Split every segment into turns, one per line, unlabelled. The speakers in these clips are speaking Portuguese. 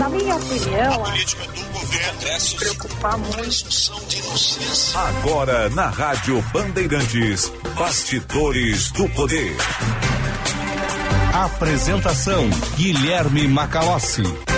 Na minha opinião, a preocupar muito.
Agora na Rádio Bandeirantes, Bastidores do Poder. Apresentação Guilherme Macalossi.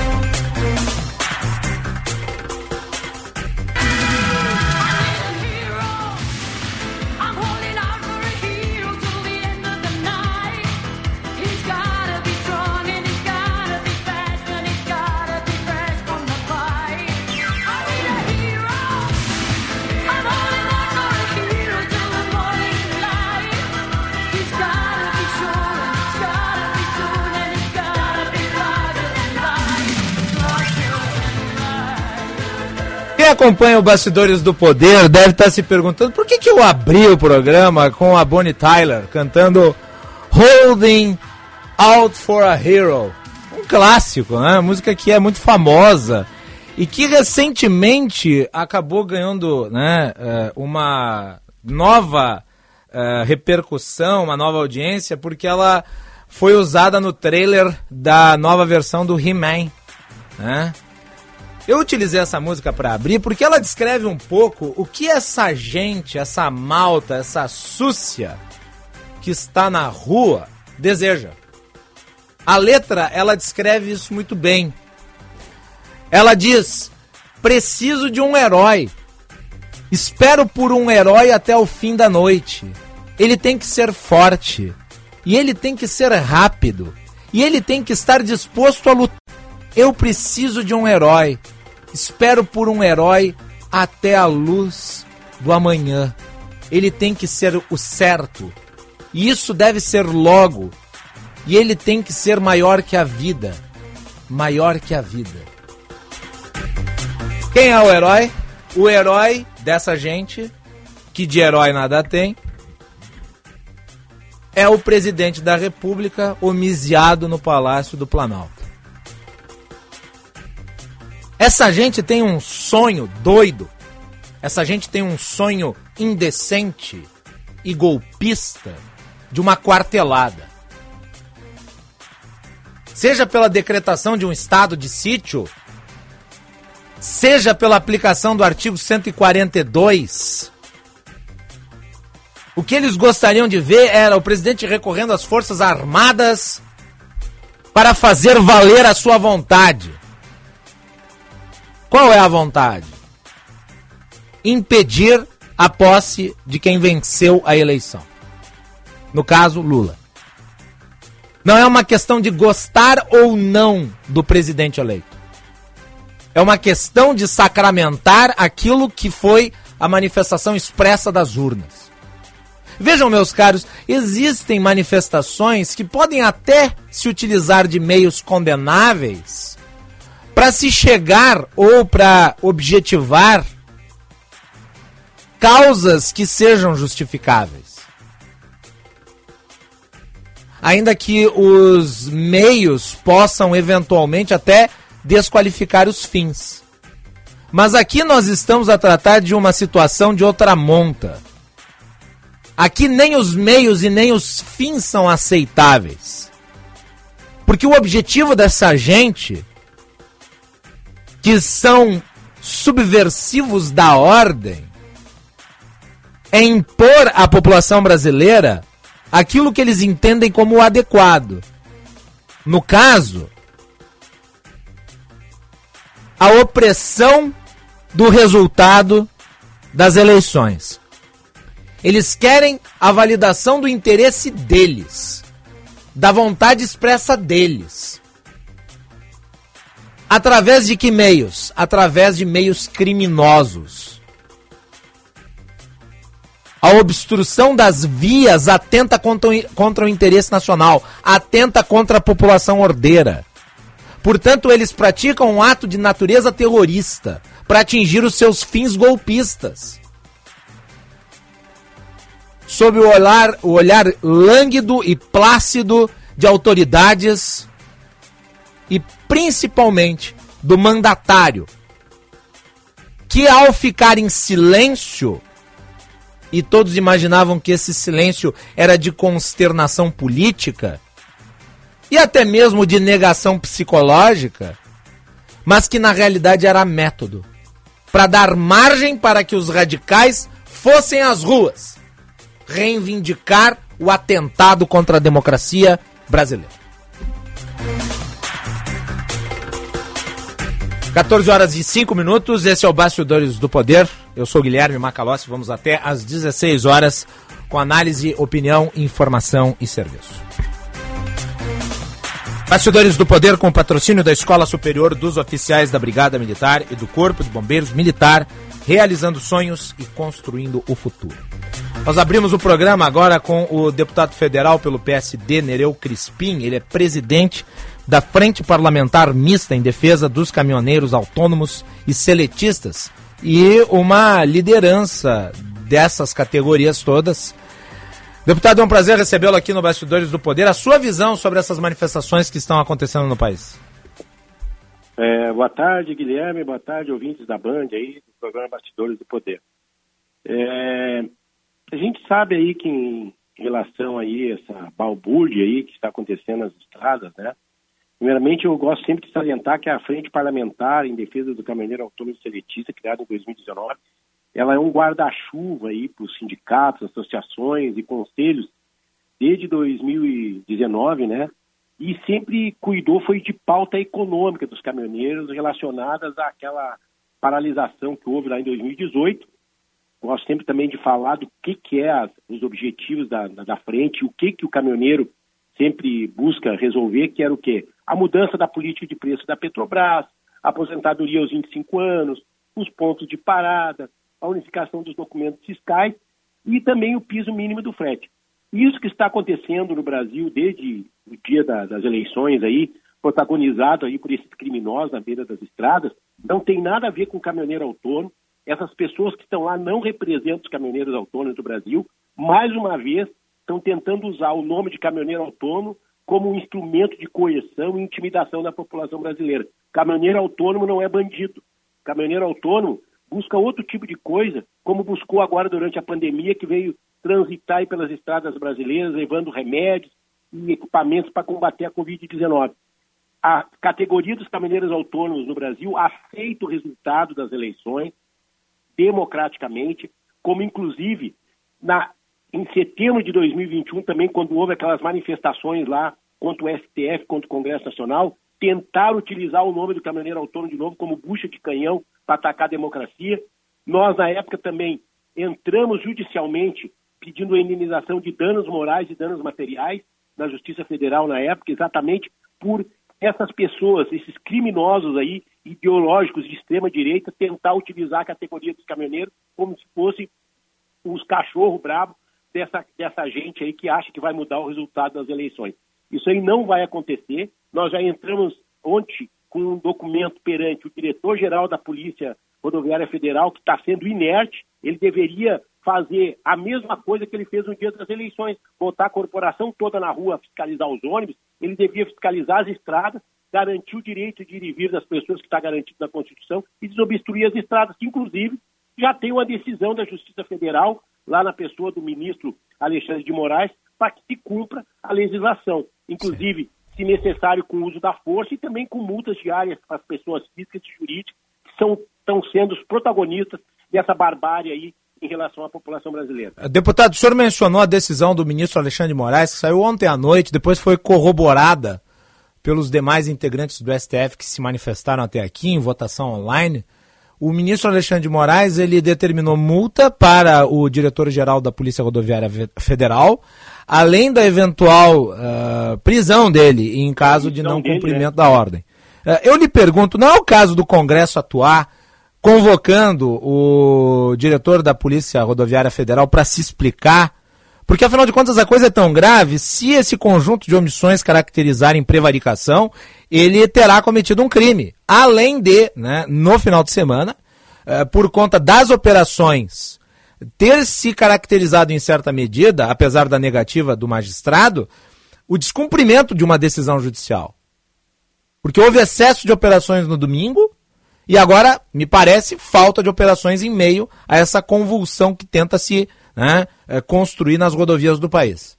Acompanha o Bastidores do Poder deve estar se perguntando por que, que eu abri o programa com a Bonnie Tyler cantando Holding Out for a Hero. Um clássico, né? Música que é muito famosa e que recentemente acabou ganhando né, eh, uma nova eh, repercussão, uma nova audiência, porque ela foi usada no trailer da nova versão do He-Man. Né? Eu utilizei essa música para abrir porque ela descreve um pouco o que essa gente, essa malta, essa súcia que está na rua deseja. A letra, ela descreve isso muito bem. Ela diz: "Preciso de um herói. Espero por um herói até o fim da noite. Ele tem que ser forte e ele tem que ser rápido e ele tem que estar disposto a lutar eu preciso de um herói. Espero por um herói até a luz do amanhã. Ele tem que ser o certo. E isso deve ser logo. E ele tem que ser maior que a vida. Maior que a vida. Quem é o herói? O herói dessa gente, que de herói nada tem, é o presidente da República homiziado no Palácio do Planalto. Essa gente tem um sonho doido. Essa gente tem um sonho indecente e golpista de uma quartelada. Seja pela decretação de um estado de sítio, seja pela aplicação do artigo 142. O que eles gostariam de ver era o presidente recorrendo às Forças Armadas para fazer valer a sua vontade. Qual é a vontade? Impedir a posse de quem venceu a eleição. No caso, Lula. Não é uma questão de gostar ou não do presidente eleito. É uma questão de sacramentar aquilo que foi a manifestação expressa das urnas. Vejam, meus caros, existem manifestações que podem até se utilizar de meios condenáveis para se chegar ou para objetivar causas que sejam justificáveis. Ainda que os meios possam eventualmente até desqualificar os fins. Mas aqui nós estamos a tratar de uma situação de outra monta. Aqui nem os meios e nem os fins são aceitáveis. Porque o objetivo dessa gente, que são subversivos da ordem, é impor à população brasileira aquilo que eles entendem como adequado. No caso, a opressão do resultado das eleições. Eles querem a validação do interesse deles, da vontade expressa deles. Através de que meios? Através de meios criminosos. A obstrução das vias atenta contra o, contra o interesse nacional, atenta contra a população ordeira. Portanto, eles praticam um ato de natureza terrorista para atingir os seus fins golpistas. Sob o olhar, o olhar lânguido e plácido de autoridades e principalmente do mandatário, que ao ficar em silêncio, e todos imaginavam que esse silêncio era de consternação política e até mesmo de negação psicológica, mas que na realidade era método para dar margem para que os radicais fossem às ruas reivindicar o atentado contra a democracia brasileira. 14 horas e 5 minutos, esse é o Bastidores do Poder. Eu sou Guilherme Macalossi, vamos até às 16 horas com análise, opinião, informação e serviço. Bastidores do Poder com patrocínio da Escola Superior dos Oficiais da Brigada Militar e do Corpo de Bombeiros Militar, realizando sonhos e construindo o futuro. Nós abrimos o programa agora com o deputado federal pelo PSD, Nereu Crispim. Ele é presidente da Frente Parlamentar Mista em Defesa dos Caminhoneiros Autônomos e Seletistas e uma liderança dessas categorias todas. Deputado, é um prazer recebê-lo aqui no Bastidores do Poder. A sua visão sobre essas manifestações que estão acontecendo no país.
É, boa tarde, Guilherme. Boa tarde, ouvintes da Band aí, do programa Bastidores do Poder. É, a gente sabe aí que em relação aí essa balbúrdia aí que está acontecendo nas estradas, né? Primeiramente, eu gosto sempre de salientar que a Frente Parlamentar em Defesa do Caminhoneiro Autônomo Seletista, criada em 2019, ela é um guarda-chuva aí para os sindicatos, associações e conselhos desde 2019, né? E sempre cuidou foi de pauta econômica dos caminhoneiros relacionadas àquela paralisação que houve lá em 2018. Gosto sempre também de falar do que que é as, os objetivos da, da, da frente, o que que o caminhoneiro sempre busca resolver, que era o quê? A mudança da política de preço da Petrobras, a aposentadoria aos 25 anos, os pontos de parada, a unificação dos documentos fiscais e também o piso mínimo do frete. Isso que está acontecendo no Brasil desde o dia da- das eleições aí, protagonizado aí por esses criminosos na beira das estradas, não tem nada a ver com caminhoneiro autônomo. Essas pessoas que estão lá não representam os caminhoneiros autônomos do Brasil. Mais uma vez, estão tentando usar o nome de caminhoneiro autônomo como um instrumento de coerção e intimidação da população brasileira. Caminhoneiro autônomo não é bandido. Caminhoneiro autônomo busca outro tipo de coisa, como buscou agora durante a pandemia, que veio transitar pelas estradas brasileiras, levando remédios e equipamentos para combater a Covid-19. A categoria dos caminhoneiros autônomos no Brasil aceita o resultado das eleições democraticamente, como inclusive na, em setembro de 2021, também quando houve aquelas manifestações lá contra o STF, contra o Congresso Nacional, tentaram utilizar o nome do caminhoneiro autônomo de novo como bucha de canhão para atacar a democracia. Nós, na época, também entramos judicialmente pedindo a indenização de danos morais e danos materiais na Justiça Federal na época, exatamente por essas pessoas, esses criminosos aí, ideológicos de extrema direita, tentar utilizar a categoria dos caminhoneiros como se fosse os cachorros bravos dessa, dessa gente aí que acha que vai mudar o resultado das eleições. Isso aí não vai acontecer. Nós já entramos ontem com um documento perante o diretor-geral da Polícia Rodoviária Federal, que está sendo inerte. Ele deveria fazer a mesma coisa que ele fez no dia das eleições, botar a corporação toda na rua, fiscalizar os ônibus, ele devia fiscalizar as estradas, garantir o direito de ir e vir das pessoas que está garantido na Constituição e desobstruir as estradas, que inclusive já tem uma decisão da Justiça Federal, lá na pessoa do ministro Alexandre de Moraes, para que se cumpra a legislação, inclusive, se necessário, com o uso da força e também com multas diárias para as pessoas físicas e jurídicas que são, estão sendo os protagonistas dessa barbárie aí em relação à população brasileira.
Deputado, o senhor mencionou a decisão do ministro Alexandre de Moraes, que saiu ontem à noite, depois foi corroborada pelos demais integrantes do STF que se manifestaram até aqui em votação online. O ministro Alexandre de Moraes ele determinou multa para o diretor-geral da Polícia Rodoviária Federal, além da eventual ah, prisão dele em caso de não
dele,
cumprimento
né?
da ordem. Ah, eu lhe pergunto, não é o caso do Congresso atuar convocando o diretor da Polícia Rodoviária Federal para se explicar? Porque afinal de contas a coisa é tão grave, se esse conjunto de omissões caracterizarem prevaricação, ele terá cometido um crime. Além de, né, no final de semana, eh, por conta das operações ter se caracterizado em certa medida, apesar da negativa do magistrado, o descumprimento de uma decisão judicial. Porque houve excesso de operações no domingo e agora, me parece, falta de operações em meio a essa convulsão que tenta se né, eh, construir nas rodovias do país.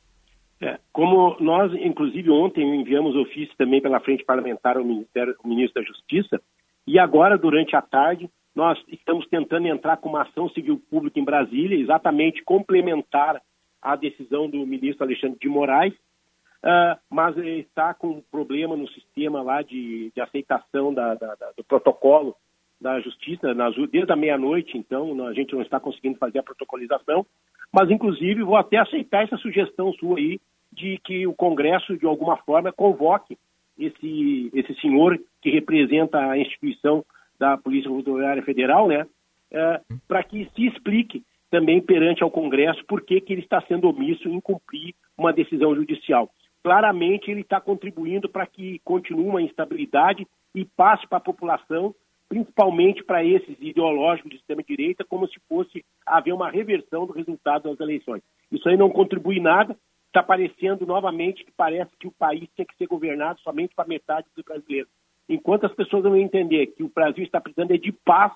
É, como nós, inclusive, ontem enviamos ofício também pela frente parlamentar ao, Ministério, ao ministro da Justiça, E agora, durante a tarde, nós estamos tentando entrar com uma ação civil pública em Brasília, exatamente complementar a decisão do ministro Alexandre de Moraes, uh, mas está com um problema no sistema lá de, de aceitação da, da, da, do protocolo da justiça nas, desde a meia-noite, então a gente não está conseguindo fazer a protocolização, mas inclusive vou até aceitar essa sugestão sua aí de que o Congresso, de alguma forma, convoque esse, esse senhor que representa a instituição da Polícia Rodoviária Federal, né, é, para que se explique também perante ao Congresso por que, que ele está sendo omisso em cumprir uma decisão judicial. Claramente ele está contribuindo para que continue uma instabilidade e passe para a população, principalmente para esses ideológicos de extrema-direita, como se fosse haver uma reversão do resultado das eleições. Isso aí não contribui nada, está parecendo novamente que parece que o país tem que ser governado somente para metade dos brasileiros. Enquanto as pessoas não entender que o Brasil está precisando é de paz,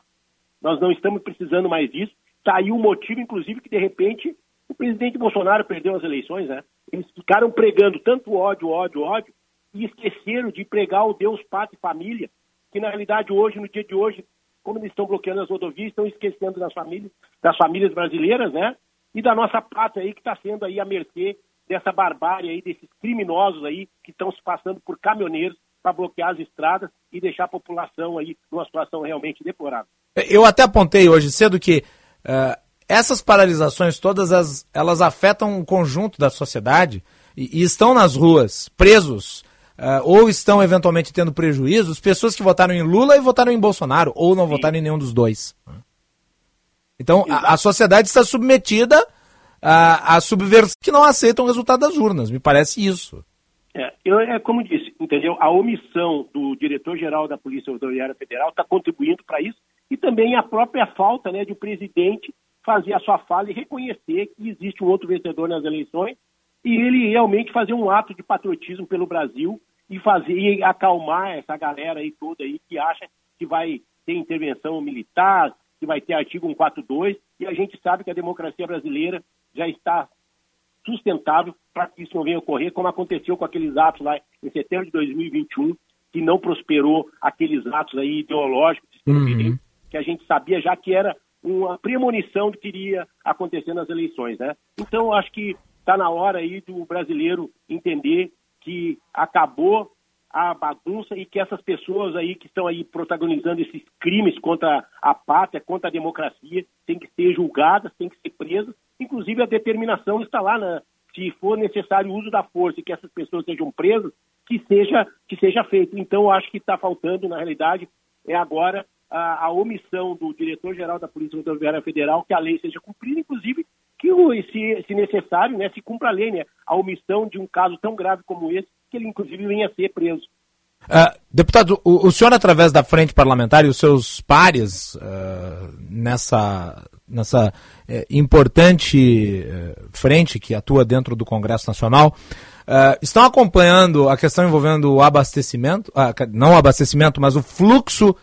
nós não estamos precisando mais disso. Está aí o motivo, inclusive, que de repente o presidente Bolsonaro perdeu as eleições, né? Eles ficaram pregando tanto ódio, ódio, ódio, e esqueceram de pregar o Deus, Pátria e Família, que na realidade hoje, no dia de hoje, como eles estão bloqueando as rodovias, estão esquecendo das famílias, das famílias brasileiras, né? E da nossa pátria aí que está sendo aí à mercê dessa barbárie aí, desses criminosos aí que estão se passando por caminhoneiros para bloquear as estradas e deixar a população aí numa situação realmente deplorável.
Eu até apontei hoje cedo que uh, essas paralisações todas as, elas afetam o conjunto da sociedade e, e estão nas ruas, presos, uh, ou estão eventualmente tendo prejuízos, pessoas que votaram em Lula e votaram em Bolsonaro, ou não Sim. votaram em nenhum dos dois. Então a, a, sociedade está submetida a, a subversões que não aceitam o resultado das urnas, me parece isso.
É, eu, é como disse, entendeu? A omissão do diretor-geral da Polícia Rodoviária Federal está contribuindo para isso e também a própria falta né, de o presidente fazer a sua fala e reconhecer que existe um outro vencedor nas eleições e ele realmente fazer um ato de patriotismo pelo Brasil e fazer e acalmar essa galera aí toda aí que acha que vai ter intervenção militar, que vai ter artigo 142 e a gente sabe que a democracia brasileira já está sustentável para que isso não venha ocorrer, como aconteceu com aqueles atos lá em setembro de 2021, que não prosperou aqueles atos aí ideológicos, uhum. que a gente sabia já que era uma premonição do que iria acontecer nas eleições, né? Então, acho que está na hora aí do brasileiro entender que acabou a bagunça e que essas pessoas aí que estão aí protagonizando esses crimes contra a pátria, contra a democracia, têm que ser julgadas, têm que ser presas Inclusive, a determinação está lá, né? se for necessário o uso da força e que essas pessoas sejam presas, que seja, que seja feito. Então, eu acho que está faltando, na realidade, é agora a, a omissão do diretor-geral da Polícia Rodoviária Federal que a lei seja cumprida, inclusive que, se, se necessário, né, se cumpra a lei, né, a omissão de um caso tão grave como esse, que ele, inclusive, venha a ser preso.
Uh, deputado, o, o, senhor, através da frente parlamentar e os seus pares uh, nessa, nessa uh, importante frente que atua dentro do Congresso Nacional, estão acompanhando a questão envolvendo o abastecimento, não o abastecimento, mas o fluxo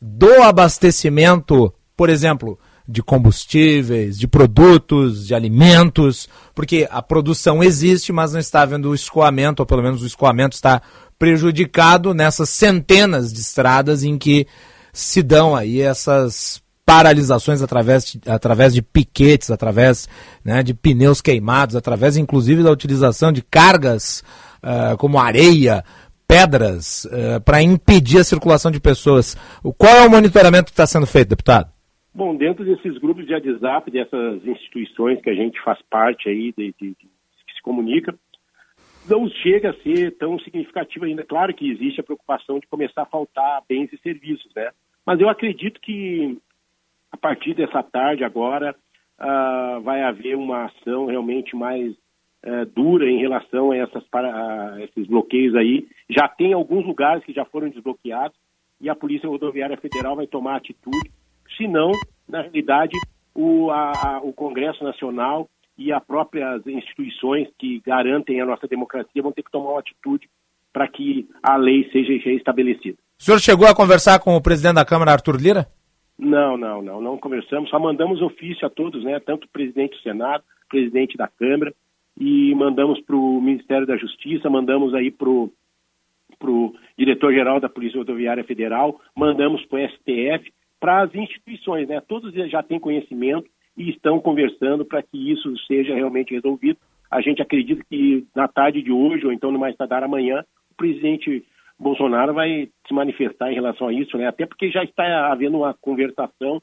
do abastecimento, por exemplo, de combustíveis, de produtos, de alimentos, porque a produção existe, mas não está havendo o escoamento, ou pelo menos o escoamento está prejudicado nessas centenas de estradas em que se dão aí essas paralisações através de, através de piquetes, através né, de pneus queimados, através inclusive da utilização de cargas uh, como areia, pedras, uh, para impedir a circulação de pessoas. Qual é o monitoramento que está sendo feito, deputado?
Bom, dentro desses grupos de WhatsApp, dessas instituições que a gente faz parte aí, de, de, de que se comunica, não chega a ser tão significativo ainda. Claro que existe a preocupação de começar a faltar bens e serviços, né? Mas eu acredito que a partir dessa tarde agora uh, vai haver uma ação realmente mais uh, dura em relação a, essas, a esses bloqueios aí. Já tem alguns lugares que já foram desbloqueados e a Polícia Rodoviária Federal vai tomar atitude. Se não, na realidade, o, a, a, o Congresso Nacional e as próprias instituições que garantem a nossa democracia vão ter que tomar uma atitude para que a lei seja reestabelecida.
O senhor chegou a conversar com o presidente da Câmara, Arthur Lira?
Não, não, não, não conversamos, só mandamos ofício a todos, né? Tanto o presidente do Senado, presidente da Câmara, e mandamos para o Ministério da Justiça, mandamos aí para o diretor-geral da Polícia Rodoviária Federal, mandamos para o STF, para as instituições, né? Todos já têm conhecimento e estão conversando para que isso seja realmente resolvido. A gente acredita que na tarde de hoje, ou então no mais tardar amanhã, o presidente Bolsonaro vai se manifestar em relação a isso, né? Até porque já está havendo uma conversação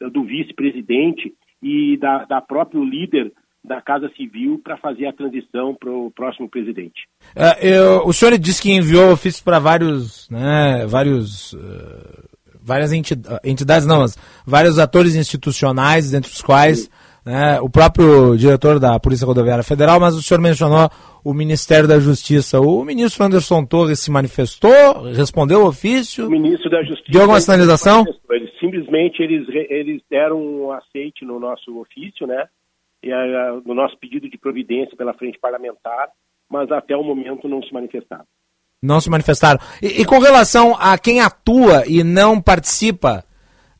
eh, do vice-presidente e da, da próprio líder da Casa Civil para fazer a transição para o próximo presidente.
É, eu- o senhor disse que enviou ofícios para vários, né, vários, eh, várias enti- entidades, não, mas vários atores institucionais, dentre os quais né, o próprio diretor da Polícia Rodoviária Federal, mas o senhor mencionou o Ministério da Justiça. O ministro Anderson Torres se manifestou, respondeu o ofício.
O ministro da Justiça...
Deu alguma sinalização?
Eles, simplesmente eles, eles deram um aceite no nosso ofício, né? E a- no nosso pedido de providência pela frente parlamentar, mas até o momento não se manifestaram.
Não se manifestaram. E, e com relação a quem atua e não participa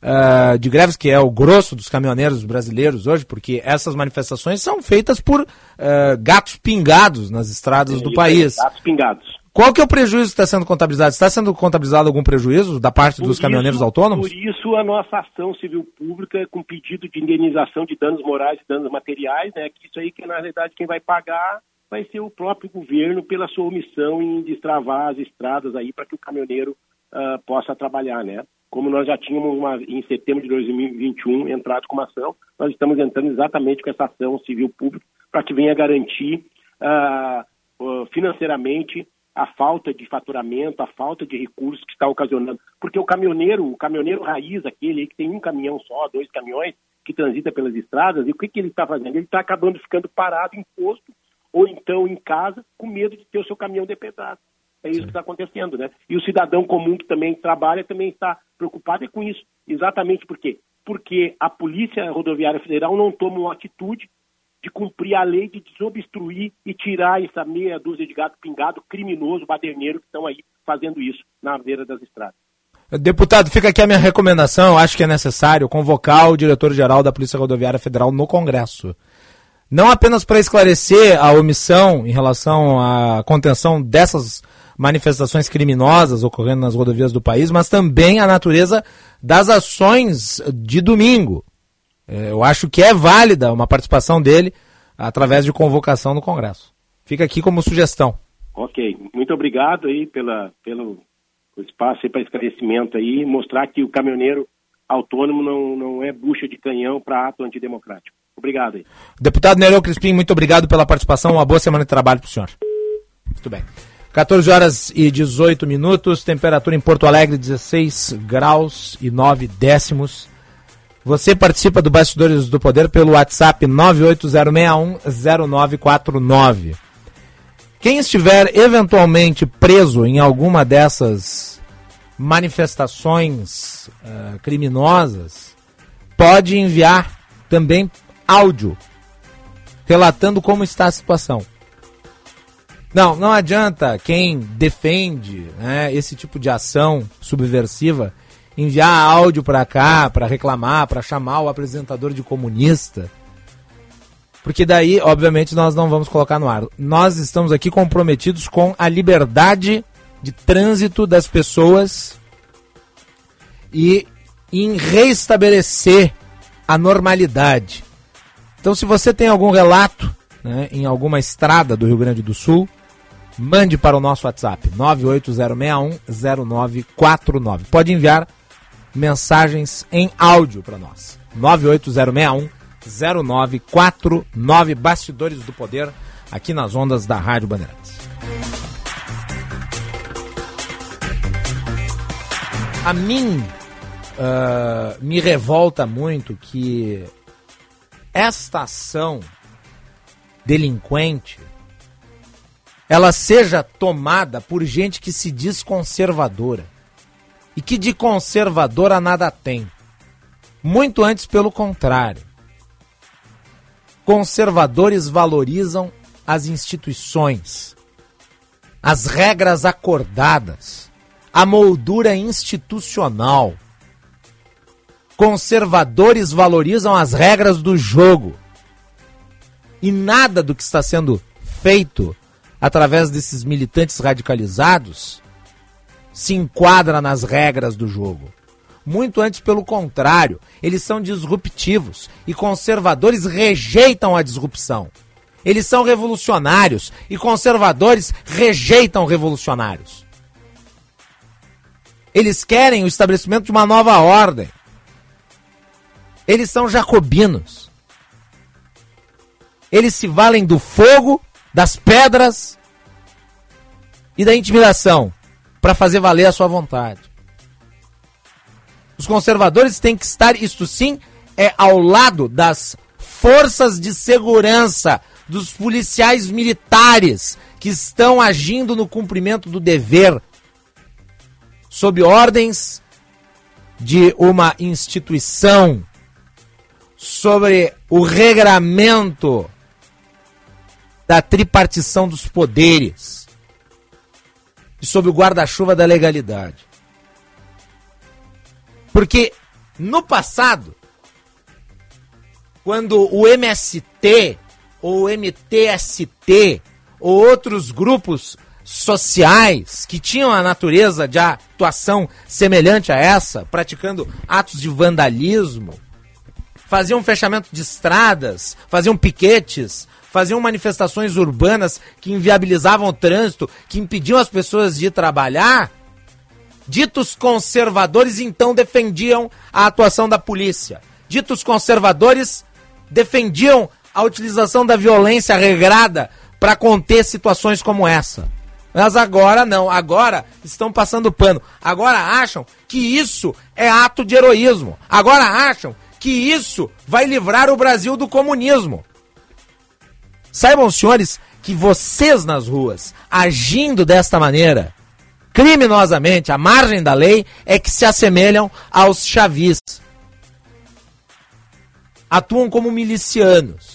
ah, de greves, que é o grosso dos caminhoneiros brasileiros hoje, porque essas manifestações são feitas por ah, gatos pingados nas estradas do país.
aí, Dados pingados.
Qual que é o prejuízo que está sendo contabilizado? Está sendo contabilizado algum prejuízo da parte dos
Por
caminhoneiros
isso-
autônomos?
Por isso a nossa ação civil pública com pedido de indenização de danos morais e danos materiais, né? Que isso aí que na realidade quem vai pagar vai ser o próprio governo pela sua omissão em destravar as estradas aí para que o caminhoneiro ah, possa trabalhar, né? Como nós já tínhamos uma, em setembro de 2021 entrado com uma ação, nós estamos entrando exatamente com essa ação civil pública para que venha garantir ah, financeiramente a falta de faturamento, a falta de recursos que está ocasionando. Porque o caminhoneiro, o caminhoneiro raiz, aquele que tem um caminhão só, dois caminhões, que transita pelas estradas, e o que, que ele está fazendo? Ele está acabando ficando parado em posto, ou então em casa, com medo de ter o seu caminhão depedrado. É isso que está acontecendo, né? E o cidadão comum que também trabalha também está preocupado é com isso. Exatamente por quê? Porque a Polícia Rodoviária Federal não toma uma atitude de cumprir a lei de desobstruir e tirar essa meia dúzia de gato pingado criminoso, baderneiro que estão aí fazendo isso na beira das estradas.
Deputado, fica aqui a minha recomendação. Eu acho que é necessário convocar o diretor-geral da Polícia Rodoviária Federal no Congresso. Não apenas para esclarecer a omissão em relação à contenção dessas manifestações criminosas ocorrendo nas rodovias do país, mas também a natureza das ações de domingo. É, Eu acho que é válida uma participação dele através de convocação no Congresso. Fica aqui como sugestão.
Ok, muito obrigado aí pela, pelo espaço para esclarecimento aí, mostrar que o caminhoneiro autônomo não, não é bucha de canhão para ato antidemocrático. Obrigado aí.
Deputado Nereu Crispim, muito obrigado pela participação. Uma boa semana de trabalho para o senhor. Muito bem. 14 horas e 18 minutos, temperatura em Porto Alegre 16 graus e 9 décimos. Você participa do Bastidores do Poder pelo WhatsApp 980610949. Quem estiver eventualmente preso em alguma dessas manifestações ah, criminosas, pode enviar também áudio relatando como está a situação. Não, não adianta quem defende né, esse tipo de ação subversiva enviar áudio para cá para reclamar, para chamar o apresentador de comunista. Porque daí, obviamente, nós não vamos colocar no ar. Nós estamos aqui comprometidos com a liberdade de trânsito das pessoas e em reestabelecer a normalidade. Então, se você tem algum relato né, em alguma estrada do Rio Grande do Sul, mande para o nosso WhatsApp 980610949. Pode enviar mensagens em áudio para nós. 980610949 Bastidores do Poder aqui nas ondas da Rádio Bandeirantes. A mim ah, me revolta muito que esta ação delinquente ela seja tomada por gente que se diz conservadora e que de conservadora nada tem. Muito antes, pelo contrário. Conservadores valorizam as instituições, as regras acordadas, a moldura institucional. Conservadores valorizam as regras do jogo. E nada do que está sendo feito através desses militantes radicalizados se enquadra nas regras do jogo. Muito antes, pelo contrário, eles são disruptivos e conservadores rejeitam a disrupção. Eles são revolucionários e conservadores rejeitam revolucionários. Eles querem o estabelecimento de uma nova ordem. Eles são jacobinos. Eles se valem do fogo, das pedras e da intimidação para fazer valer a sua vontade. Os conservadores têm que estar, isto sim, é ao lado das forças de segurança, dos policiais militares que estão agindo no cumprimento do dever sob ordens de uma instituição, sobre o regramento da tripartição dos poderes e sob o guarda-chuva da legalidade. Porque no passado, quando o MST ou o MTST ou outros grupos sociais que tinham a natureza de atuação semelhante a essa, praticando atos de vandalismo, faziam fechamento de estradas, faziam piquetes, faziam manifestações urbanas que inviabilizavam o trânsito, que impediam as pessoas de trabalhar, ditos conservadores então defendiam a atuação da polícia. Ditos conservadores defendiam a utilização da violência regrada para conter situações como essa. Mas agora não, agora estão passando pano. Agora acham que isso é ato de heroísmo. Agora acham que isso vai livrar o Brasil do comunismo. Saibam, senhores, que vocês nas ruas, agindo desta maneira, criminosamente, à margem da lei, é que se assemelham aos chavis. Atuam como milicianos.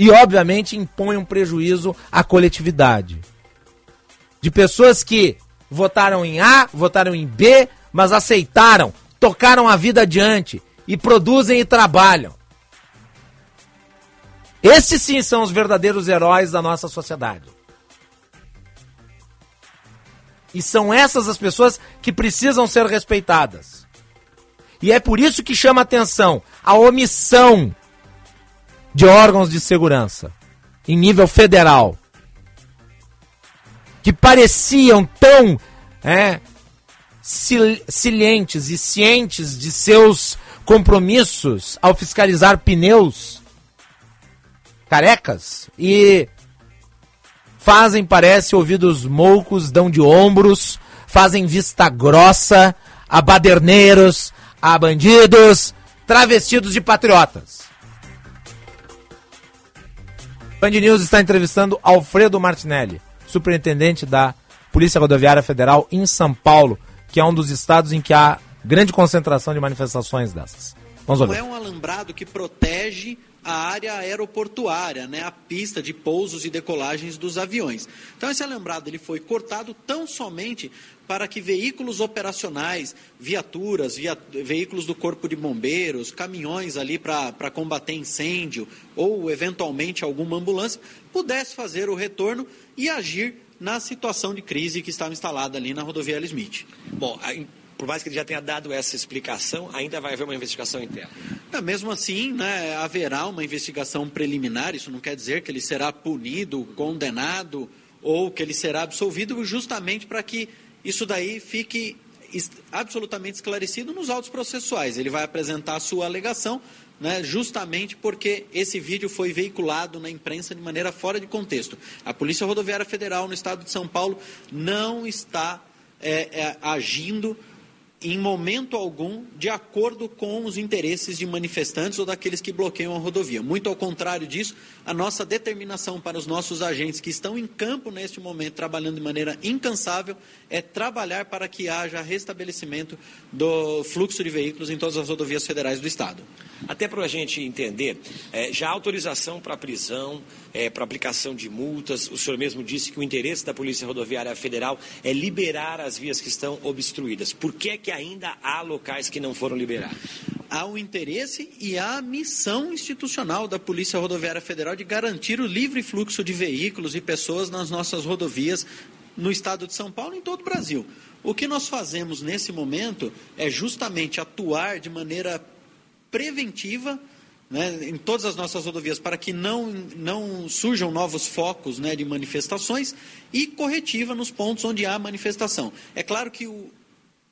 E, obviamente, impõem um prejuízo à coletividade. De pessoas que votaram em A, votaram em B, mas aceitaram, tocaram a vida adiante e produzem e trabalham. Esses sim são os verdadeiros heróis da nossa sociedade. E são essas as pessoas que precisam ser respeitadas. E é por isso que chama atenção a omissão de órgãos de segurança em nível federal que pareciam tão é, sil- silentes e cientes de seus compromissos ao fiscalizar pneus carecas e fazem, parece, ouvidos moucos, dão de ombros, fazem vista grossa a baderneiros, a bandidos, travestidos de patriotas. Band News está entrevistando Alfredo Martinelli, superintendente da Polícia Rodoviária Federal em São Paulo, que é um dos estados em que há grande concentração de manifestações dessas. Vamos
Não
ouvir.
é um alambrado que protege a área aeroportuária, né, a pista de pousos e decolagens dos aviões. Então esse alambrado ele foi cortado tão somente para que veículos operacionais, viaturas, via- veículos do corpo de bombeiros, caminhões ali para combater incêndio ou eventualmente alguma ambulância pudesse fazer o retorno e agir na situação de crise que estava instalada ali na rodovia L. Smith.
Bom, por mais que ele já tenha dado essa explicação, ainda vai haver uma investigação interna.
É, mesmo assim, né, haverá uma investigação preliminar, isso não quer dizer que ele será punido, condenado ou que ele será absolvido, justamente para que isso daí fique absolutamente esclarecido nos autos processuais. Ele vai apresentar a sua alegação, né, justamente porque esse vídeo foi veiculado na imprensa de maneira fora de contexto. A Polícia Rodoviária Federal no estado de São Paulo não está é, é, agindo em momento algum de acordo com os interesses de manifestantes ou daqueles que bloqueiam a rodovia. Muito ao contrário disso, a nossa determinação para os nossos agentes que estão em campo neste momento, trabalhando de maneira incansável, é trabalhar para que haja restabelecimento do fluxo de veículos em todas as rodovias federais do Estado.
Até para a gente entender, eh, já há autorização para prisão, para aplicação de multas. O senhor mesmo disse que o interesse da Polícia Rodoviária Federal é liberar as vias que estão obstruídas. Por que, é que ainda há locais que não foram liberados?
há o interesse e há a missão institucional da Polícia Rodoviária Federal de garantir o livre fluxo de veículos e pessoas nas nossas rodovias no estado de São Paulo e em todo o Brasil. O que nós fazemos nesse momento é justamente atuar de maneira preventiva né, em todas as nossas rodovias para que não, não surjam novos focos né, de manifestações e corretiva nos pontos onde há manifestação. É claro que o,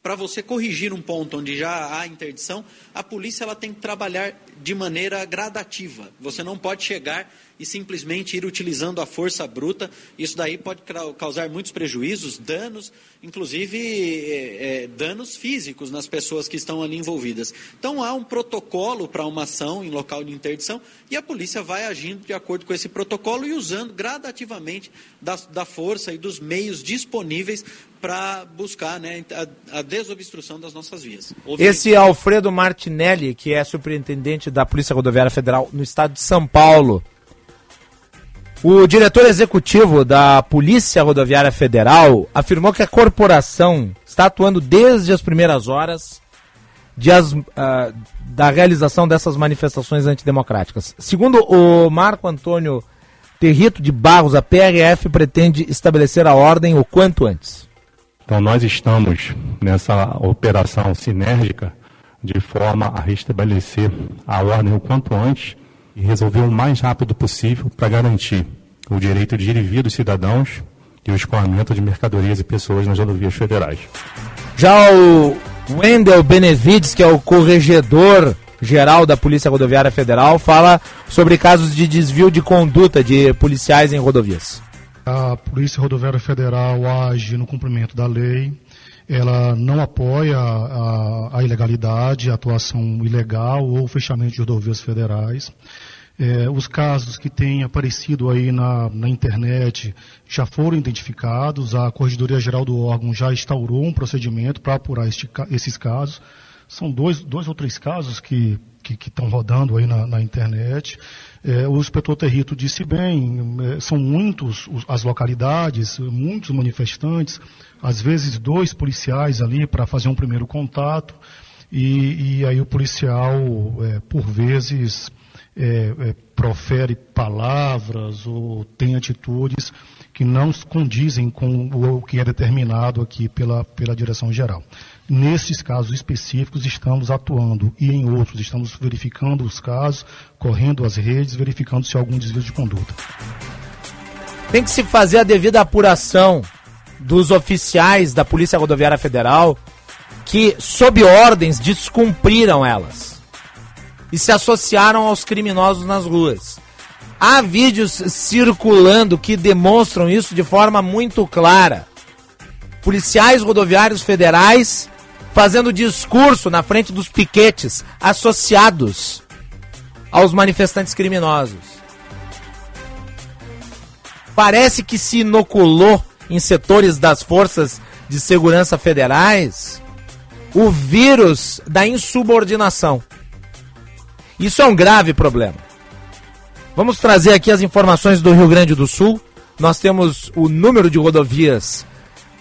para você corrigir um ponto onde já há interdição, a polícia ela tem que trabalhar de maneira gradativa. Você não pode chegar e simplesmente ir utilizando a força bruta. Isso daí pode causar muitos prejuízos, danos, inclusive eh, eh, danos físicos nas pessoas que estão ali envolvidas. Então há um protocolo para uma ação em local de interdição e a polícia vai agindo de acordo com esse protocolo e usando gradativamente da, da força e dos meios disponíveis para buscar né, a, a desobstrução das nossas vias. Houve-
Esse Alfredo Martinelli, que é superintendente da Polícia Rodoviária Federal no estado de São Paulo. O diretor executivo da Polícia Rodoviária Federal afirmou que a corporação está atuando desde as primeiras horas as- ah, da realização dessas manifestações antidemocráticas. Segundo o Marco Antônio Territo de Barros, a PRF pretende estabelecer a ordem o quanto antes.
Então, nós estamos nessa operação sinérgica de forma a restabelecer a ordem o quanto antes e resolver o mais rápido possível para garantir o direito de ir e vir dos cidadãos e o escoamento de mercadorias e pessoas nas rodovias federais.
Já o Wendel Benevides, que é o corregedor geral da Polícia Rodoviária Federal, fala sobre casos de desvio de conduta de policiais em rodovias.
A Polícia Rodoviária Federal age no cumprimento da lei, ela não apoia a, a ilegalidade, a atuação ilegal ou o fechamento de rodovias federais. É, os casos que têm aparecido aí na, na internet já foram identificados, a Corregedoria Geral do órgão já instaurou um procedimento para apurar este esses casos. São dois, dois ou três casos que que estão rodando aí na, na internet. É, o inspetor Territo disse bem, é, são muitos os- as localidades, muitos manifestantes, às vezes dois policiais ali para fazer um primeiro contato, e, e aí o policial, é, por vezes, é, é, profere palavras ou tem atitudes que não condizem com o que é determinado aqui pela, pela direção geral. Nesses casos específicos estamos atuando e em outros estamos verificando os casos, correndo as redes, verificando se há algum desvio de conduta.
Tem que se fazer a devida apuração dos oficiais da Polícia Rodoviária Federal que, sob ordens, descumpriram elas e se associaram aos criminosos nas ruas. Há vídeos circulando que demonstram isso de forma muito clara. Policiais rodoviários federais fazendo discurso na frente dos piquetes associados aos manifestantes criminosos. Parece que se inoculou em setores das forças de segurança federais o vírus da insubordinação. Isso é um grave problema. Vamos trazer aqui as informações do Rio Grande do Sul. Nós temos o número de rodovias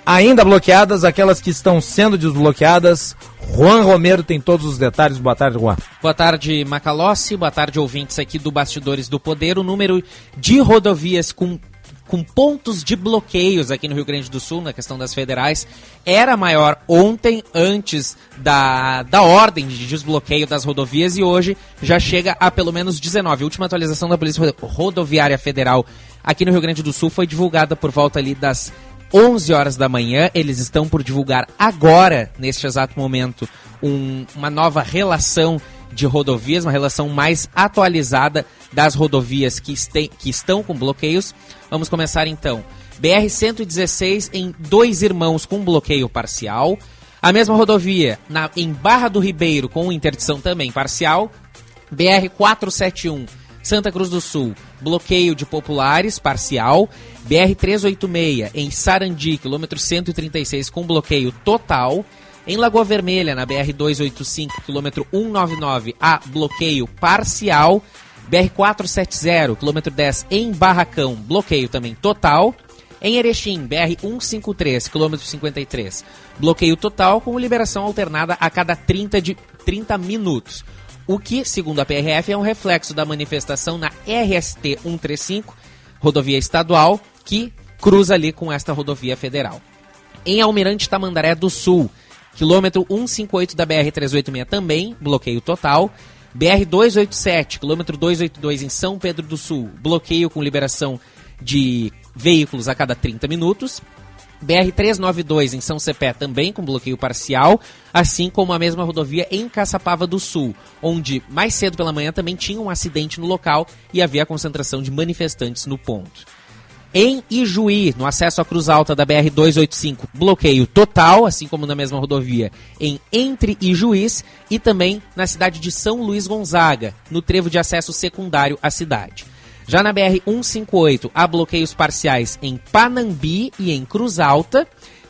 ainda bloqueadas, aquelas que estão sendo desbloqueadas. Juan Romero tem todos os detalhes. Boa tarde, Juan.
Boa tarde, Macalossi. Boa tarde, ouvintes aqui do Bastidores do Poder. O número de rodovias com, com pontos de bloqueios aqui no Rio Grande do Sul, na questão das federais, era maior ontem, antes da, da ordem de desbloqueio das rodovias, e hoje já chega a pelo menos 19. A última atualização da Polícia Rodo- Rodoviária Federal aqui no Rio Grande do Sul foi divulgada por volta ali das 11 horas da manhã. Eles estão por divulgar agora, neste exato momento, um- uma nova relação de rodovias, uma relação mais atualizada das rodovias que, este- que estão com bloqueios. Vamos começar então. BR-116 em Dois Irmãos com bloqueio parcial. A mesma rodovia na- em Barra do Ribeiro com interdição também parcial. BR-471 Santa Cruz do Sul, bloqueio de populares parcial. BR-386 em Sarandi, quilômetro 136 com bloqueio total. Em Lagoa Vermelha, na BR-285, quilômetro 199, há bloqueio parcial. BR-470, quilômetro 10 em Barracão, bloqueio também total. Em Erechim, BR-153, quilômetro 53, bloqueio total com liberação alternada a cada 30, de, 30 minutos. O que, segundo a PRF, é um reflexo da manifestação na RST 135, rodovia estadual, que cruza ali com esta rodovia federal. Em Almirante Tamandaré do Sul, quilômetro 158 da BR-386 também, bloqueio total. BR-287, quilômetro 282 em São Pedro do Sul, bloqueio com liberação de veículos a cada 30 minutos. BR-392 em São Cepé também com bloqueio parcial, assim como a mesma rodovia em Caçapava do Sul, onde mais cedo pela manhã também tinha um acidente no local e havia concentração de manifestantes no ponto. Em Ijuí, no acesso à Cruz Alta da BR-285, bloqueio total, assim como na mesma rodovia em Entre Ijuís e também na cidade de São Luís Gonzaga, no trevo de acesso secundário à cidade. Já na BR-158, há bloqueios parciais em Panambi e em Cruz Alta.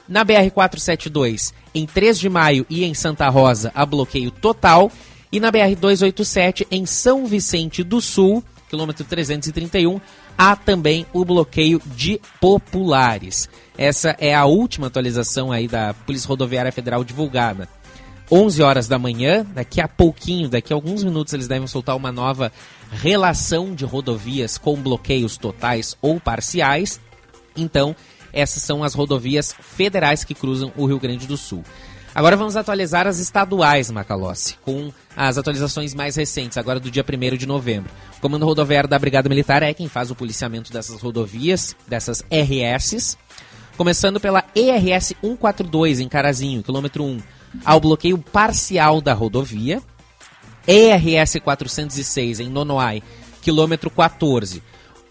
Na BR-472, em 3 de maio e em Santa Rosa, há bloqueio total. E na BR-287, em São Vicente do Sul, quilômetro 331, há também o bloqueio de populares. Essa é a última atualização aí da Polícia Rodoviária Federal divulgada. 11 horas da manhã, daqui a pouquinho, daqui a alguns minutos eles devem soltar uma nova relação de rodovias com bloqueios totais ou parciais. Então, essas são as rodovias federais que cruzam o Rio Grande do Sul. Agora vamos atualizar as estaduais, Macalossi, com as atualizações mais recentes, agora do dia 1 de novembro. O Comando Rodoviário da Brigada Militar é quem faz o policiamento dessas rodovias, dessas RSs. Começando pela ERS 142 em Carazinho, quilômetro 1, ao bloqueio parcial da rodovia. ERS 406 em Nonoai, quilômetro 14.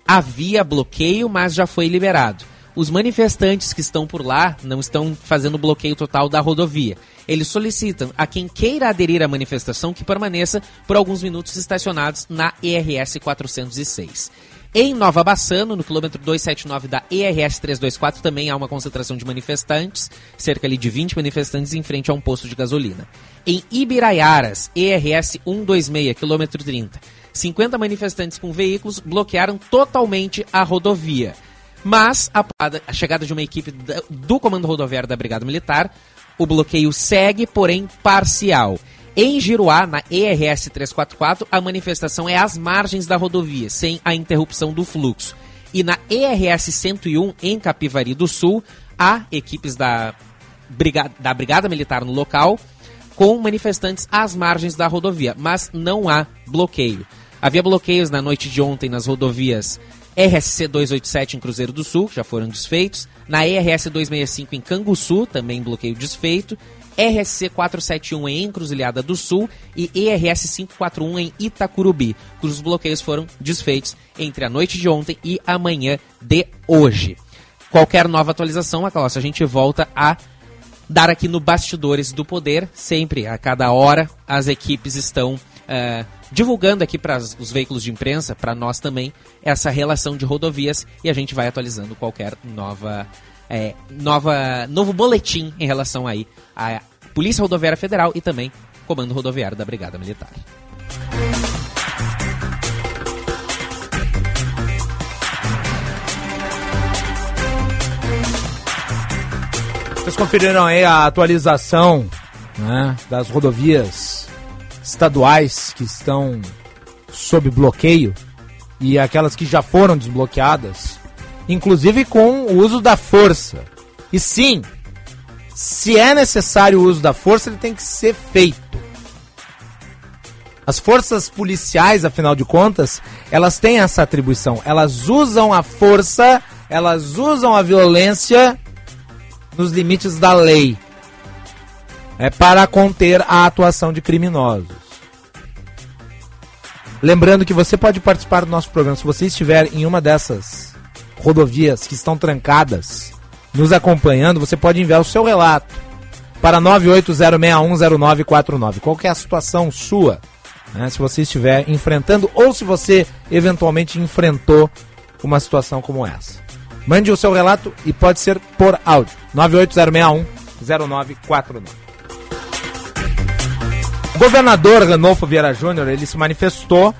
Havia bloqueio, mas já foi liberado. Os manifestantes que estão por lá não estão fazendo bloqueio total da rodovia. Eles solicitam a quem queira aderir à manifestação que permaneça por alguns minutos estacionados na ERS 406. Em Nova Bassano, no quilômetro 279 da ERS 324, também há uma concentração de manifestantes, cerca ali de 20 manifestantes em frente a um posto de gasolina. Em Ibiraiaras, ERS 126, quilômetro 30, 50 manifestantes com veículos bloquearam totalmente a rodovia. Mas, a, a chegada de uma equipe do Comando Rodoviário da Brigada Militar, o bloqueio segue, porém parcial. Em Giruá, na ERS 344, a manifestação é às margens da rodovia, sem a interrupção do fluxo. E na ERS 101, em Capivari do Sul, há equipes da Brigada, da Brigada Militar no local, com manifestantes às margens da rodovia, mas não há bloqueio. Havia bloqueios na noite de ontem nas rodovias RSC 287 em Cruzeiro do Sul, já foram desfeitos, na ERS 265 em Canguçu, também bloqueio desfeito, RSC 471 em Encruzilhada do Sul e ERS 541 em Itacurubi, cujos bloqueios foram desfeitos entre a noite de ontem e a manhã de hoje. Qualquer nova atualização, Acalossi, a gente volta a dar aqui no Bastidores do Poder. Sempre, a cada hora, as equipes estão eh, divulgando aqui para os veículos de imprensa, para nós também, essa relação de rodovias e a gente vai atualizando qualquer nova, eh, nova novo boletim em relação aí à Polícia Rodoviária Federal e também Comando Rodoviário da Brigada Militar.
Vocês conferiram aí a atualização né, das rodovias estaduais que estão sob bloqueio e aquelas que já foram desbloqueadas, inclusive com o uso da força. E sim, se é necessário o uso da força, ele tem que ser feito. As forças policiais, afinal de contas, elas têm essa atribuição. Elas usam a força, elas usam a violência nos limites da lei. É para conter a atuação de criminosos. Lembrando que você pode participar do nosso programa se você estiver em uma dessas rodovias que estão trancadas, nos acompanhando, você pode enviar o seu relato para 980610949. Qual é a situação sua? né, se você estiver enfrentando ou se você eventualmente enfrentou uma situação como essa. Mande o seu relato e pode ser por áudio. 980610949. O governador Ranolfo Vieira Júnior, ele se manifestou,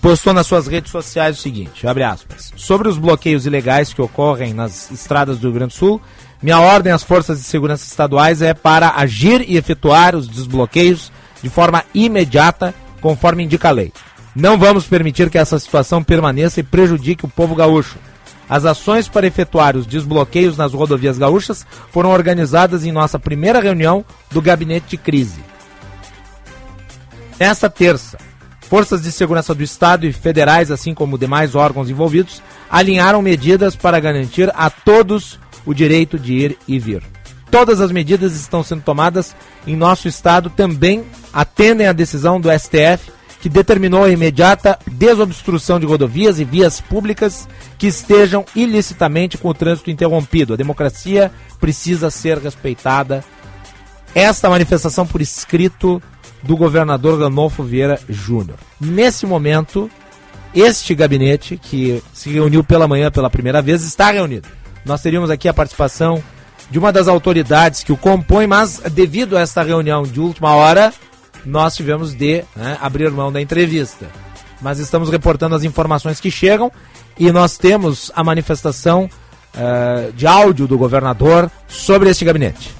postou nas suas redes sociais o seguinte, abre aspas, sobre os bloqueios ilegais que ocorrem nas estradas do Rio Grande do Sul, minha ordem às forças de segurança estaduais é para agir e efetuar os desbloqueios de forma imediata, conforme indica a lei. Não vamos permitir que essa situação permaneça e prejudique o povo gaúcho. As ações para efetuar os desbloqueios nas rodovias gaúchas foram organizadas em nossa primeira reunião do gabinete de crise. Nesta terça, forças de segurança do Estado e federais, assim como demais órgãos envolvidos, alinharam medidas para garantir a todos o direito de ir e vir. Todas as medidas estão sendo tomadas em nosso estado também atendem à decisão do STF que determinou a imediata desobstrução de rodovias e vias públicas que estejam ilicitamente com o trânsito interrompido. A democracia precisa ser respeitada. Esta manifestação por escrito do governador Ranolfo Vieira Júnior. Nesse momento, este gabinete, que se reuniu pela manhã pela primeira vez, está reunido. Nós teríamos aqui a participação de uma das autoridades que o compõe, mas devido a esta reunião de última hora, nós tivemos de né, abrir mão da entrevista. Mas estamos reportando as informações que chegam e nós temos a manifestação eh, de áudio do governador sobre este gabinete.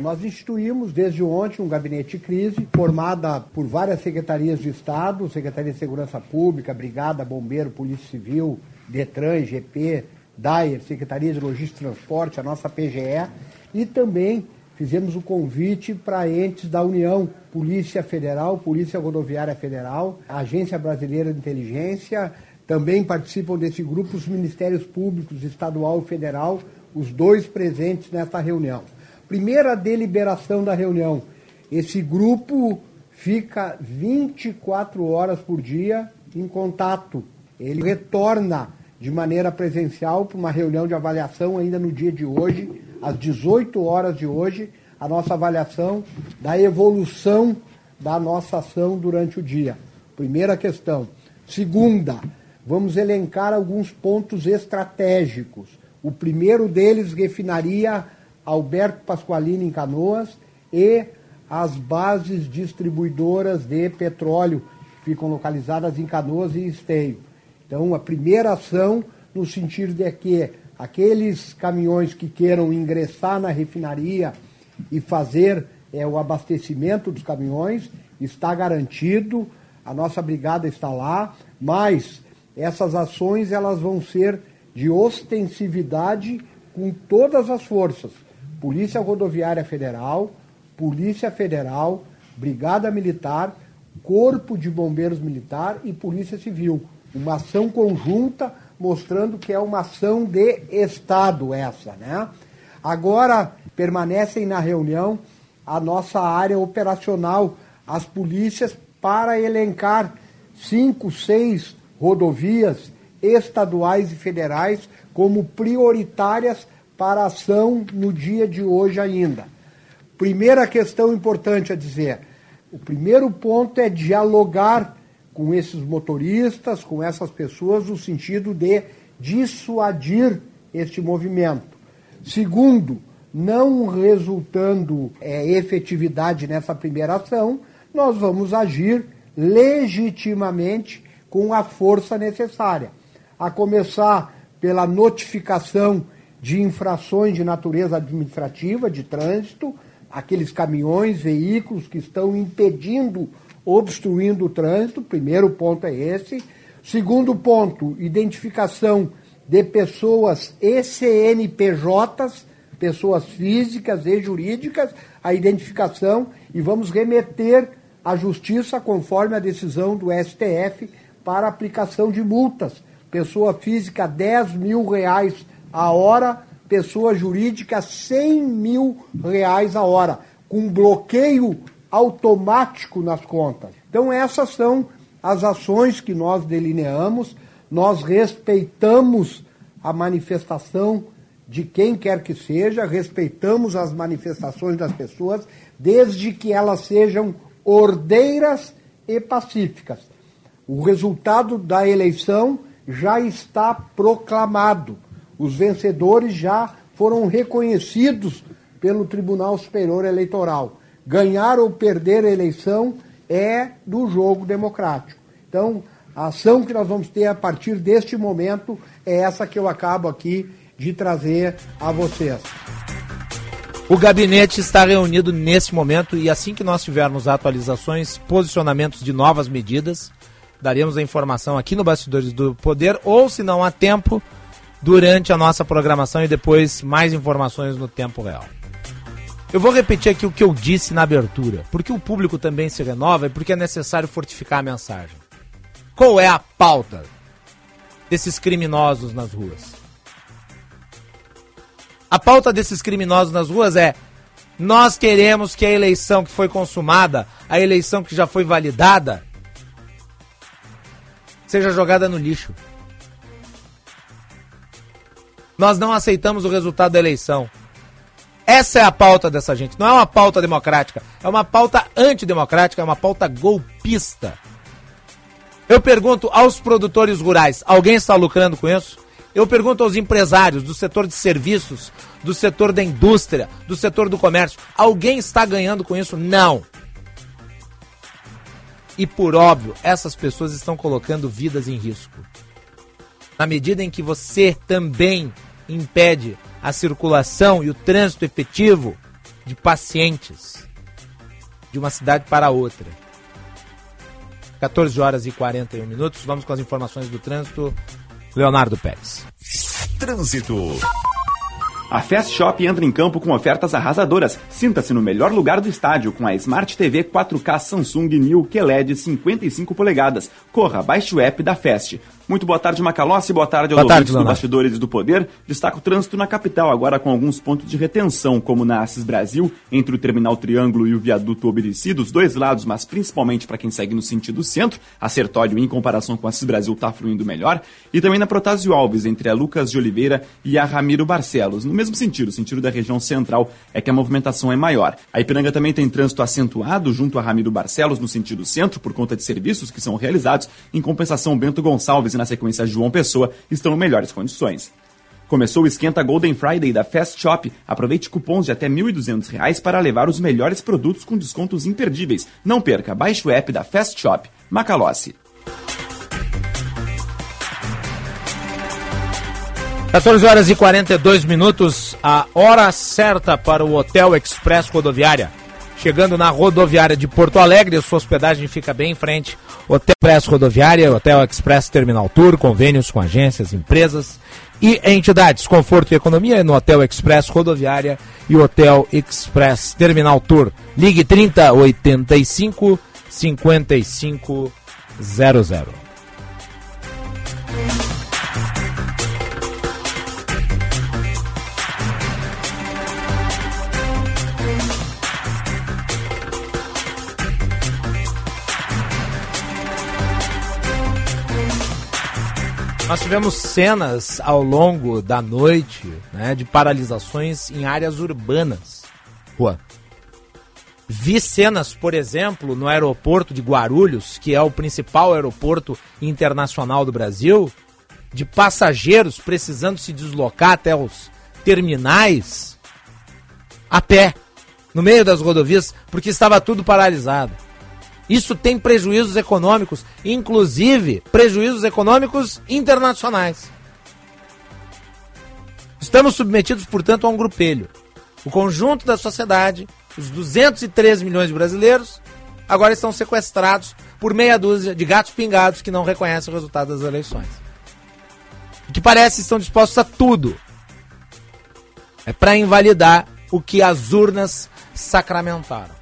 Nós instituímos desde ontem um gabinete de crise formada por várias secretarias de Estado, Secretaria de Segurança Pública, Brigada, Bombeiro, Polícia Civil, Detran, GP, DAIR, Secretaria de Logística e Transporte, a nossa PGE, e também fizemos o convite para entes da União, Polícia Federal, Polícia Rodoviária Federal, Agência Brasileira de Inteligência, também participam desse grupo os Ministérios Públicos Estadual e Federal, os dois presentes nesta reunião. Primeira deliberação da reunião. Esse grupo fica 24 horas por dia em contato. Ele retorna de maneira presencial para uma reunião de avaliação ainda no dia de hoje, às 18 horas de hoje, a nossa avaliação da evolução da nossa ação durante o dia. Primeira questão. Segunda, vamos elencar alguns pontos estratégicos. O primeiro deles, refinaria Alberto Pasqualini em Canoas e as bases distribuidoras de petróleo ficam localizadas em Canoas e Esteio. Então, a primeira ação no sentido de que aqueles caminhões que queiram ingressar na refinaria e fazer é, o abastecimento dos caminhões está garantido, a nossa brigada está lá, mas essas ações elas vão ser de ostensividade com todas as forças. Polícia Rodoviária Federal, Polícia Federal, Brigada Militar, Corpo de Bombeiros Militar e Polícia Civil. Uma ação conjunta mostrando que é uma ação de Estado essa, né? Agora permanecem na reunião a nossa área operacional, as polícias, para elencar cinco, seis rodovias estaduais e federais como prioritárias para ação no dia de hoje ainda. Primeira questão importante a dizer: o primeiro ponto é dialogar com esses motoristas, com essas pessoas, no sentido de dissuadir este movimento. Segundo, não resultando é, efetividade nessa primeira ação, nós vamos agir legitimamente com a força necessária, a começar pela notificação de infrações de natureza administrativa, de trânsito, aqueles caminhões, veículos que estão impedindo, obstruindo o trânsito. Primeiro ponto é esse. Segundo ponto, identificação de pessoas ECNPJs, pessoas físicas e jurídicas, a identificação e vamos remeter à justiça conforme a decisão do STF para aplicação de multas. Pessoa física 10 mil reais a hora, pessoa jurídica 100 mil reais a hora, com bloqueio automático nas contas. Então essas são as ações que nós delineamos, nós respeitamos a manifestação de quem quer que seja, respeitamos as manifestações das pessoas, desde que elas sejam ordeiras e pacíficas. O resultado da eleição já está proclamado. Os vencedores já foram reconhecidos pelo Tribunal Superior Eleitoral. Ganhar ou perder a eleição é do jogo democrático. Então, a ação que nós vamos ter a partir deste momento é essa que eu acabo aqui de trazer a vocês.
O gabinete está reunido nesse momento e assim que nós tivermos atualizações, posicionamentos de novas medidas, daremos a informação aqui no Bastidores do Poder, ou se não há tempo, durante a nossa programação e depois mais informações no tempo real. Eu vou repetir aqui o que eu disse na abertura, porque o público também se renova e porque é necessário fortificar a mensagem. Qual é a pauta desses criminosos nas ruas? A pauta desses criminosos nas ruas é: nós queremos que a eleição que foi consumada, a eleição que já foi validada, seja jogada no lixo. Nós não aceitamos o resultado da eleição. Essa é a pauta dessa gente. Não é uma pauta democrática, é uma pauta antidemocrática, é uma pauta golpista. Eu pergunto aos produtores rurais: alguém está lucrando com isso? Eu pergunto aos empresários do setor de serviços, do setor da indústria, do setor do comércio: alguém está ganhando com isso? Não. E por óbvio, essas pessoas estão colocando vidas em risco. Na medida em que você também impede a circulação e o trânsito efetivo de pacientes de uma cidade para outra. 14 horas e 41 minutos. Vamos com as informações do trânsito. Leonardo Pérez.
Trânsito.
A Fast Shop entra em campo com ofertas arrasadoras. Sinta-se no melhor lugar do estádio com a Smart TV 4K Samsung New QLED 55 polegadas. Corra, baixe o app da Fast. Muito boa tarde, Macalossi. Boa tarde aos
Boa tarde,
do. Bastidores do Poder. Destaca o trânsito na capital, agora com alguns pontos de retenção, como na Assis Brasil, entre o Terminal Triângulo e o Viaduto Oberici, dos dois lados, mas principalmente para quem segue no sentido centro. A Sertório, em comparação com a Assis Brasil, está fluindo melhor. E também na Protásio Alves, entre a Lucas de Oliveira e a Ramiro Barcelos. No mesmo sentido, o sentido da região central é que a movimentação é maior. A Ipiranga também tem trânsito acentuado junto a Ramiro Barcelos, no sentido centro, por conta de serviços que são realizados. Em compensação, Bento Gonçalves na sequência João Pessoa estão em melhores condições. Começou o Esquenta Golden Friday da Fast Shop. Aproveite cupons de até 1.200 reais para levar os melhores produtos com descontos imperdíveis. Não perca, baixe o app da Fast Shop. Macalossi.
14 horas e 42 minutos, a hora certa para o Hotel Express Rodoviária. Chegando na rodoviária de Porto Alegre, a sua hospedagem fica bem em frente. Hotel Express Rodoviária, Hotel Express Terminal Tour, convênios com agências, empresas e entidades. Conforto e economia no Hotel Express Rodoviária e Hotel Express Terminal Tour. Ligue 30 85 55 00. Nós tivemos cenas ao longo da noite né, de paralisações em áreas urbanas. Vi cenas, por exemplo, no aeroporto de Guarulhos, que é o principal aeroporto internacional do Brasil, de passageiros precisando se deslocar até os terminais a pé, no meio das rodovias, porque estava tudo paralisado. Isso tem prejuízos econômicos, inclusive prejuízos econômicos internacionais. Estamos submetidos, portanto, a um grupelho. O conjunto da sociedade, os 213 milhões de brasileiros, agora estão sequestrados por meia dúzia de gatos pingados que não reconhecem o resultado das eleições. Que parece estão dispostos a tudo. É para invalidar o que as urnas sacramentaram.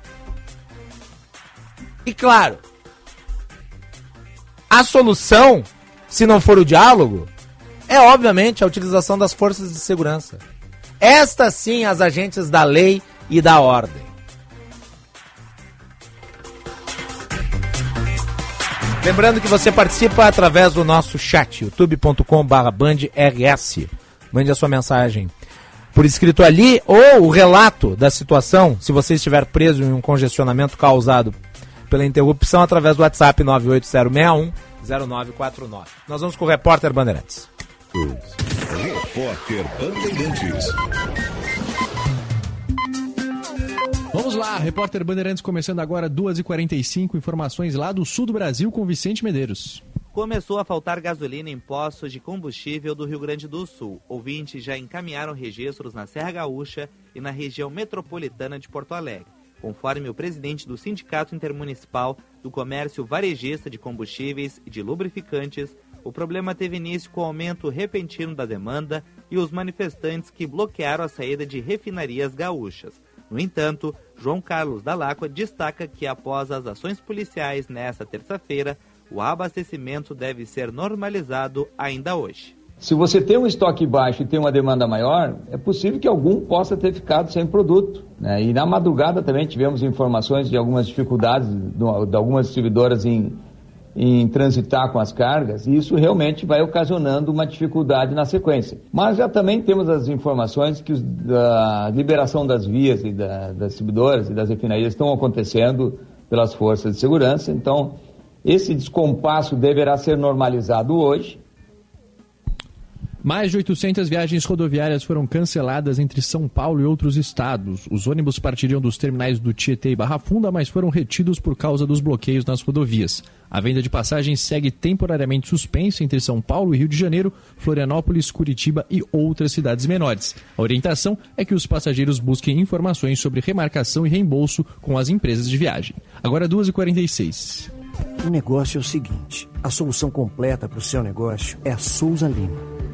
E claro, a solução, se não for o diálogo, é obviamente a utilização das forças de segurança. Estas sim as agentes da lei e da ordem. Lembrando que você participa através do nosso chat, youtube.com/bandrs. Mande a sua mensagem por escrito ali ou o relato da situação, se você estiver preso em um congestionamento causado pela interrupção através do WhatsApp 98061 0949. Nós vamos com o repórter Bandeirantes.
Repórter Bandeirantes.
Vamos lá, repórter Bandeirantes começando agora 2h45, informações lá do sul do Brasil com Vicente Medeiros.
Começou a faltar gasolina em postos de combustível do Rio Grande do Sul. Ouvintes já encaminharam registros na Serra Gaúcha e na região metropolitana de Porto Alegre. Conforme o presidente do Sindicato Intermunicipal do Comércio Varejista de Combustíveis e de Lubrificantes, O problema teve início com o aumento repentino da demanda e os manifestantes que bloquearam a saída de refinarias gaúchas. No entanto, João Carlos Dalacqua destaca que após as ações policiais nesta terça-feira, o abastecimento deve ser normalizado ainda hoje.
Se você tem um estoque baixo e tem uma demanda maior, é possível que algum possa ter ficado sem produto. Né? E na madrugada também tivemos informações de algumas dificuldades de algumas distribuidoras em, em transitar com as cargas, e isso realmente vai ocasionando uma dificuldade na sequência. Mas já também temos as informações que a liberação das vias e da, das distribuidoras e das refinarias estão acontecendo pelas forças de segurança, então esse descompasso deverá ser normalizado hoje.
Mais de 800 viagens rodoviárias foram canceladas entre São Paulo e outros estados. Os ônibus partiriam dos terminais do Tietê e Barra Funda, mas foram retidos por causa dos bloqueios nas rodovias. A venda de passagens segue temporariamente suspensa entre São Paulo e Rio de Janeiro, Florianópolis, Curitiba e outras cidades menores. A orientação é que os passageiros busquem informações sobre remarcação e reembolso com as empresas de viagem. Agora 2h46.
O negócio é o seguinte: a solução completa para o seu negócio é a Souza Lima.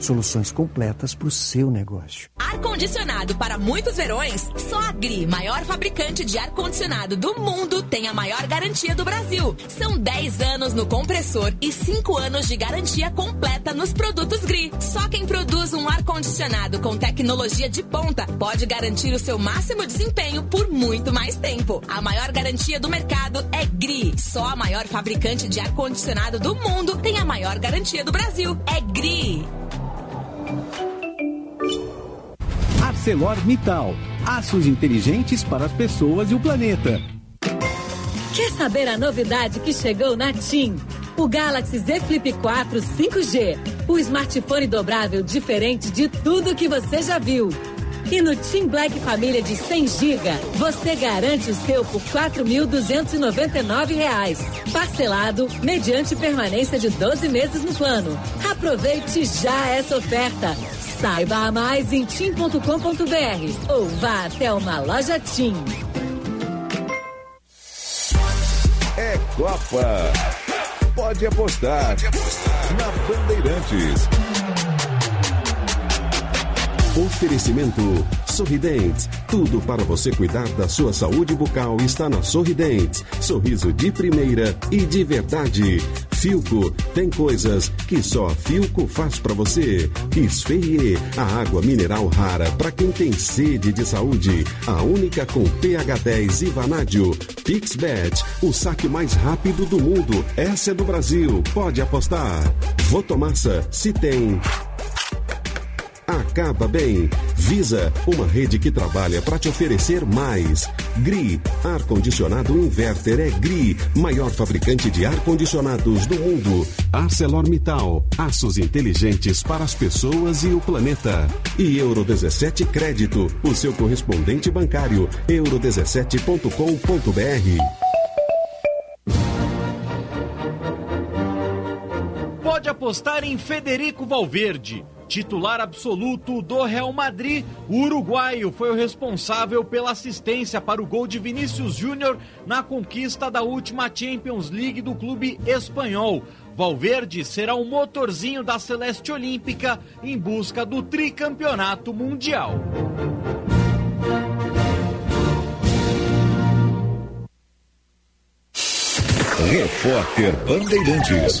Soluções completas para o seu negócio.
Ar-condicionado para muitos verões? Só a GRI, maior fabricante de ar-condicionado do mundo, tem a maior garantia do Brasil. São 10 anos no compressor e 5 anos de garantia completa nos produtos GRI. Só quem produz um ar-condicionado com tecnologia de ponta pode garantir o seu máximo desempenho por muito mais tempo. A maior garantia do mercado é GRI. Só a maior fabricante de ar-condicionado do mundo tem a maior garantia do Brasil. É GRI.
ArcelorMittal. Aços inteligentes para as pessoas e o planeta.
Quer saber a novidade que chegou na TIM? O Galaxy Z Flip 4 5G. O smartphone dobrável diferente de tudo que você já viu. E no Team Black Família de 100 GB, você garante o seu por 4.299 reais, parcelado mediante permanência de 12 meses no plano. Aproveite já essa oferta. Saiba mais em tim.com.br ou vá até uma loja Tim.
É Copa. Pode apostar. Na Bandeirantes. Oferecimento Sorridentes. Tudo para você cuidar da sua saúde bucal está na Sorridentes. Sorriso de primeira e de verdade. Filco tem coisas que só Filco faz para você. Esferrier, a água mineral rara para quem tem sede de saúde. A única com pH 10 e vanádio. Pixbet, o saque mais rápido do mundo. Essa é do Brasil. Pode apostar. Votomassa, se tem. Acaba bem. Visa, uma rede que trabalha para te oferecer mais. GRI, ar-condicionado inverter é GRI, maior fabricante de ar-condicionados do mundo. ArcelorMittal, aços inteligentes para as pessoas e o planeta. E Euro 17 Crédito, o seu correspondente bancário. euro17.com.br.
Pode apostar em Federico Valverde. Titular absoluto do Real Madrid, o uruguaio foi o responsável pela assistência para o gol de Vinícius Júnior na conquista da última Champions League do clube espanhol. Valverde será o motorzinho da Celeste Olímpica em busca do tricampeonato mundial.
Repórter Bandeirantes.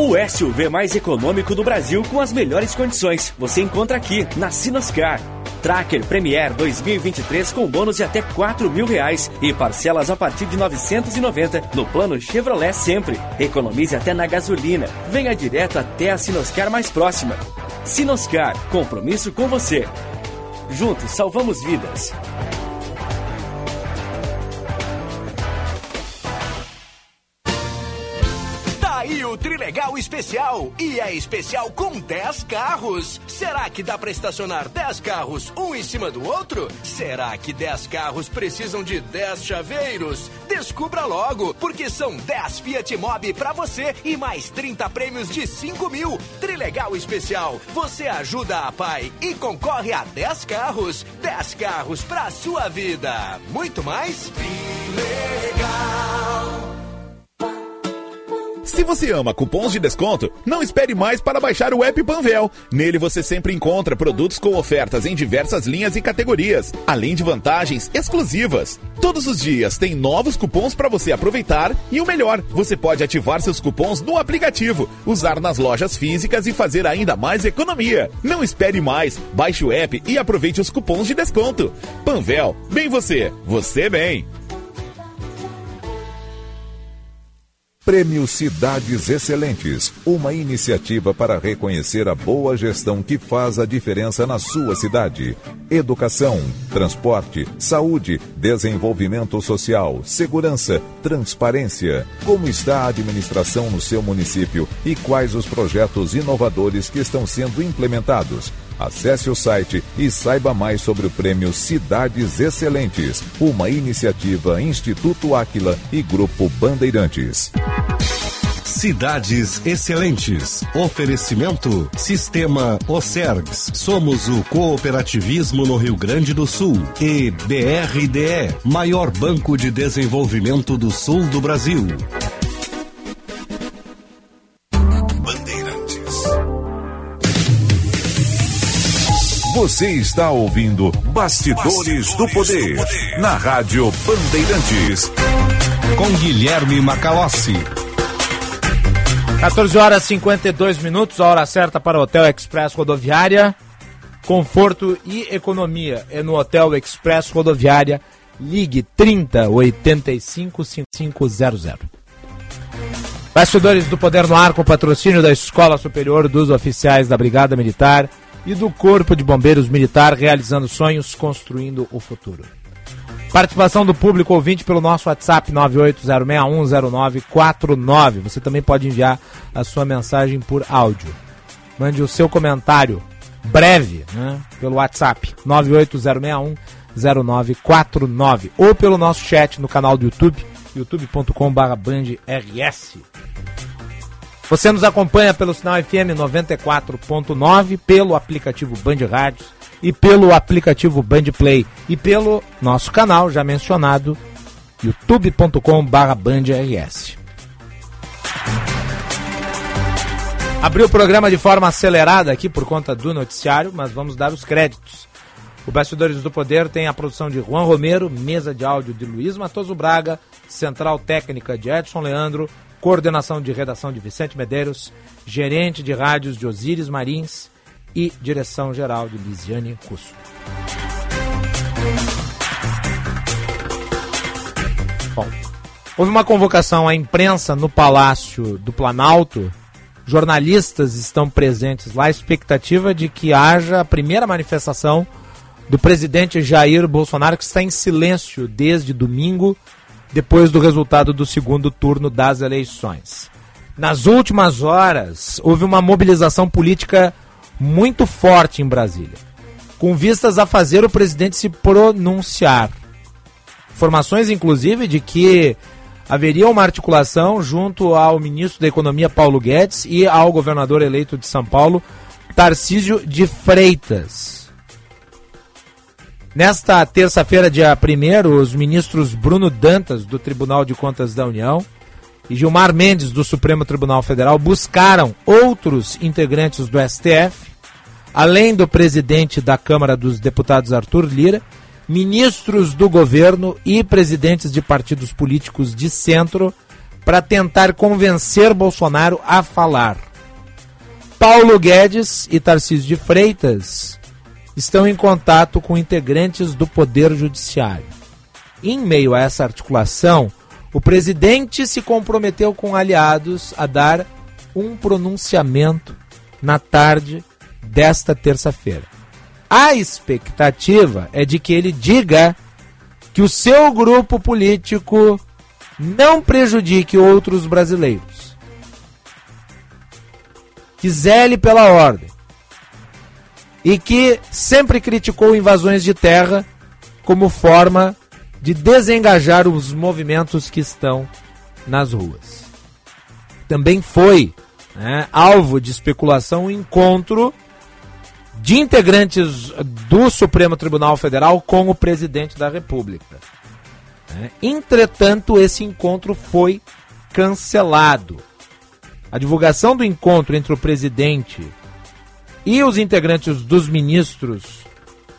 O SUV mais econômico do Brasil com as melhores condições. Você encontra aqui na Sinoscar. Tracker Premier 2023 com bônus de até 4 mil reais e parcelas a partir de 990 no plano Chevrolet Sempre. Economize até na gasolina. Venha direto até a Sinoscar mais próxima. Sinoscar, compromisso com você. Juntos salvamos vidas.
Trilegal Especial. E é especial com 10 carros. Será que dá pra estacionar 10 carros um em cima do outro? Será que 10 carros precisam de 10 chaveiros? Descubra logo, porque são 10 Fiat Mobi pra você e mais 30 prêmios de 5 mil. Trilegal Especial. Você ajuda a pai e concorre a 10 carros. 10 carros pra sua vida. Muito mais?
Se você ama cupons de desconto, não espere mais para baixar o app Panvel. Nele você sempre encontra produtos com ofertas em diversas linhas e categorias, além de vantagens exclusivas. Todos os dias tem novos cupons para você aproveitar e o melhor, você pode ativar seus cupons no aplicativo, usar nas lojas físicas e fazer ainda mais economia. Não espere mais, baixe o app e aproveite os cupons de desconto. Panvel, bem você, você bem.
Prêmio Cidades Excelentes, uma iniciativa para reconhecer a boa gestão que faz a diferença na sua cidade. Educação, transporte, saúde, desenvolvimento social, segurança, transparência. Como está a administração no seu município e quais os projetos inovadores que estão sendo implementados? Acesse o site e saiba mais sobre o prêmio Cidades Excelentes, uma iniciativa Instituto Áquila e Grupo Bandeirantes.
Cidades Excelentes. Oferecimento Sistema Ocergs. Somos o cooperativismo no Rio Grande do Sul. E BRDE, maior banco de desenvolvimento do sul do Brasil.
Você está ouvindo Bastidores, do, Poder, na Rádio Bandeirantes.
Com Guilherme Macalossi.
14 horas e 52 minutos, a hora certa para o Hotel Express Rodoviária. Conforto e economia é no Hotel Express Rodoviária. Ligue 30 85 5500. Bastidores do Poder no Ar com patrocínio da Escola Superior dos Oficiais da Brigada Militar e do Corpo de Bombeiros Militar, realizando sonhos, construindo o futuro. Participação do público ouvinte pelo nosso WhatsApp 980610949. Você também pode enviar a sua mensagem por áudio. Mande o seu comentário breve né, pelo WhatsApp 980610949 ou pelo nosso chat no canal do YouTube, youtube.com/bandrs. Você nos acompanha pelo sinal FM 94.9, pelo aplicativo Band Rádios e pelo aplicativo Band Play e pelo nosso canal já mencionado youtube.com/bandrs. Abri o programa de forma acelerada aqui por conta do noticiário, mas vamos dar os créditos. O Bastidores do Poder tem a produção de Juan Romero, mesa de áudio de Luiz Matoso Braga, central técnica de Edson Leandro, coordenação de redação de Vicente Medeiros, gerente de rádios de Osíris Marins e direção geral de Lisiane Russo. Bom, houve uma convocação à imprensa no Palácio do Planalto. Jornalistas estão presentes lá, expectativa de que haja a primeira manifestação do presidente Jair Bolsonaro, que está em silêncio desde domingo, depois do resultado do segundo turno das eleições. Nas últimas horas, houve uma mobilização política muito forte em Brasília, com vistas a fazer o presidente se pronunciar. Informações, inclusive, de que haveria uma articulação junto ao ministro da Economia, Paulo Guedes, e ao governador eleito de São Paulo, Tarcísio de Freitas. Nesta terça-feira, dia 1 os ministros Bruno Dantas, do Tribunal de Contas da União, e Gilmar Mendes, do Supremo Tribunal Federal, buscaram outros integrantes do STF, além do presidente da Câmara dos Deputados, Arthur Lira, ministros do governo e presidentes de partidos políticos de centro, para tentar convencer Bolsonaro a falar. Paulo Guedes e Tarcísio de Freitas estão em contato com integrantes do Poder Judiciário. Em meio a essa articulação, o presidente se comprometeu com aliados a dar um pronunciamento na tarde desta terça-feira. A expectativa é de que ele diga que o seu grupo político não prejudique outros brasileiros. Que zele pela ordem. E que sempre criticou invasões de terra como forma de desengajar os movimentos que estão nas ruas. Também foi né, alvo de especulação o encontro de integrantes do Supremo Tribunal Federal com o presidente da República. Né. Entretanto, esse encontro foi cancelado. A divulgação do encontro entre o presidente e os integrantes dos ministros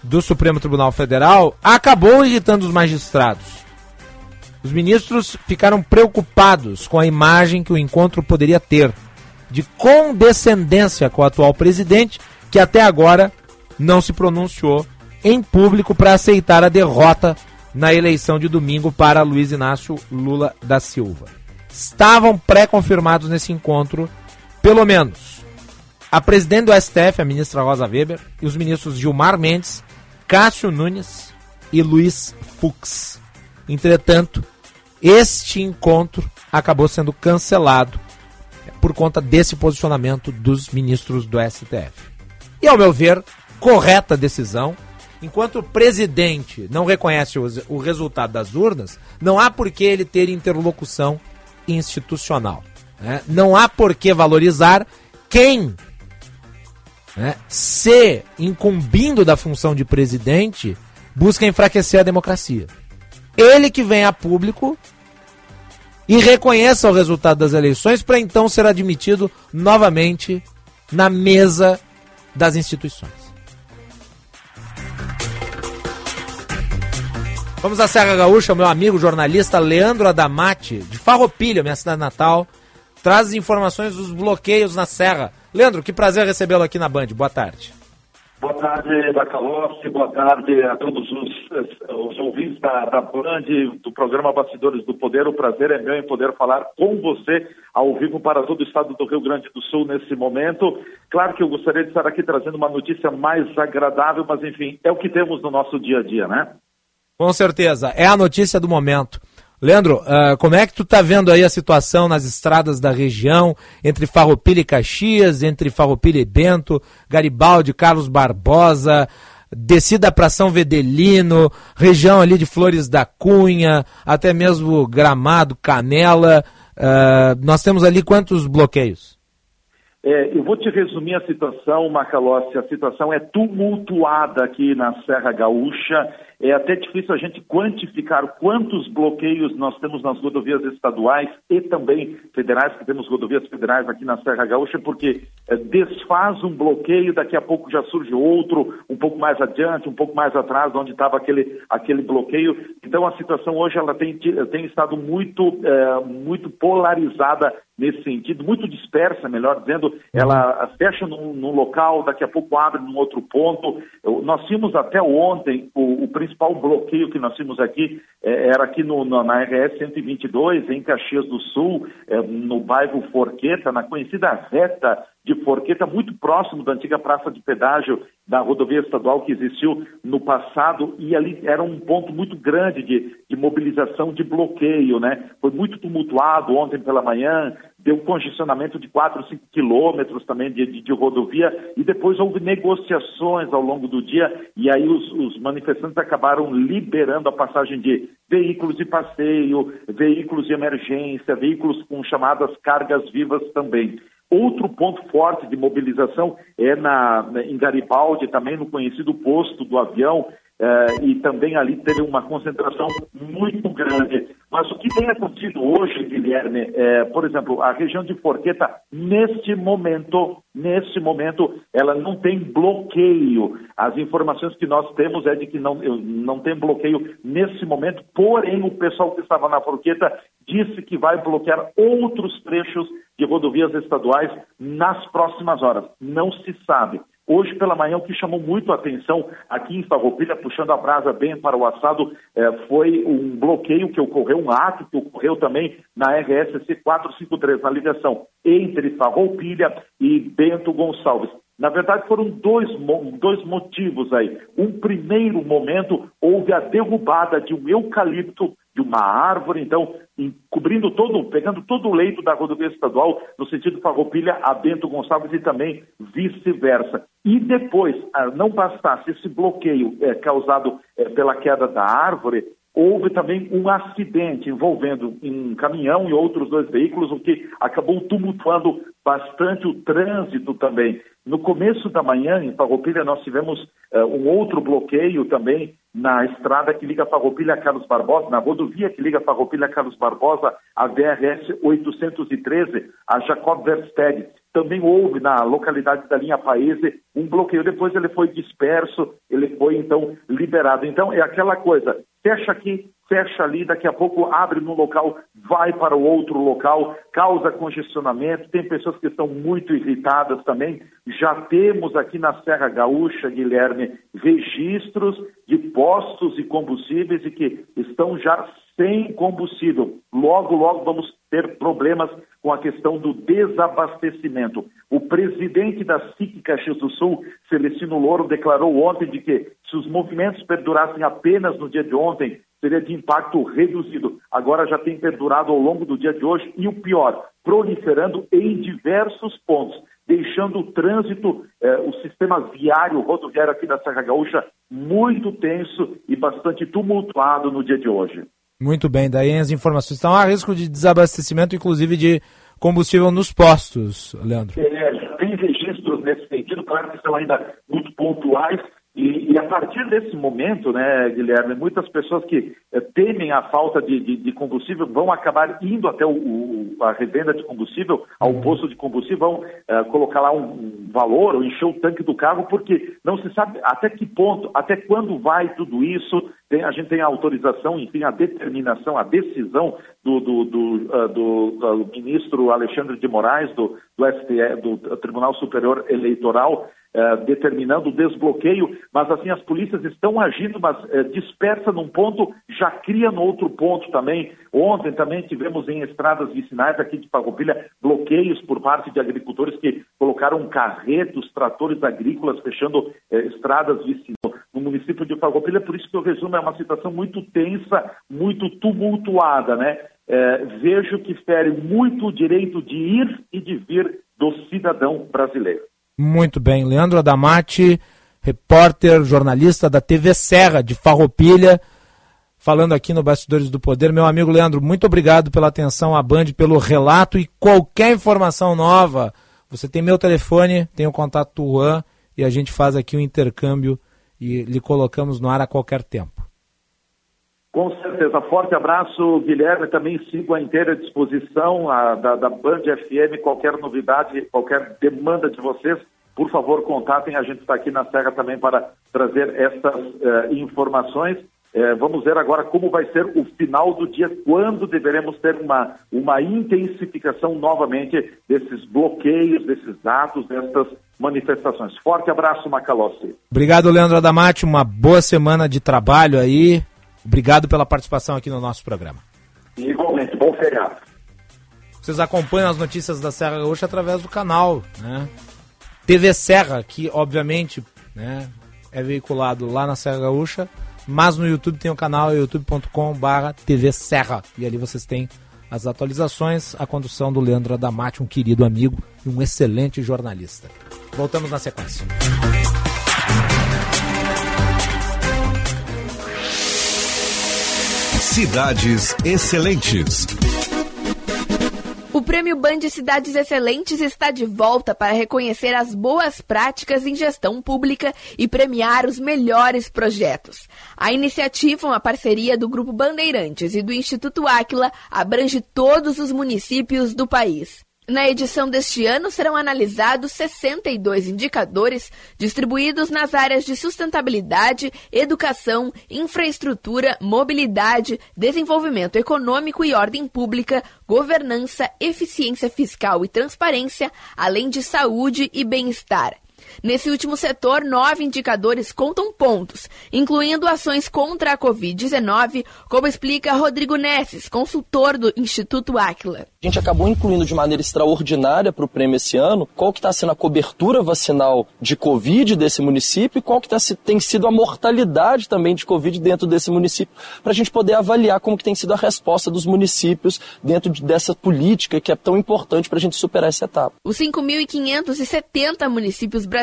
do Supremo Tribunal Federal acabou irritando os magistrados. Os ministros ficaram preocupados com a imagem que o encontro poderia ter de condescendência com o atual presidente, que até agora não se pronunciou em público para aceitar a derrota na eleição de domingo para Luiz Inácio Lula da Silva. Estavam pré-confirmados nesse encontro, pelo menos, a presidente do STF, a ministra Rosa Weber, e os ministros Gilmar Mendes Cássio Nunes e Luiz Fux. Entretanto, este encontro acabou sendo cancelado por conta desse posicionamento dos ministros do STF. E, ao meu ver, correta decisão. Enquanto o presidente não reconhece o resultado das urnas, não há por que ele ter interlocução institucional. Né? Não há por que valorizar quem né, se incumbindo da função de presidente, busca enfraquecer a democracia. Ele que vem a público e reconheça o resultado das eleições para então ser admitido novamente na mesa das instituições. Vamos à Serra Gaúcha, meu amigo jornalista Leandro Adamati, de Farroupilha, minha cidade natal, traz informações dos bloqueios na Serra. Leandro, que prazer recebê-lo aqui na Band. Boa tarde.
Boa tarde, Bacalossi. Boa tarde a todos os, os ouvintes da, da Band, do programa Bastidores do Poder. O prazer é meu em poder falar com você ao vivo para todo o estado do Rio Grande do Sul nesse momento. Claro que eu gostaria de estar aqui trazendo uma notícia mais agradável, mas enfim, é o que temos no nosso dia a dia, né?
Com certeza, é a notícia do momento. Leandro, uh, como é que tu tá vendo aí a situação nas estradas da região, entre Farroupilha e Caxias, entre Farroupilha e Bento, Garibaldi, Carlos Barbosa, descida para São Vedelino, região ali de Flores da Cunha, até mesmo Gramado, Canela, uh, nós temos ali quantos bloqueios?
É, eu vou te resumir a situação, Macalossi. A situação é tumultuada aqui na Serra Gaúcha é até difícil a gente quantificar quantos bloqueios nós temos nas rodovias estaduais e também federais, que temos rodovias federais aqui na Serra Gaúcha, porque é, desfaz um bloqueio, daqui a pouco já surge outro, um pouco mais adiante, um pouco mais atrás, onde estava aquele, aquele bloqueio. Então a situação hoje ela tem, tem estado muito, é, muito polarizada nesse sentido, muito dispersa, melhor dizendo, ela fecha num, num, local, daqui a pouco abre num outro ponto. Eu, nós tínhamos até ontem o, o principal bloqueio que nós tínhamos aqui é, era aqui no, no, na RS 122, em Caxias do Sul, é, no bairro Forqueta, na conhecida reta de Forqueta, muito próximo da antiga praça de pedágio da rodovia estadual que existiu no passado, e ali era um ponto muito grande de, de mobilização, de bloqueio, né? Foi muito tumultuado ontem pela manhã, deu congestionamento de 4, 5 quilômetros também de, de, de, rodovia, e depois houve negociações ao longo do dia, e aí os, os manifestantes acabaram liberando a passagem de veículos de passeio, veículos de emergência, veículos com chamadas cargas vivas também. Outro ponto forte de mobilização é na, em Garibaldi, também no conhecido posto do avião, eh, e também ali teve uma concentração muito grande. Mas o que tem acontecido hoje, Guilherme, é, por exemplo, a região de Forqueta, neste momento, neste momento, ela não tem bloqueio. As informações que nós temos é de que não, não tem bloqueio nesse momento, porém o pessoal que estava na Forqueta disse que vai bloquear outros trechos de rodovias estaduais nas próximas horas. Não se sabe. Hoje pela manhã, o que chamou muito a atenção aqui em Farroupilha, puxando a brasa bem para o assado, eh, foi um bloqueio que ocorreu, um ato que ocorreu também na RSC 453, na ligação entre Farroupilha e Bento Gonçalves. Na verdade, foram dois, dois motivos aí. Um primeiro momento, houve a derrubada de um eucalipto de uma árvore, então, cobrindo todo, pegando todo o leito da rodovia estadual, no sentido Farroupilha a Bento Gonçalves e também vice-versa. E depois, não bastasse esse bloqueio é, causado é, pela queda da árvore, houve também um acidente envolvendo um caminhão e outros dois veículos, o que acabou tumultuando bastante o trânsito também. No começo da manhã, em Farroupilha, nós tivemos uh, um outro bloqueio também na estrada que liga Farroupilha a Carlos Barbosa, na rodovia que liga Farroupilha a Carlos Barbosa, a VRS 813, a Jacob Versteg. Também houve na localidade da linha Paese um bloqueio. Depois ele foi disperso, ele foi então liberado. Então é aquela coisa: fecha aqui, fecha ali, daqui a pouco abre no local, vai para o outro local, causa congestionamento. Tem pessoas que estão muito irritadas também. Já temos aqui na Serra Gaúcha, Guilherme, registros de postos e combustíveis e que estão já sem combustível. Logo, logo vamos ter problemas com a questão do desabastecimento. O presidente da SIC Caxias do Sul, Celestino Louro, declarou ontem de que se os movimentos perdurassem apenas no dia de ontem, seria de impacto reduzido. Agora já tem perdurado ao longo do dia de hoje e o pior, proliferando em diversos pontos, deixando o trânsito, eh, o sistema viário, rodoviário aqui da Serra Gaúcha muito tenso e bastante tumultuado no dia de hoje.
Muito bem, daí as informações. Então há risco de desabastecimento, inclusive de combustível nos postos, Leandro.
É, tem registros nesse sentido, claro que são ainda muito pontuais, e, e, a partir desse momento, né, Guilherme, muitas pessoas que eh, temem a falta de, de, de, combustível vão acabar indo até o, o, a revenda de combustível, ao uhum. posto de combustível, vão eh, colocar lá um, um, valor ou encher o tanque do carro, porque não se sabe até que ponto, até quando vai tudo isso. Tem, a gente tem a autorização, enfim, a determinação, a decisão do, do, do, uh, do ministro Alexandre de Moraes, do, do, STE, do Tribunal Superior Eleitoral, eh, determinando o desbloqueio, mas assim as polícias estão agindo, mas eh, dispersa num ponto, já cria no outro ponto também. Ontem também tivemos em estradas vicinais aqui de Farroupilha bloqueios por parte de agricultores que colocaram carretos, tratores agrícolas fechando eh, estradas vicinais no município de Farroupilha, por isso que eu resumo, é uma situação muito tensa, muito tumultuada, né? vejo que fere muito o direito de ir e de vir do cidadão brasileiro.
Muito bem. Leandro Adamati, repórter, jornalista da TV Serra de Farroupilha, falando aqui no Bastidores do Poder. Meu amigo Leandro, muito obrigado pela atenção à Band, pelo relato e qualquer informação nova. Você tem meu telefone, tem o contato do Juan e a gente faz aqui o um intercâmbio e lhe colocamos no ar a qualquer tempo.
Com certeza. Forte abraço, Guilherme. Também sigo à inteira disposição a, da, da Band FM. Qualquer novidade, qualquer demanda de vocês, por favor, contatem. A gente está aqui na Serra também para trazer essas uh, informações. Uh, vamos ver agora como vai ser o final do dia, quando deveremos ter uma, uma intensificação novamente desses bloqueios, desses atos, dessas manifestações. Forte abraço, Macalossi.
Obrigado, Leandro Adamati. Uma boa semana de trabalho aí. Obrigado pela participação aqui no nosso programa.
Igualmente, bom feriado.
Vocês acompanham as notícias da Serra Gaúcha através do canal, né? TV Serra, que obviamente né, é veiculado lá na Serra Gaúcha, mas no YouTube tem o canal youtube.com/barra TV Serra e ali vocês têm as atualizações, a condução do Leandro Adamati, um querido amigo e um excelente jornalista. Voltamos na sequência.
Cidades Excelentes.
O Prêmio Band Cidades Excelentes está de volta para reconhecer as boas práticas em gestão pública e premiar os melhores projetos. A iniciativa, uma parceria do Grupo Bandeirantes e do Instituto Áquila, abrange todos os municípios do país. Na edição deste ano serão analisados 62 indicadores distribuídos nas áreas de sustentabilidade, educação, infraestrutura, mobilidade, desenvolvimento econômico e ordem pública, governança, eficiência fiscal e transparência, além de saúde e bem-estar. Nesse último setor, nove indicadores contam pontos, incluindo ações contra a Covid-19, como explica Rodrigo Nesses, consultor do Instituto Aquila.
A gente acabou incluindo de maneira extraordinária para o prêmio esse ano qual que está sendo a cobertura vacinal de Covid desse município e qual que tá, tem sido a mortalidade também de Covid dentro desse município, para a gente poder avaliar como que tem sido a resposta dos municípios dentro dessa política que é tão importante para a gente superar essa etapa.
Os 5.570 municípios brasileiros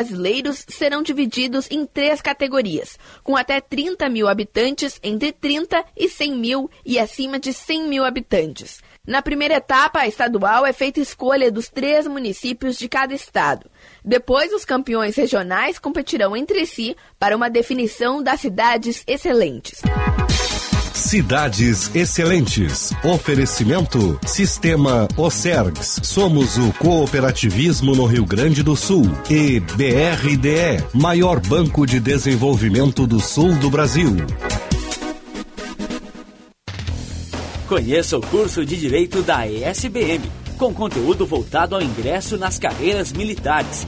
serão divididos em três categorias, com até 30 mil habitantes, entre 30 e 100 mil e acima de 100 mil habitantes. Na primeira etapa, a estadual é feita escolha dos três municípios de cada estado. Depois, os campeões regionais competirão entre si para uma definição das cidades excelentes.
Cidades Excelentes. Oferecimento Sistema Ocergs. Somos o cooperativismo no Rio Grande do Sul. E BRDE, maior banco de desenvolvimento do sul do Brasil.
Conheça o curso de Direito da ESBM, com conteúdo voltado ao ingresso nas carreiras militares.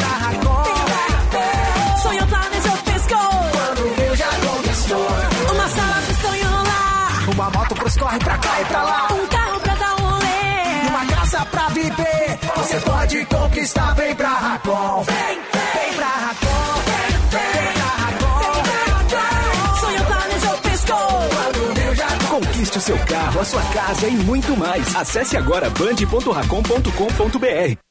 conquistar, vem pra Racon. Vem, vem. Vem pra Racon.
Conquiste o seu carro, a sua casa e muito mais. Acesse agora band.racom.com.br.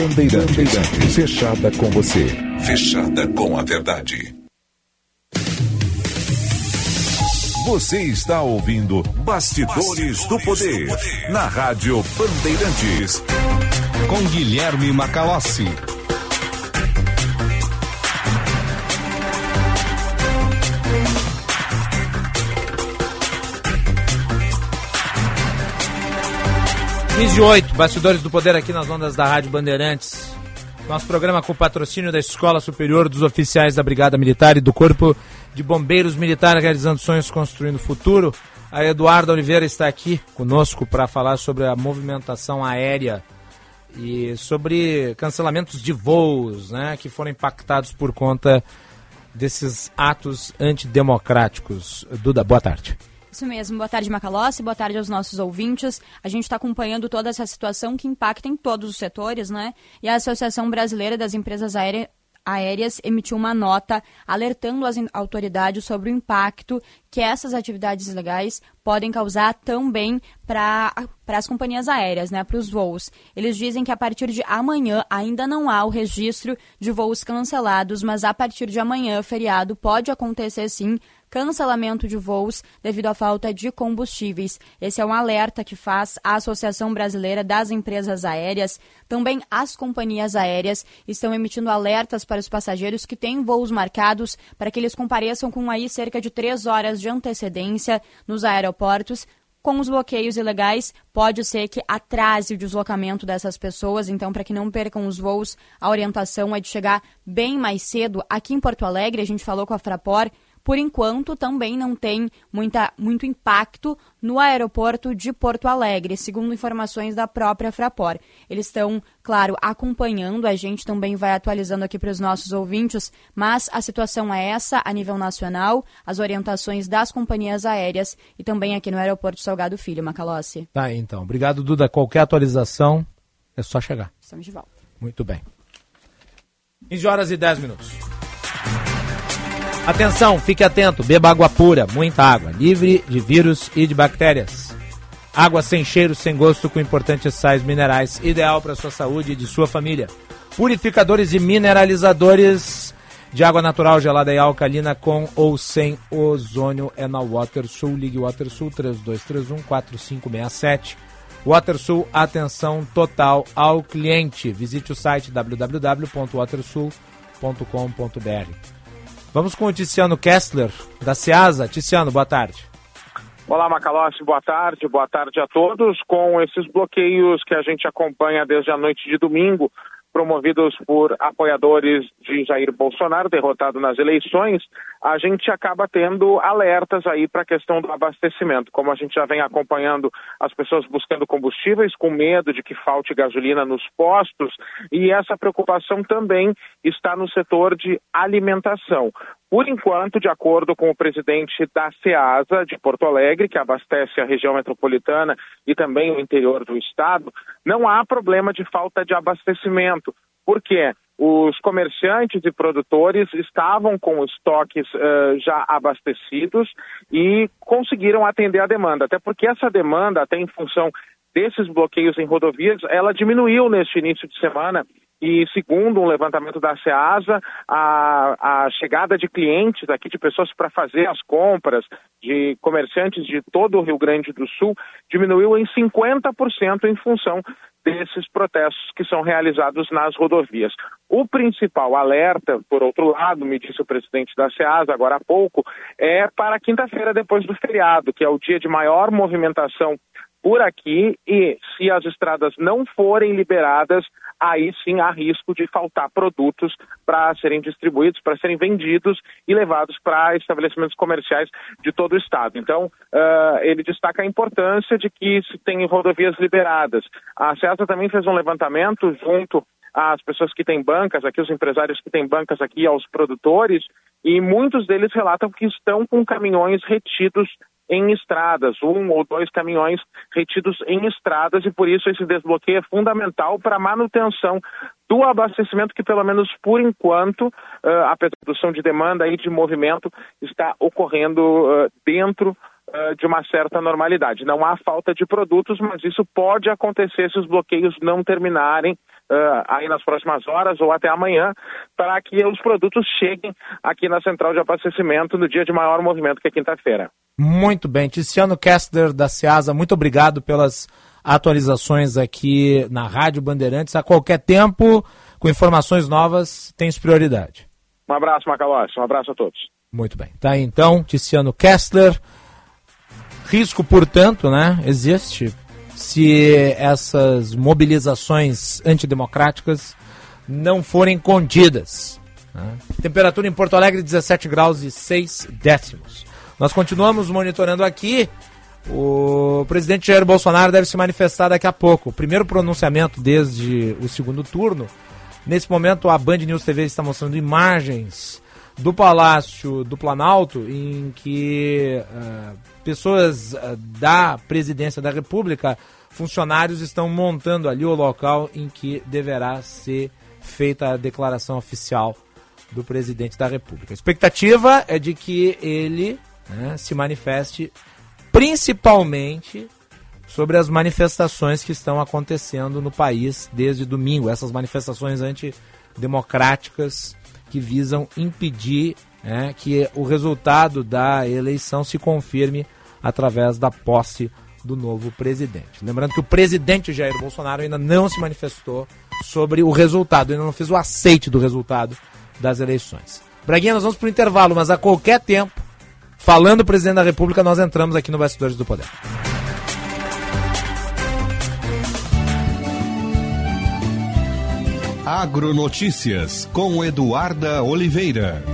Bandeirantes. Fechada com você. Fechada com a verdade. Você está ouvindo Bastidores, do, Poder, na Rádio Bandeirantes.
Com Guilherme Macalossi.
Quinze e oito, Bastidores do Poder aqui nas ondas da Rádio Bandeirantes. Nosso programa com patrocínio da Escola Superior dos Oficiais da Brigada Militar e do Corpo de Bombeiros Militar realizando sonhos construindo futuro. A Eduarda Oliveira está aqui conosco para falar sobre a movimentação aérea e sobre cancelamentos de voos, né, que foram impactados por conta desses atos antidemocráticos. Duda, boa tarde.
Isso mesmo. Boa tarde, Macalossi. Boa tarde aos nossos ouvintes. A gente está acompanhando toda essa situação que impacta em todos os setores, né? E a Associação Brasileira das Empresas Aéreas aéreas emitiu uma nota alertando as autoridades sobre o impacto que essas atividades ilegais podem causar também para as companhias aéreas, né, para os voos. Eles dizem que a partir de amanhã ainda não há o registro de voos cancelados, mas a partir de amanhã, feriado, pode acontecer sim cancelamento de voos devido à falta de combustíveis. Esse é um alerta que faz a Associação Brasileira das Empresas Aéreas. Também as companhias aéreas estão emitindo alertas para os passageiros que têm voos marcados para que eles compareçam com aí cerca de três horas de antecedência nos aeroportos com os bloqueios ilegais, pode ser que atrase o deslocamento dessas pessoas. Então, para que não percam os voos, a orientação é de chegar bem mais cedo. Aqui em Porto Alegre, a gente falou com a Fraport, por enquanto, também não tem muita, muito impacto no aeroporto de Porto Alegre, segundo informações da própria Fraport. Eles estão, claro, acompanhando, a gente também vai atualizando aqui para os nossos ouvintes, mas a situação é essa a nível nacional, as orientações das companhias aéreas e também aqui no aeroporto Salgado Filho, Macalossi.
Tá, então. Obrigado, Duda. Qualquer atualização, é só chegar.
Estamos de volta.
Muito bem. 15 horas e 10 minutos. Atenção, fique atento, beba água pura, muita água, livre de vírus e de bactérias. Água sem cheiro, sem gosto, com importantes sais minerais, ideal para sua saúde e de sua família. Purificadores e mineralizadores de água natural, gelada e alcalina, com ou sem ozônio, é na WaterSul. Ligue WaterSul 3231 4567. WaterSul, atenção total ao cliente. Visite o site www.watersul.com.br. Vamos com o Tiziano Kessler, da Ceasa. Tiziano, boa tarde.
Olá, Macalossi, boa tarde, boa tarde a todos. Com esses bloqueios que a gente acompanha desde a noite de domingo, promovidos por apoiadores de Jair Bolsonaro, derrotado nas eleições, a gente acaba tendo alertas aí para a questão do abastecimento. Como a gente já vem acompanhando as pessoas buscando combustíveis com medo de que falte gasolina nos postos, e essa preocupação também está no setor de alimentação. Por enquanto, de acordo com o presidente da SEASA de Porto Alegre, que abastece a região metropolitana e também o interior do estado, não há problema de falta de abastecimento. Por quê? Os comerciantes e produtores estavam com estoques uh, já abastecidos e conseguiram atender a demanda, até porque essa demanda, até em função desses bloqueios em rodovias, ela diminuiu neste início de semana e segundo um levantamento da SEASA, a, a chegada de clientes aqui, de pessoas para fazer as compras, de comerciantes de todo o Rio Grande do Sul, diminuiu em 50% em função desses protestos que são realizados nas rodovias. O principal alerta, por outro lado, me disse o presidente da SEASA agora há pouco, é para quinta-feira depois do feriado, que é o dia de maior movimentação por aqui e se as estradas não forem liberadas, aí sim há risco de faltar produtos para serem distribuídos, para serem vendidos e levados para estabelecimentos comerciais de todo o estado. Então, uh, ele destaca a importância de que se tenham rodovias liberadas. A CESA também fez um levantamento junto às pessoas que têm bancas aqui, os empresários que têm bancas aqui, aos produtores, e muitos deles relatam que estão com caminhões retidos em estradas, um ou dois caminhões retidos em estradas e por isso esse desbloqueio é fundamental para a manutenção do abastecimento que pelo menos por enquanto a produção de demanda e de movimento está ocorrendo dentro de uma certa normalidade. Não há falta de produtos, mas isso pode acontecer se os bloqueios não terminarem uh, aí nas próximas horas ou até amanhã, para que os produtos cheguem aqui na central de abastecimento no dia de maior movimento, que é quinta-feira.
Muito bem. Tiziano Kessler, da Ceasa, muito obrigado pelas atualizações aqui na Rádio Bandeirantes. A qualquer tempo, com informações novas, tens prioridade.
Um abraço, Macalossi. Um abraço a todos.
Muito bem. Tá aí, então, Tiziano Kessler. Risco, portanto, né, existe se essas mobilizações antidemocráticas não forem contidas. Né? Temperatura em Porto Alegre 17 graus e 6 décimos. Nós continuamos monitorando aqui. O presidente Jair Bolsonaro deve se manifestar daqui a pouco. O primeiro pronunciamento desde o segundo turno. Nesse momento, a Band News TV está mostrando imagens do Palácio do Planalto, em que uh, pessoas uh, da presidência da República, funcionários, estão montando ali o local em que deverá ser feita a declaração oficial do presidente da República. A expectativa é de que ele né, se manifeste principalmente sobre as manifestações que estão acontecendo no país desde domingo, essas manifestações antidemocráticas que visam impedir né, que o resultado da eleição se confirme através da posse do novo presidente. Lembrando que o presidente Jair Bolsonaro ainda não se manifestou sobre o resultado, ainda não fez o aceite do resultado das eleições. Braguinha, nós vamos para o intervalo, mas a qualquer tempo, falando o presidente da República, nós entramos aqui no Bastidores do Poder.
Agronotícias com Eduarda Oliveira.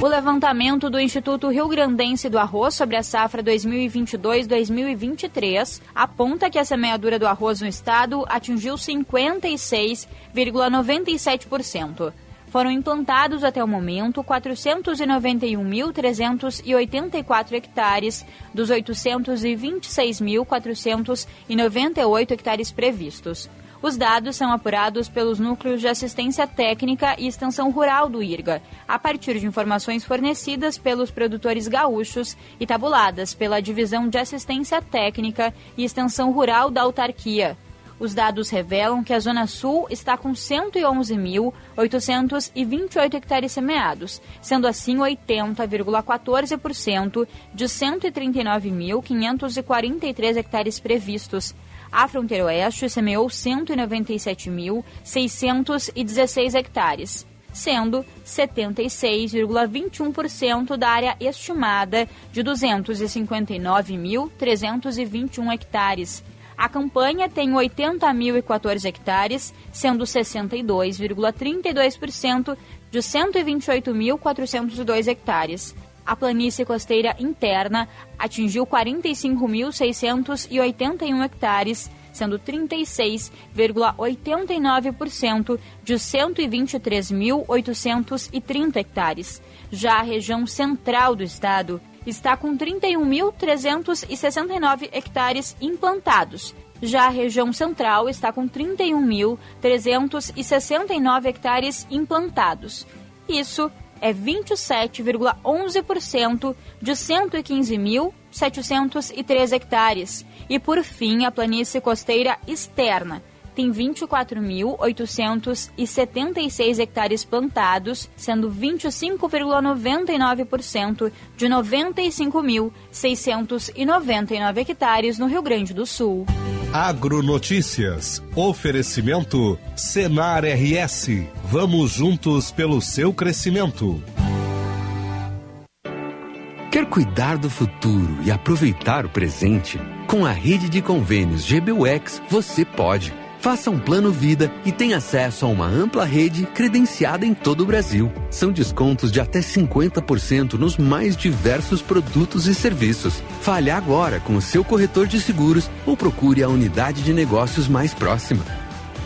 O levantamento do Instituto Rio Grandense do Arroz sobre a safra 2022-2023 aponta que a semeadura do arroz no estado atingiu 56,97%. Foram implantados até o momento 491.384 hectares dos 826.498 hectares previstos. Os dados são apurados pelos núcleos de assistência técnica e extensão rural do IRGA, a partir de informações fornecidas pelos produtores gaúchos e tabuladas pela Divisão de Assistência Técnica e Extensão Rural da autarquia. Os dados revelam que a Zona Sul está com 111.828 hectares semeados, sendo assim 80,14% de 139.543 hectares previstos. A fronteira oeste semeou 197.616 hectares, sendo 76,21% da área estimada de 259.321 hectares. A campanha tem 80.014 hectares, sendo 62,32% de 128.402 hectares. A planície costeira interna atingiu 45.681 hectares, sendo 36,89% de 123.830 hectares. Já a região central do estado está com 31.369 hectares implantados. Já a região central está com 31.369 hectares implantados. Isso é 27,11% de 115.703 hectares. E por fim, a planície costeira externa tem 24.876 hectares plantados, sendo 25,99% de 95.699 hectares no Rio Grande do Sul.
Agronotícias. Oferecimento Senar RS. Vamos juntos pelo seu crescimento.
Quer cuidar do futuro e aproveitar o presente? Com a rede de convênios GBUX, você pode. Faça um plano vida e tenha acesso a uma ampla rede credenciada em todo o Brasil. São descontos de até 50% nos mais diversos produtos e serviços. Fale agora com o seu corretor de seguros ou procure a unidade de negócios mais próxima.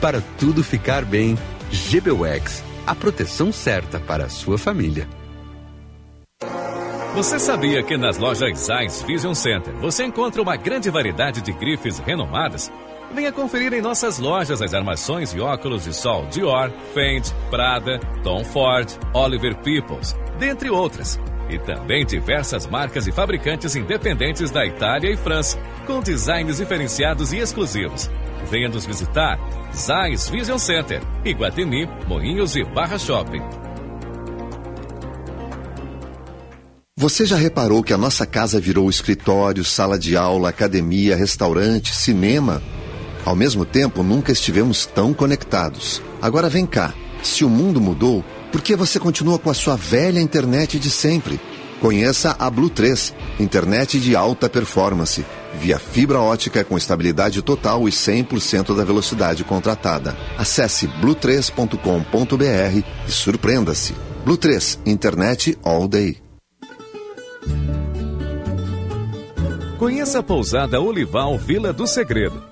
Para tudo ficar bem, GBUX, a proteção certa para a sua família.
Você sabia que nas lojas Zeiss Vision Center você encontra uma grande variedade de grifes renomadas? Venha conferir em nossas lojas as armações e óculos de sol Dior, Fendi, Prada, Tom Ford, Oliver Peoples, dentre outras. E também diversas marcas e fabricantes independentes da Itália e França, com designs diferenciados e exclusivos. Venha nos visitar. Zeiss Vision Center, Iguatemi, Moinhos e Barra Shopping.
Você já reparou que a nossa casa virou escritório, sala de aula, academia, restaurante, cinema? Ao mesmo tempo, nunca estivemos tão conectados. Agora vem cá. Se o mundo mudou, por que você continua com a sua velha internet de sempre? Conheça a Blue 3, internet de alta performance, via fibra ótica com estabilidade total e 100% da velocidade contratada. Acesse blue3.com.br e surpreenda-se. Blue 3, internet all day.
Conheça a pousada Olival Vila do Segredo.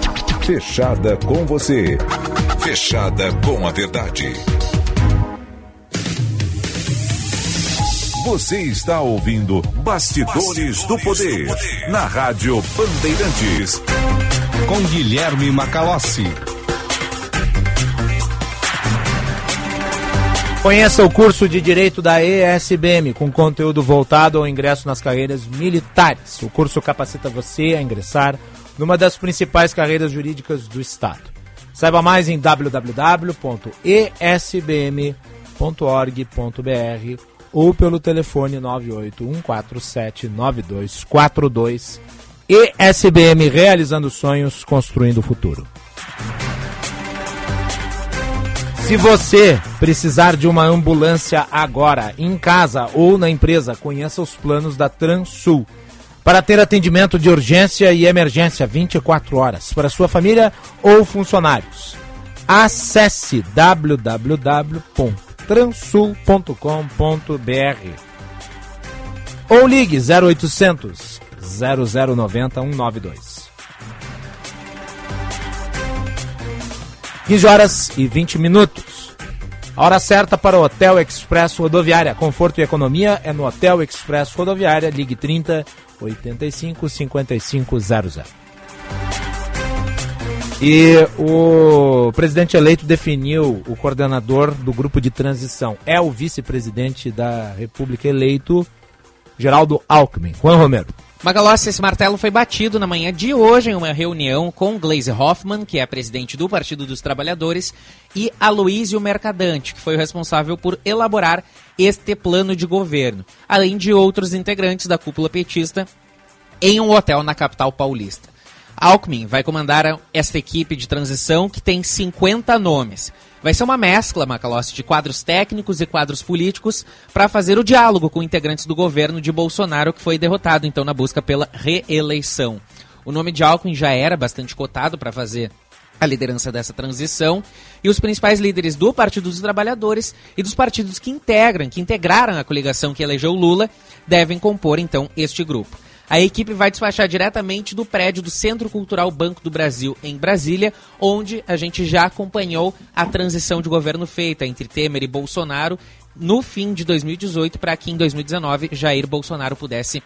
Fechada com você. Fechada com a verdade. Você está ouvindo Bastidores, Bastidores do, poder, do Poder na Rádio Bandeirantes. Com Guilherme Macalossi.
Conheça o curso de Direito da ESBM, com conteúdo voltado ao ingresso nas carreiras militares. O curso capacita você a ingressar numa das principais carreiras jurídicas do Estado. Saiba mais em www.esbm.org.br ou pelo telefone 981479242. ESBM realizando sonhos, construindo o futuro. Se você precisar de uma ambulância agora, em casa ou na empresa, conheça os planos da Transul. Para ter atendimento de urgência e emergência 24 horas para sua família ou funcionários. Acesse www.transul.com.br ou ligue 0800 0090 192. 15 horas e 20 minutos. Hora certa para o Hotel Express Rodoviária. Conforto e economia é no Hotel Express Rodoviária. Ligue 30 85 5500. E o presidente eleito definiu o coordenador do grupo de transição. É o vice-presidente da República eleito, Geraldo Alckmin. Juan Romero.
Magalhães, esse martelo foi batido na manhã de hoje em uma reunião com Glaze Hoffman, que é presidente do Partido dos Trabalhadores, e Aloísio Mercadante, que foi o responsável por elaborar este plano de governo, além de outros integrantes da cúpula petista em um hotel na capital paulista. Alckmin vai comandar esta equipe de transição que tem 50 nomes. Vai ser uma mescla, Macalossi, de quadros técnicos e quadros políticos para fazer o diálogo com integrantes do governo de Bolsonaro, que foi derrotado então na busca pela reeleição. O nome de Alckmin já era bastante cotado para fazer a liderança dessa transição e os principais líderes do Partido dos Trabalhadores e dos partidos que integram, que integraram a coligação que elegeu Lula, devem compor então este grupo. A equipe vai despachar diretamente do prédio do Centro Cultural Banco do Brasil, em Brasília, onde a gente já acompanhou a transição de governo feita entre Temer e Bolsonaro no fim de 2018 para que em 2019 Jair Bolsonaro pudesse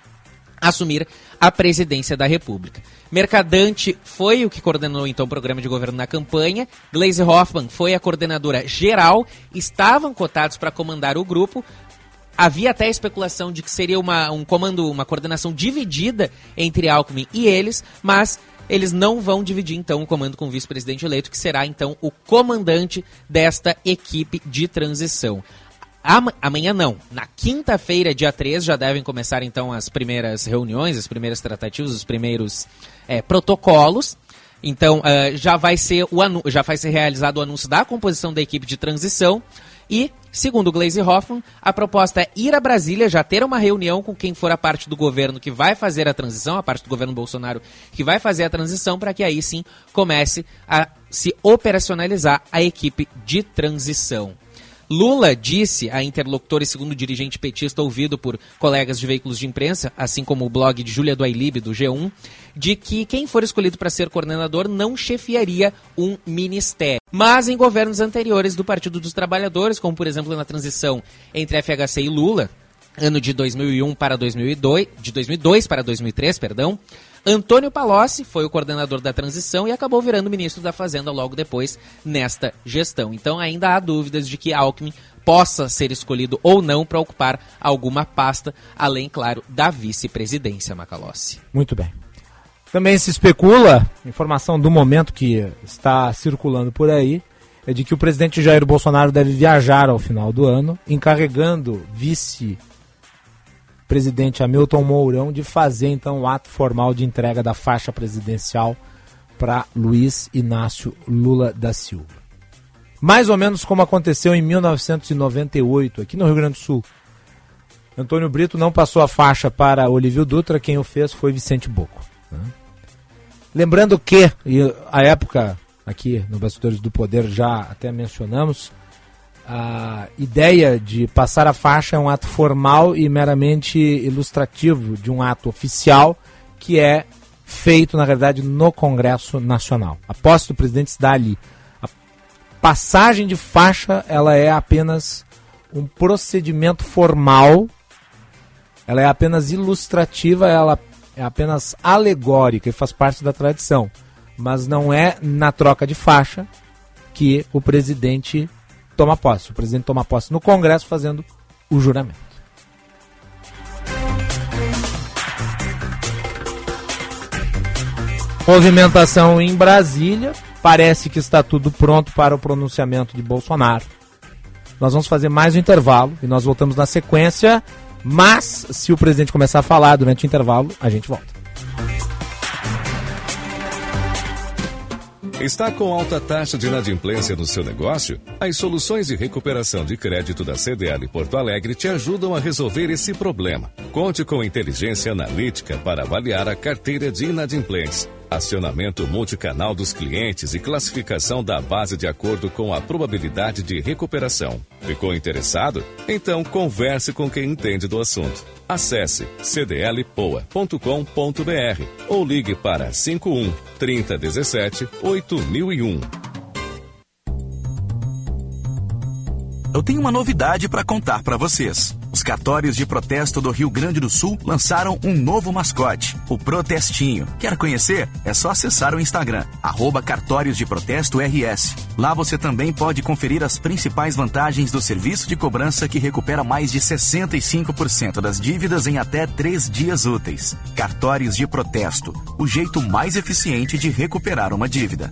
assumir a presidência da República. Mercadante foi o que coordenou então o programa de governo na campanha. Glaze Hoffman foi a coordenadora geral. Estavam cotados para comandar o grupo, Havia até a especulação de que seria uma, um comando, uma coordenação dividida entre Alckmin e eles, mas eles não vão dividir então o comando com o vice-presidente eleito, que será então o comandante desta equipe de transição. Amanhã não. Na quinta-feira, dia 3, já devem começar então as primeiras reuniões, as primeiras tratativas, os primeiros é, protocolos. Então uh, já vai ser o já vai ser realizado o anúncio da composição da equipe de transição. E, segundo Glaze Hoffman, a proposta é ir a Brasília, já ter uma reunião com quem for a parte do governo que vai fazer a transição, a parte do governo Bolsonaro que vai fazer a transição, para que aí sim comece a se operacionalizar a equipe de transição. Lula disse a interlocutores, segundo dirigente petista ouvido por colegas de veículos de imprensa, assim como o blog de Júlia do Ailib, do G1, de que quem for escolhido para ser coordenador não chefiaria um ministério. Mas em governos anteriores do Partido dos Trabalhadores, como por exemplo na transição entre FHC e Lula, ano de 2001 para 2002, de 2002 para 2003, perdão, Antônio Palocci foi o coordenador da transição e acabou virando ministro da Fazenda logo depois nesta gestão. Então ainda há dúvidas de que Alckmin possa ser escolhido ou não para ocupar alguma pasta, além, claro, da vice-presidência, Macalossi.
Muito bem. Também se especula, informação do momento que está circulando por aí, é de que o presidente Jair Bolsonaro deve viajar ao final do ano, encarregando vice presidente Hamilton Mourão de fazer então o ato formal de entrega da faixa presidencial para Luiz Inácio Lula da Silva. Mais ou menos como aconteceu em 1998, aqui no Rio Grande do Sul. Antônio Brito não passou a faixa para Olívio Dutra, quem o fez foi Vicente Boco. Né? Lembrando que, e a época aqui no Bastidores do Poder já até mencionamos, a ideia de passar a faixa é um ato formal e meramente ilustrativo de um ato oficial, que é feito, na verdade, no Congresso Nacional. A posse do presidente se dá ali. A passagem de faixa ela é apenas um procedimento formal, ela é apenas ilustrativa, ela é apenas alegórica e faz parte da tradição. Mas não é na troca de faixa que o presidente toma posse. O presidente toma posse no Congresso fazendo o juramento. Movimentação em Brasília. Parece que está tudo pronto para o pronunciamento de Bolsonaro. Nós vamos fazer mais um intervalo e nós voltamos na sequência. Mas, se o presidente começar a falar durante o intervalo, a gente volta.
Está com alta taxa de inadimplência no seu negócio? As soluções de recuperação de crédito da CDL Porto Alegre te ajudam a resolver esse problema. Conte com inteligência analítica para avaliar a carteira de inadimplentes acionamento multicanal dos clientes e classificação da base de acordo com a probabilidade de recuperação. Ficou interessado? Então converse com quem entende do assunto. Acesse cdlpoa.com.br ou ligue para 51 3017 8001.
Eu tenho uma novidade para contar para vocês. Os cartórios de protesto do Rio Grande do Sul lançaram um novo mascote, o Protestinho. Quer conhecer? É só acessar o Instagram, arroba Cartórios de Protesto RS. Lá você também pode conferir as principais vantagens do serviço de cobrança que recupera mais de 65% das dívidas em até três dias úteis. Cartórios de Protesto, o jeito mais eficiente de recuperar uma dívida.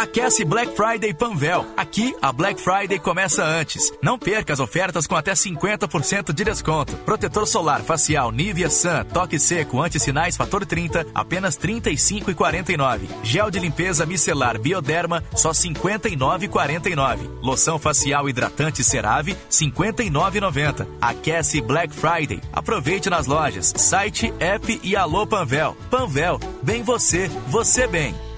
Aquece Black Friday Panvel. Aqui, a Black Friday começa antes. Não perca as ofertas com até 50% de desconto. Protetor solar facial Nivea Sun, toque seco, anti-sinais fator 30, apenas R$ 35,49. Gel de limpeza micelar Bioderma, só R$ 59,49. Loção facial hidratante CeraVe, R$ 59,90. Aquece Black Friday. Aproveite nas lojas, site, app e Alô Panvel. Panvel, bem você, você bem.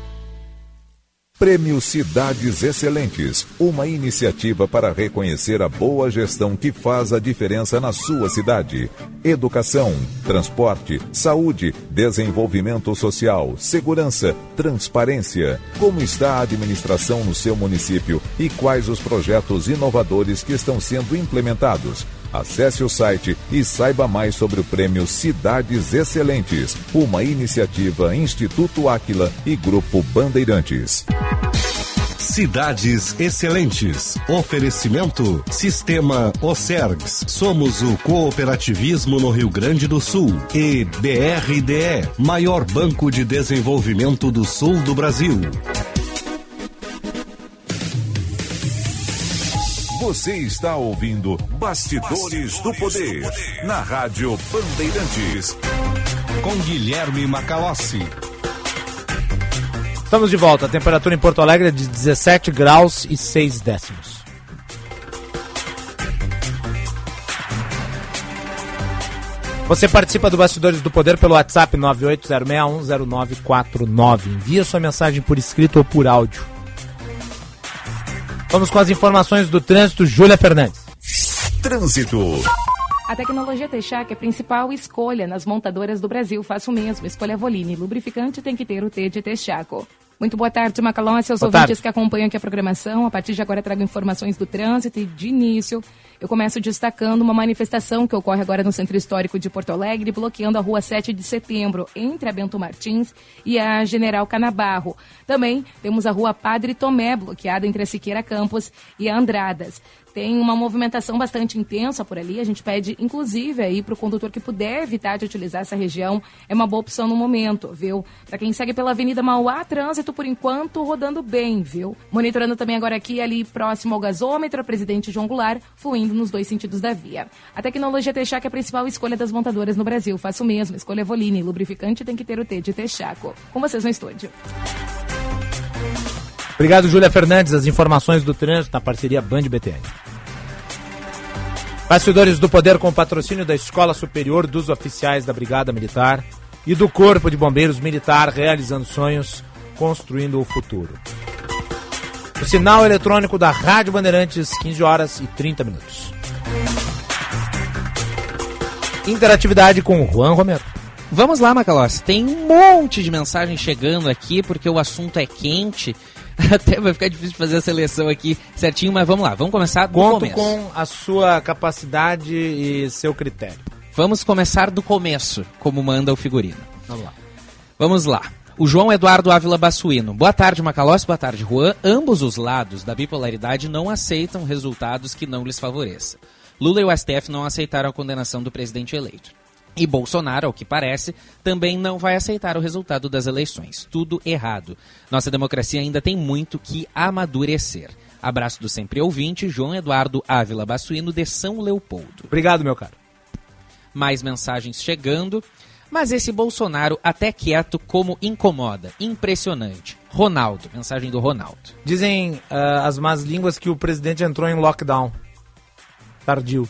Prêmio Cidades Excelentes, uma iniciativa para reconhecer a boa gestão que faz a diferença na sua cidade. Educação, transporte, saúde, desenvolvimento social, segurança, transparência. Como está a administração no seu município e quais os projetos inovadores que estão sendo implementados? Acesse o site e saiba mais sobre o prêmio Cidades Excelentes, uma iniciativa Instituto Áquila e Grupo Bandeirantes.
Cidades Excelentes. Oferecimento Sistema Ocergs. Somos o cooperativismo no Rio Grande do Sul. E BRDE, maior banco de desenvolvimento do sul do Brasil.
Você está ouvindo Bastidores, do, Poder, na Rádio Bandeirantes.
Com Guilherme Macalossi.
Estamos de volta. A temperatura em Porto Alegre é de 17 graus e 6 décimos. Você participa do Bastidores do Poder pelo WhatsApp 980610949. Envia sua mensagem por escrito ou por áudio. Vamos com as informações do trânsito, Júlia Fernandes.
Trânsito.
A tecnologia Texac é a principal escolha nas montadoras do Brasil. Faça o mesmo. Escolha Voline. Lubrificante tem que ter o T de Texaco. Muito boa tarde, Macalão, seus
Boa
ouvintes
tarde.
que acompanham aqui a programação. A partir de agora trago informações do trânsito e de início eu começo destacando uma manifestação que ocorre agora no Centro Histórico de Porto Alegre, bloqueando a rua 7 de setembro, entre a Bento Martins e a General Canabarro. Também temos a rua Padre Tomé, bloqueada entre a Siqueira Campos e a Andradas. Tem uma movimentação bastante intensa por ali. A gente pede, inclusive, aí para o condutor que puder evitar de utilizar essa região, é uma boa opção no momento, viu? Para quem segue pela Avenida Mauá, trânsito por enquanto rodando bem, viu? Monitorando também agora aqui, ali próximo ao gasômetro, a Presidente João Goulart, fluindo nos dois sentidos da via. A tecnologia Texaco é a principal escolha das montadoras no Brasil. Faço o mesmo, escolha Voline. Lubrificante tem que ter o T de Texaco. Com vocês no estúdio.
Obrigado, Júlia Fernandes. As informações do trânsito na parceria Band BTN. Bastidores do Poder com patrocínio da Escola Superior dos Oficiais da Brigada Militar e do Corpo de Bombeiros Militar realizando sonhos, construindo o futuro. O sinal eletrônico da Rádio Bandeirantes, 15 horas e 30 minutos. Interatividade com Juan Romero.
Vamos lá, Macalossi. Tem um monte de mensagem chegando aqui porque o assunto é quente. Até vai ficar difícil de fazer a seleção aqui certinho, mas vamos lá. Vamos começar do
Conto
começo.
com a sua capacidade e seu critério.
Vamos começar do começo, como manda o figurino.
Vamos lá.
Vamos lá. O João Eduardo Ávila Bassuino. Boa tarde, Macalossi. Boa tarde, Juan. Ambos os lados da bipolaridade não aceitam resultados que não lhes favoreçam. Lula e o STF não aceitaram a condenação do presidente eleito. E Bolsonaro, ao que parece, também não vai aceitar o resultado das eleições. Tudo errado. Nossa democracia ainda tem muito que amadurecer. Abraço do sempre ouvinte, João Eduardo Ávila Bassuino, de São Leopoldo.
Obrigado, meu caro.
Mais mensagens chegando. Mas esse Bolsonaro, até quieto, como incomoda. Impressionante. Ronaldo, mensagem do Ronaldo.
Dizem ah, as más línguas que o presidente entrou em lockdown. Tardio.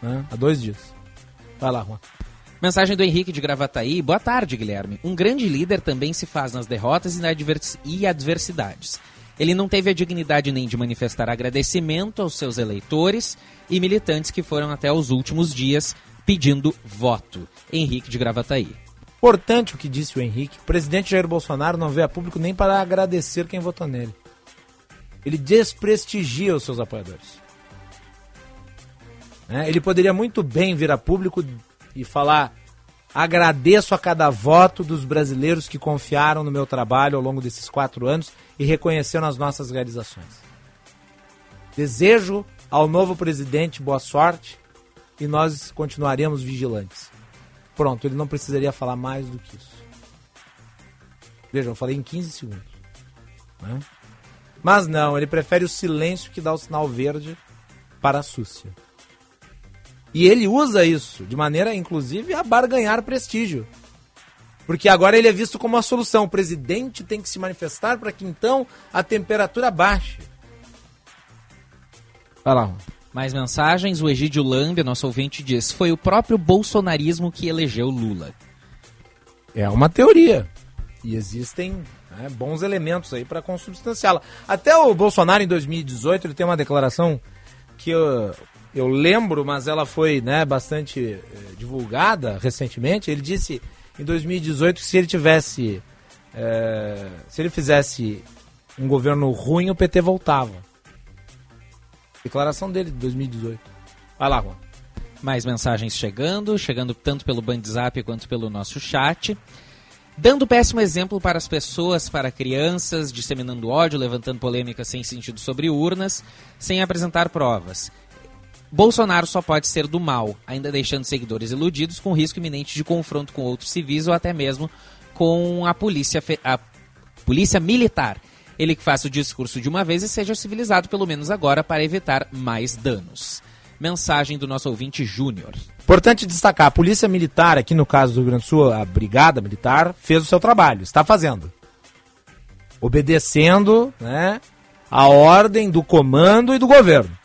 Né? Há dois dias. Vai lá, Juan.
Mensagem do Henrique de Gravataí. Boa tarde, Guilherme. Um grande líder também se faz nas derrotas e, adversidades. Ele não teve a dignidade nem de manifestar agradecimento aos seus eleitores e militantes que foram até os últimos dias pedindo voto. Henrique de Gravataí.
Importante o que disse o Henrique. O presidente Jair Bolsonaro não veio a público nem para agradecer quem votou nele. Ele desprestigia os seus apoiadores. Né? Ele poderia muito bem vir a público e falar: agradeço a cada voto dos brasileiros que confiaram no meu trabalho ao longo desses quatro anos e reconheceram as nossas realizações. Desejo ao novo presidente boa sorte e nós continuaremos vigilantes. Pronto, ele não precisaria falar mais do que isso. Veja, eu falei em 15 segundos. né? Mas não, ele prefere o silêncio que dá o sinal verde para a súcia. E ele usa isso de maneira, inclusive, a barganhar prestígio. Porque agora ele é visto como a solução. O presidente tem que se manifestar para que então a temperatura baixe. Vai lá.
Mais mensagens. O Egídio Lambia, nosso ouvinte, diz: Foi o próprio bolsonarismo que elegeu Lula.
É uma teoria. E existem né, bons elementos aí para consubstanciá-la. Até o Bolsonaro, em 2018, ele tem uma declaração que eu, eu lembro, mas ela foi né, bastante eh, divulgada recentemente. Ele disse em 2018 que se ele tivesse. eh, se ele fizesse um governo ruim, o PT voltava. Declaração dele de 2018. Vai lá, Juan.
Mais mensagens chegando, chegando tanto pelo Bandzap quanto pelo nosso chat. Dando péssimo exemplo para as pessoas, para crianças, disseminando ódio, levantando polêmicas sem sentido sobre urnas, sem apresentar provas. Bolsonaro só pode ser do mal, ainda deixando seguidores iludidos com risco iminente de confronto com outros civis ou até mesmo com a polícia, a polícia militar. Ele que faça o discurso de uma vez e seja civilizado pelo menos agora para evitar mais danos. Mensagem do nosso ouvinte Júnior.
Importante destacar, a Polícia Militar, aqui no caso do Rio Grande do Sul, a Brigada Militar, fez o seu trabalho, está fazendo. Obedecendo né, a ordem do comando e do governo.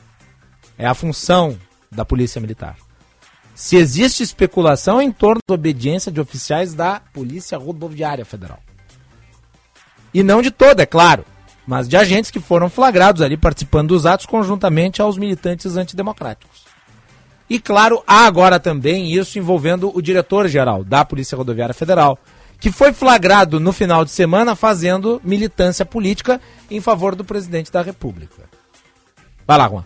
É a função da Polícia Militar. Se existe especulação em torno da obediência de oficiais da Polícia Rodoviária Federal. E não de toda, é claro, mas de agentes que foram flagrados ali participando dos atos conjuntamente aos militantes antidemocráticos. E claro, há agora também isso envolvendo o diretor-geral da Polícia Rodoviária Federal, que foi flagrado no final de semana fazendo militância política em favor do presidente da República. Vai lá, Juan.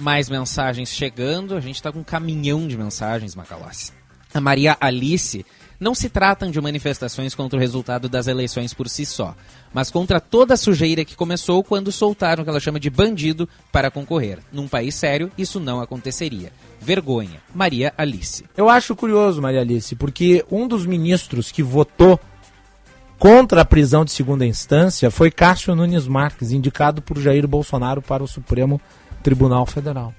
Mais mensagens chegando. A gente está com um caminhão de mensagens, Macalossi. a Maria Alice, não se tratam de manifestações contra o resultado das eleições por si só, mas contra toda a sujeira que começou quando soltaram o que ela chama de bandido para concorrer. Num país sério, isso não aconteceria. Vergonha. Maria Alice.
Eu acho curioso, Maria Alice, porque um dos ministros que votou contra a prisão de segunda instância foi Cássio Nunes Marques, indicado por Jair Bolsonaro para o Supremo Tribunal Federal.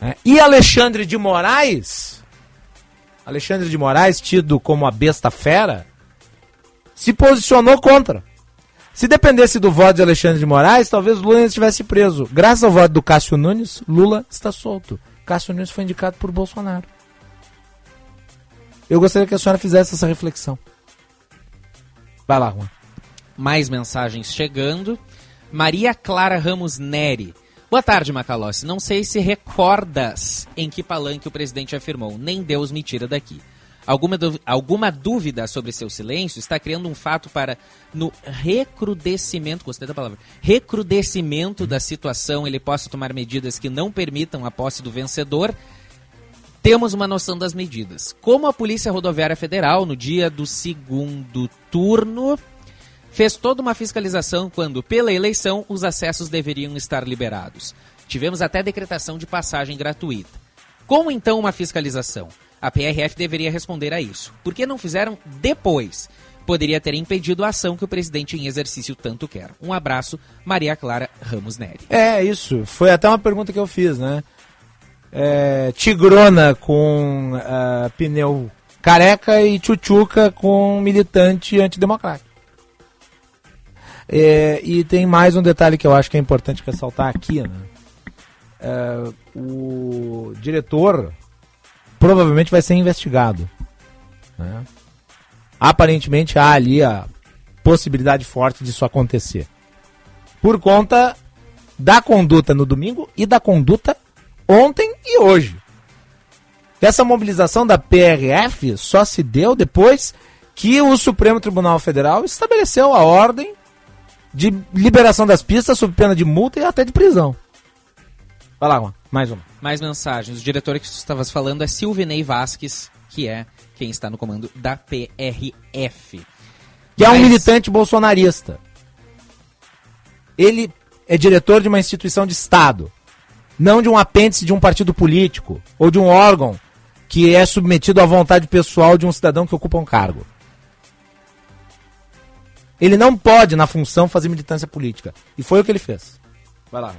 É, E Alexandre de Moraes, Alexandre de Moraes, tido como a besta fera, se posicionou contra. Se dependesse do voto de Alexandre de Moraes, talvez Lula estivesse preso. Graças ao voto do Cássio Nunes, Lula está solto. Cássio Nunes foi indicado por Bolsonaro. Eu gostaria que a senhora fizesse essa reflexão. Vai lá, Juan.
Mais mensagens chegando. Maria Clara Ramos Neri. Boa tarde, Macalossi. Não sei se recordas em que palanque o presidente afirmou: nem Deus me tira daqui. Alguma, alguma dúvida sobre seu silêncio está criando um fato para, no recrudescimento, gostei da palavra, recrudescimento da situação, ele possa tomar medidas que não permitam a posse do vencedor? Temos uma noção das medidas. Como a Polícia Rodoviária Federal, no dia do segundo turno, fez toda uma fiscalização quando, pela eleição, os acessos deveriam estar liberados. Tivemos até decretação de passagem gratuita. Como então uma fiscalização? A PRF deveria responder a isso. Por que não fizeram depois? Poderia ter impedido a ação que o presidente em exercício tanto quer. Um abraço, Maria Clara Ramos Neri.
É, isso. Foi até uma pergunta que eu fiz, né? É, tigrona com ah, pneu careca e tchutchuca com militante antidemocrático. É, e tem mais um detalhe que eu acho que é importante ressaltar aqui, né? É, o diretor provavelmente vai ser investigado. né? Aparentemente há ali a possibilidade forte disso acontecer. Por conta da conduta no domingo e da conduta ontem e hoje. Essa mobilização da PRF só se deu depois que o Supremo Tribunal Federal estabeleceu a ordem de liberação das pistas sob pena de multa e até de prisão. Vai lá, Juan, mais uma.
Mais mensagens. O diretor que tu estavas falando é Silvinei Vasques, que é quem está no comando da PRF.
Que é um
Mas-
militante bolsonarista. Ele é diretor de uma instituição de Estado, não de um apêndice de um partido político ou de um órgão que é submetido à vontade pessoal de um cidadão que ocupa um cargo. Ele não pode, na função, fazer militância política. E foi o que ele fez. Vai lá.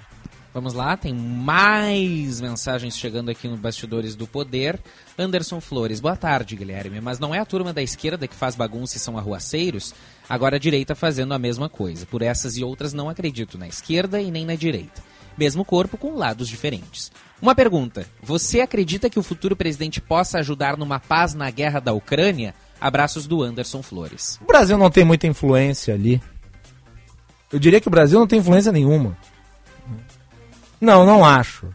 Vamos lá, tem mais mensagens chegando aqui no Bastidores do Poder. Anderson Flores, boa tarde, Guilherme. Mas não é a turma da esquerda que faz bagunça e são arruaceiros? Agora a direita fazendo a mesma coisa. Por essas e outras não acredito na esquerda e nem na direita. Mesmo corpo com lados diferentes. Uma pergunta: você acredita que o futuro presidente possa ajudar numa paz na guerra da Ucrânia? Abraços do Anderson Flores.
O Brasil não tem muita influência ali. Eu diria que o Brasil não tem influência nenhuma. Não, não acho.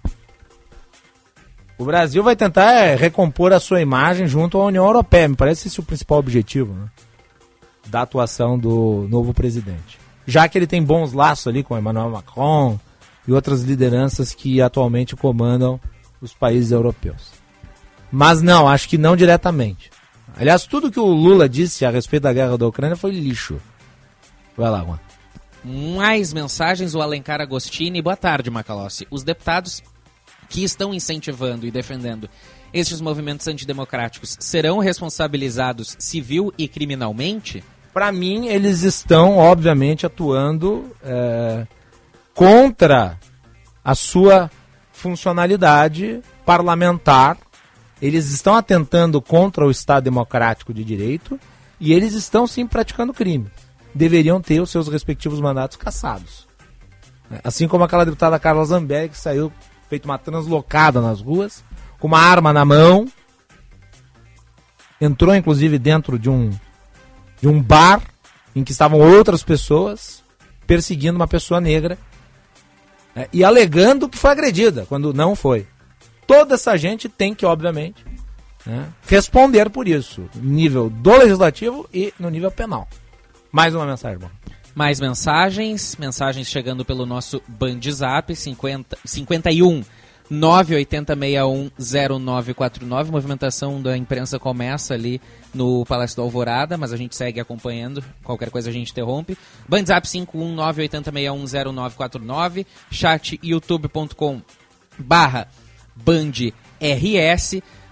O Brasil vai tentar é, recompor a sua imagem junto à União Europeia. Me parece esse o principal objetivo né, da atuação do novo presidente. Já que ele tem bons laços ali com Emmanuel Macron e outras lideranças que atualmente comandam os países europeus. Mas não, acho que não diretamente. Aliás, tudo que o Lula disse a respeito da guerra da Ucrânia foi lixo. Vai lá, Juan.
Mais mensagens, o Alencar Agostini. Boa tarde, Macalossi. Os deputados que estão incentivando e defendendo estes movimentos antidemocráticos serão responsabilizados civil e criminalmente?
Para mim, eles estão, obviamente, atuando é, contra a sua funcionalidade parlamentar. Eles estão atentando contra o Estado democrático de direito e eles estão sim praticando crime. Deveriam ter os seus respectivos mandatos cassados. Assim como aquela deputada Carla Zambelli que saiu feito uma translocada nas ruas, com uma arma na mão, entrou inclusive dentro de um de um bar em que estavam outras pessoas perseguindo uma pessoa negra né, e alegando que foi agredida, quando não foi. Toda essa gente tem que, obviamente, né, responder por isso, nível do legislativo e no nível penal. Mais uma mensagem, bom.
Mais mensagens, mensagens chegando pelo nosso Band Zap 50, 51 980610949. Movimentação da imprensa começa ali no Palácio do Alvorada, mas a gente segue acompanhando. Qualquer coisa a gente interrompe. Bandzap 51980610949. Chat youtube.com barra bandrs.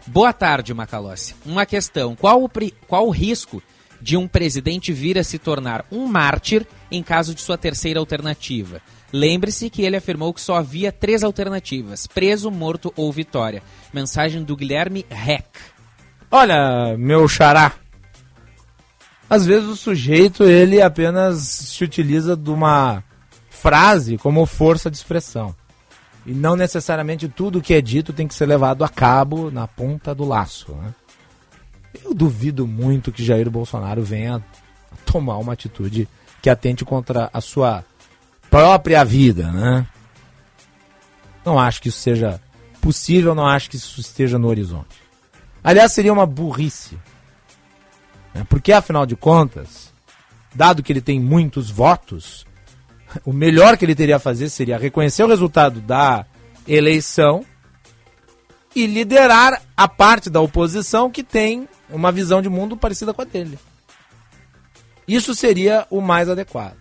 Boa tarde, Macalossi. Uma questão. Qual o, qual o risco de um presidente vir a se tornar um mártir em caso de sua terceira alternativa? Lembre-se que ele afirmou que só havia três alternativas: preso, morto ou vitória. Mensagem do Guilherme Reck.
Olha, meu xará. Às vezes o sujeito ele apenas se utiliza de uma frase como força de expressão. E não necessariamente tudo que é dito tem que ser levado a cabo na ponta do laço. né? Eu duvido muito que Jair Bolsonaro venha tomar uma atitude que atente contra a sua própria vida, né? Não acho que isso seja possível, não acho que isso esteja no horizonte. Aliás, seria uma burrice. né? Porque, afinal de contas, dado que ele tem muitos votos, o melhor que ele teria a fazer seria reconhecer o resultado da eleição e liderar a parte da oposição que tem uma visão de mundo parecida com a dele. Isso seria o mais adequado.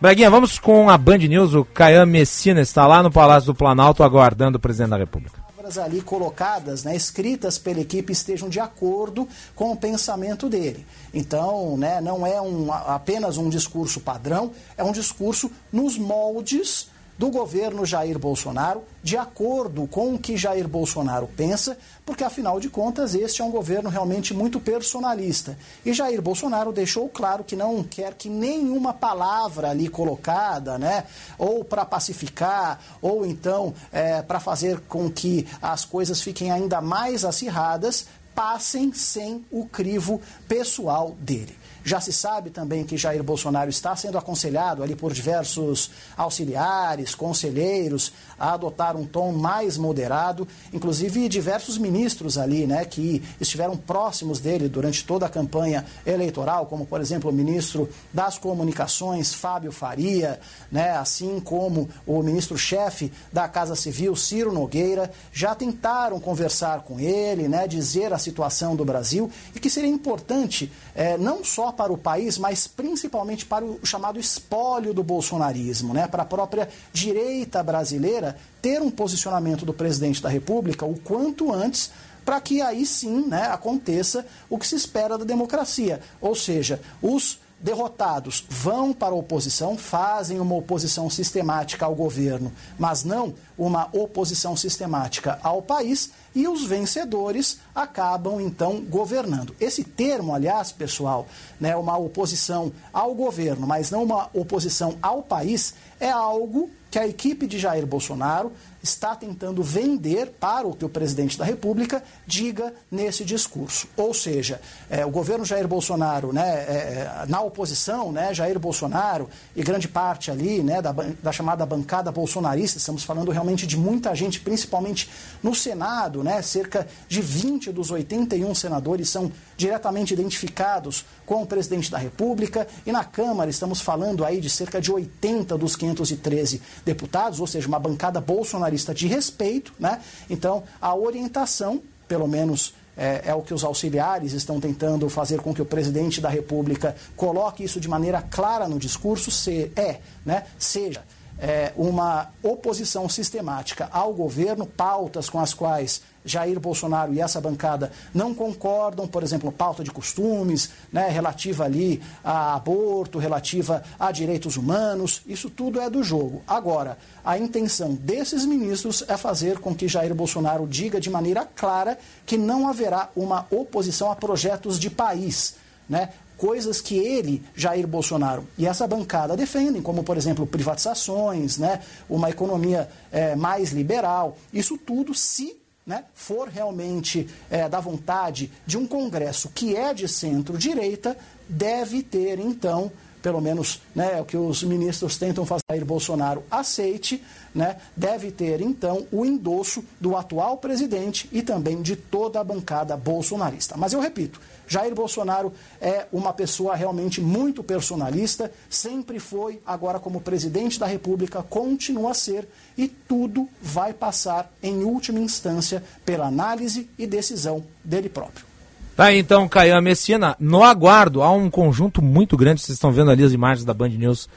Braguinha, vamos com a Band News. O Caian Messina está lá no Palácio do Planalto aguardando o presidente da República.
Palavras ali colocadas, né, escritas pela equipe, estejam de acordo com o pensamento dele. Então, né, não é um, apenas um discurso padrão, é um discurso nos moldes do governo Jair Bolsonaro, de acordo com o que Jair Bolsonaro pensa, porque afinal de contas este é um governo realmente muito personalista. E Jair Bolsonaro deixou claro que não quer que nenhuma palavra ali colocada, né, ou para pacificar, ou então é, para fazer com que as coisas fiquem ainda mais acirradas, passem sem o crivo pessoal dele. Já se sabe também que Jair Bolsonaro está sendo aconselhado ali por diversos auxiliares, conselheiros, a adotar um tom mais moderado, inclusive diversos ministros ali, né, que estiveram próximos dele durante toda a campanha eleitoral, como por exemplo o ministro das Comunicações, Fábio Faria, né, assim como o ministro-chefe da Casa Civil, Ciro Nogueira, já tentaram conversar com ele, né, dizer a situação do Brasil e que seria importante eh, não só para o país, mas principalmente para o chamado espólio do bolsonarismo, né, para a própria direita brasileira ter um posicionamento do presidente da República o quanto antes para que aí sim né, aconteça o que se espera da democracia. Ou seja, os derrotados vão para a oposição, fazem uma oposição sistemática ao governo, mas não uma oposição sistemática ao país, e os vencedores acabam então governando. Esse termo, aliás, pessoal, né, uma oposição ao governo, mas não uma oposição ao país, é algo que a equipe de Jair Bolsonaro está tentando vender para o que o presidente da República diga nesse discurso. Ou seja, é, o governo Jair Bolsonaro, né, é, na oposição, né, Jair Bolsonaro e grande parte ali né, da, da chamada bancada bolsonarista, estamos falando realmente de muita gente, principalmente no Senado, né, cerca de 20 dos 81 senadores são diretamente identificados com o presidente da República, e na Câmara estamos falando aí de cerca de 80 dos 513 deputados, ou seja, uma bancada bolsonarista de respeito, né? Então, a orientação, pelo menos é, é, o que os auxiliares estão tentando fazer com que o presidente da República coloque isso de maneira clara no discurso, se, é, né, seja é, uma oposição sistemática ao governo, pautas com as quais Jair Bolsonaro e essa bancada não concordam, por exemplo, pauta de costumes, né, relativa ali a aborto, relativa a direitos humanos, isso tudo é do jogo. Agora, a intenção desses ministros é fazer com que Jair Bolsonaro diga de maneira clara que não haverá uma oposição a projetos de país, né? coisas que ele, Jair Bolsonaro, e essa bancada defendem, como, por exemplo, privatizações, né, uma economia é, mais liberal. Isso tudo se né, for realmente é, da vontade de um Congresso que é de centro-direita, deve ter, então, pelo menos né, é o que os ministros tentam fazer, Bolsonaro aceite, né, deve ter então o endosso do atual presidente e também de toda a bancada bolsonarista. Mas eu repito, Jair Bolsonaro é uma pessoa realmente muito personalista, sempre foi, agora como presidente da República, continua a ser, e tudo vai passar, em última instância, pela análise e decisão dele próprio.
Tá aí, então, Caian Messina, no aguardo, há um conjunto muito grande, vocês estão vendo ali as imagens da Band News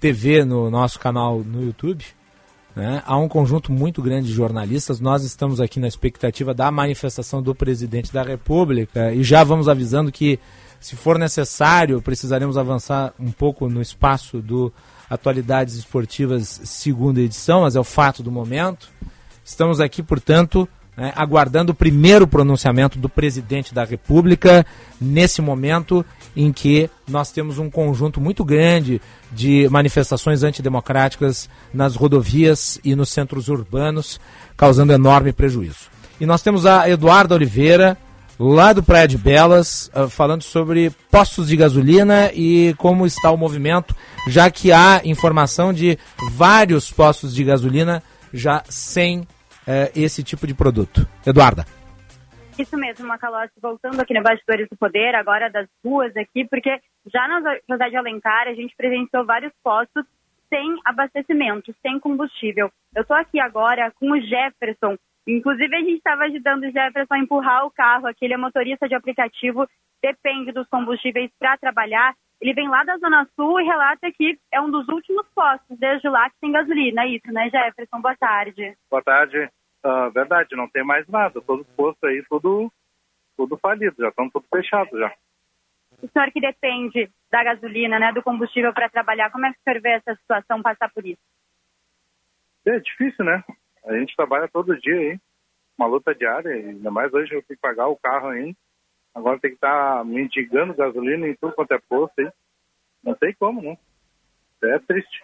TV no nosso canal no YouTube. Né? Há um conjunto muito grande de jornalistas. Nós estamos aqui na expectativa da manifestação do presidente da República e já vamos avisando que, se for necessário, precisaremos avançar um pouco no espaço do Atualidades Esportivas, segunda edição, mas é o fato do momento. Estamos aqui, portanto, né, aguardando o primeiro pronunciamento do presidente da República, nesse momento em que nós temos um conjunto muito grande de manifestações antidemocráticas nas rodovias e nos centros urbanos, causando enorme prejuízo. E nós temos a Eduarda Oliveira, lá do Praia de Belas, uh, falando sobre postos de gasolina e como está o movimento, já que há informação de vários postos de gasolina já sem é, esse tipo de produto. Eduarda.
Isso mesmo, Macalossi, voltando aqui no Bastidores do Poder, agora das ruas aqui, porque já na José de Alencar a gente presenciou vários postos sem abastecimento, sem combustível. Eu estou aqui agora com o Jefferson, inclusive a gente estava ajudando o Jefferson a empurrar o carro, aquele é motorista de aplicativo, depende dos combustíveis para trabalhar. Ele vem lá da Zona Sul e relata que é um dos últimos postos desde lá que tem gasolina. É isso, né, Jefferson? Boa tarde.
Boa tarde. Uh, verdade, não tem mais nada. Todo posto aí, tudo, tudo falido, já estão tudo fechado já.
O senhor que depende da gasolina, né, do combustível para trabalhar, como é que o senhor vê essa situação passar por isso?
É difícil, né? A gente trabalha todo dia aí, uma luta diária, ainda mais hoje eu tenho que pagar o carro ainda. Agora tem que estar tá mendigando gasolina em tudo quanto é posto aí. Não tem como, não. É triste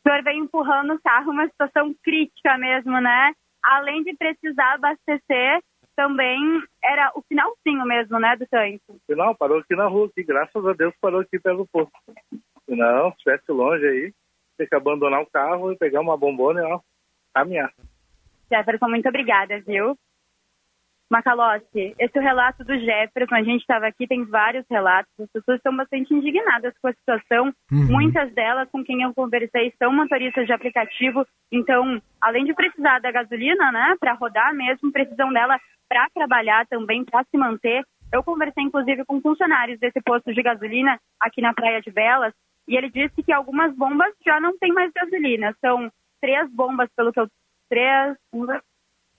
o senhor vem empurrando o carro, uma situação crítica mesmo, né? Além de precisar abastecer, também era o finalzinho mesmo, né, do tanque.
Final, parou aqui na rua, que graças a Deus parou aqui pelo posto. Não, se estivesse longe aí, ter que abandonar o carro e pegar uma bombona e ó, caminhar.
Jefferson, muito obrigada, viu? Macalossi, esse é o relato do Jefferson, a gente estava aqui, tem vários relatos, as pessoas estão bastante indignadas com a situação, uhum. muitas delas com quem eu conversei são motoristas de aplicativo, então, além de precisar da gasolina, né, para rodar mesmo, precisam dela para trabalhar também, para se manter. Eu conversei, inclusive, com funcionários desse posto de gasolina aqui na Praia de Belas, e ele disse que algumas bombas já não tem mais gasolina, são três bombas, pelo que eu... Três,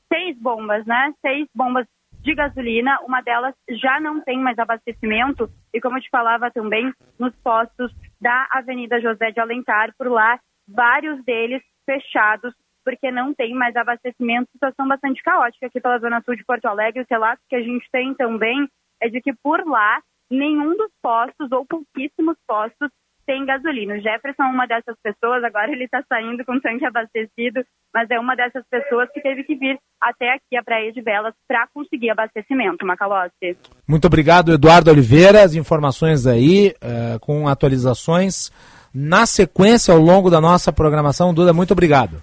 seis bombas, né? Seis bombas de gasolina. Uma delas já não tem mais abastecimento. E como eu te falava também, nos postos da Avenida José de Alencar, por lá, vários deles fechados, porque não tem mais abastecimento. Situação bastante caótica aqui pela Zona Sul de Porto Alegre. Os relatos que a gente tem também é de que por lá, nenhum dos postos, ou pouquíssimos postos, tem gasolina. O Jefferson é uma dessas pessoas, agora ele está saindo com tanque abastecido, mas é uma dessas pessoas que teve que vir até aqui a Praia de Belas para conseguir abastecimento, Macalossi.
Muito obrigado, Eduardo Oliveira. As informações aí, uh, com atualizações na sequência ao longo da nossa programação. Duda, muito obrigado.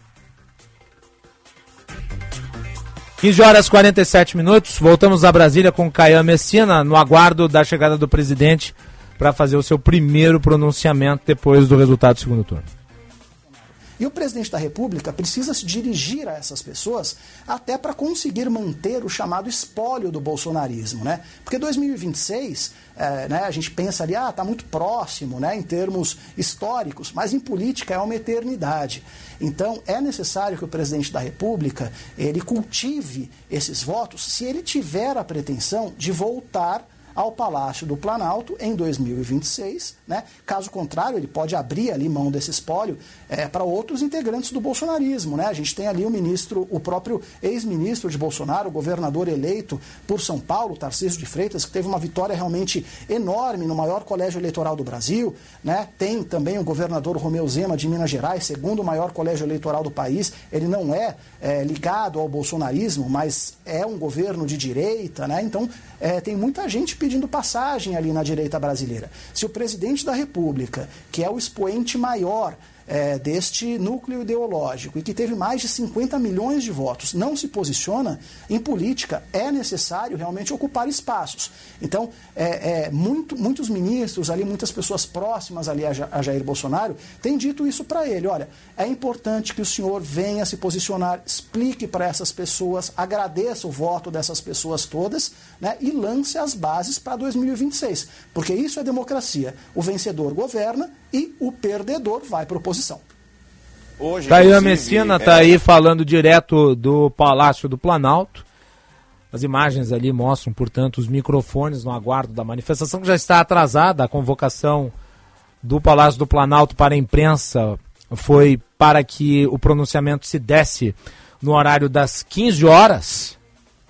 15 horas e 47 minutos, voltamos a Brasília com Caian Messina, no aguardo da chegada do presidente para fazer o seu primeiro pronunciamento depois do resultado do segundo turno.
E o presidente da República precisa se dirigir a essas pessoas até para conseguir manter o chamado espólio do bolsonarismo, né? Porque 2026, é, né, a gente pensa ali, ah, está muito próximo, né, em termos históricos, mas em política é uma eternidade. Então, é necessário que o presidente da República ele cultive esses votos se ele tiver a pretensão de voltar ao Palácio do Planalto em 2026. Né? Caso contrário, ele pode abrir ali mão desse espólio é, para outros integrantes do bolsonarismo. Né? A gente tem ali o ministro, o próprio ex-ministro de Bolsonaro, o governador eleito por São Paulo, Tarcísio de Freitas, que teve uma vitória realmente enorme no maior colégio eleitoral do Brasil. Né? Tem também o governador Romeu Zema de Minas Gerais, segundo maior colégio eleitoral do país. Ele não é, é ligado ao bolsonarismo, mas é um governo de direita. Né? Então, é, tem muita gente pedindo pedindo passagem ali na direita brasileira. Se o presidente da República, que é o expoente maior é, deste núcleo ideológico e que teve mais de 50 milhões de votos, não se posiciona, em política é necessário realmente ocupar espaços. Então, é, é, muito, muitos ministros ali, muitas pessoas próximas ali a, Ja- a Jair Bolsonaro, têm dito isso para ele. Olha, é importante que o senhor venha se posicionar, explique para essas pessoas, agradeça o voto dessas pessoas todas né, e lance as bases para 2026. Porque isso é democracia. O vencedor governa e o perdedor vai para oposição.
Hoje,
Tá aí a Messina,
é,
tá aí falando direto do Palácio do Planalto. As imagens ali mostram, portanto, os microfones no aguardo da manifestação, que já está atrasada. A convocação do Palácio do Planalto para a imprensa foi para que o pronunciamento se desse no horário das 15 horas.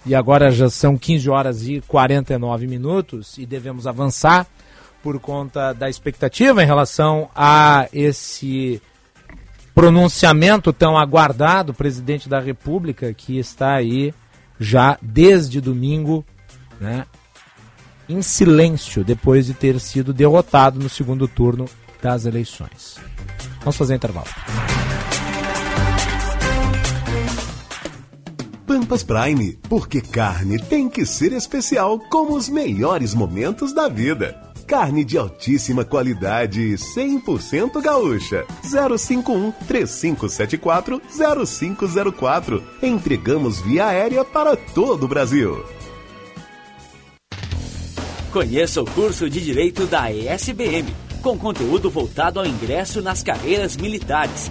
E agora já são 15 horas e 49 minutos e devemos avançar por conta da expectativa em relação a esse pronunciamento tão aguardado, presidente da República, que está aí já desde domingo, né, em silêncio, depois de ter sido derrotado no segundo turno das eleições. Vamos fazer intervalo.
Pampas Prime, porque carne tem que ser especial como os melhores momentos da vida. Carne de altíssima qualidade, 100% gaúcha. 051 3574 0504. Entregamos via aérea para todo o Brasil.
Conheça o curso de Direito da ESBM, com conteúdo voltado ao ingresso nas carreiras militares.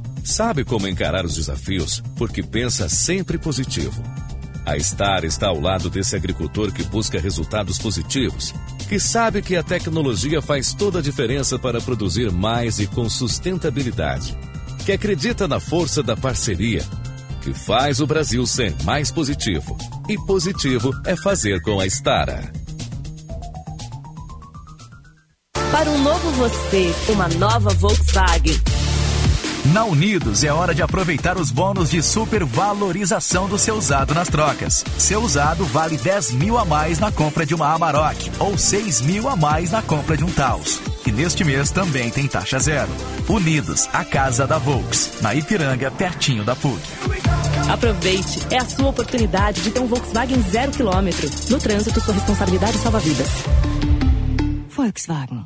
Sabe como encarar os desafios, porque pensa sempre positivo. A Star está ao lado desse agricultor que busca resultados positivos, que sabe que a tecnologia faz toda a diferença para produzir mais e com sustentabilidade, que acredita na força da parceria, que faz o Brasil ser mais positivo. E positivo é fazer com a Stara.
Para um novo você, uma nova Volkswagen.
Na Unidos é hora de aproveitar os bônus de supervalorização do seu usado nas trocas. Seu usado vale 10 mil a mais na compra de uma Amarok ou 6 mil a mais na compra de um Taos. E neste mês também tem taxa zero. Unidos, a casa da Volks, na Ipiranga, pertinho da PUC.
Aproveite, é a sua oportunidade de ter um Volkswagen zero quilômetro. No trânsito, sua responsabilidade salva vidas.
Volkswagen.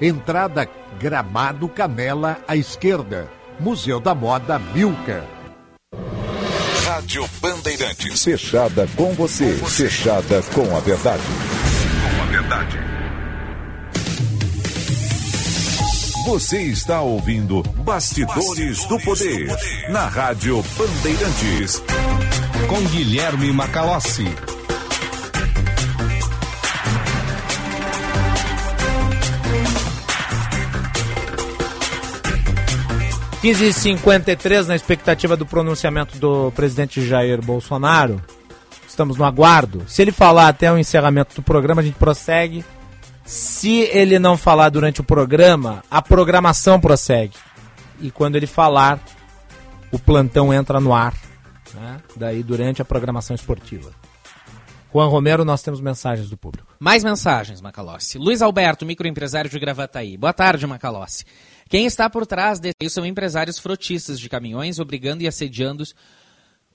Entrada Gramado Canela à esquerda. Museu da Moda Milka.
Rádio Bandeirantes. Fechada com você. Fechada com a verdade. Com a verdade. Você está ouvindo Bastidores, do, Poder, na Rádio Bandeirantes. Com Guilherme Macalossi.
15h53 na expectativa do pronunciamento do presidente Jair Bolsonaro. Estamos no aguardo. Se ele falar até o encerramento do programa, a gente prossegue. Se ele não falar durante o programa, a programação prossegue. e quando ele falar, o plantão entra no ar, né? daí durante a programação esportiva. Juan Romero, nós temos mensagens do público.
Mais mensagens, Macalossi. Luiz Alberto, microempresário de Gravataí. Boa tarde, Macalossi. Quem está por trás desse são empresários frotistas de caminhões, obrigando e assediando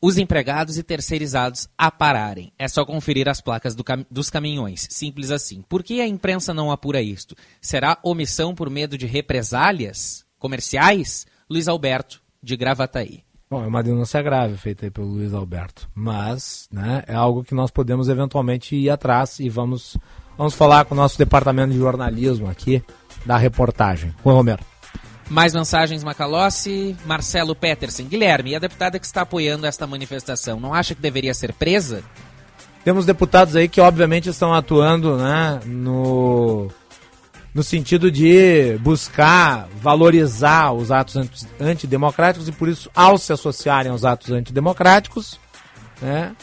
os empregados e terceirizados a pararem. É só conferir as placas do cam dos caminhões. Simples assim. Por que a imprensa não apura isto? Será omissão por medo de represálias comerciais? Luiz Alberto, de Gravataí.
Bom, é uma denúncia grave feita aí pelo Luiz Alberto, mas né, é algo que nós podemos eventualmente ir atrás e vamos, vamos falar com o nosso departamento de jornalismo aqui da reportagem. Juan Romero.
Mais mensagens, Macalossi. Marcelo Peterson. Guilherme, e a deputada que está apoiando esta manifestação, não acha que deveria ser presa?
Temos deputados aí que obviamente estão atuando né, no, no sentido de buscar valorizar os atos antidemocráticos e por isso, ao se associarem aos atos antidemocráticos, né,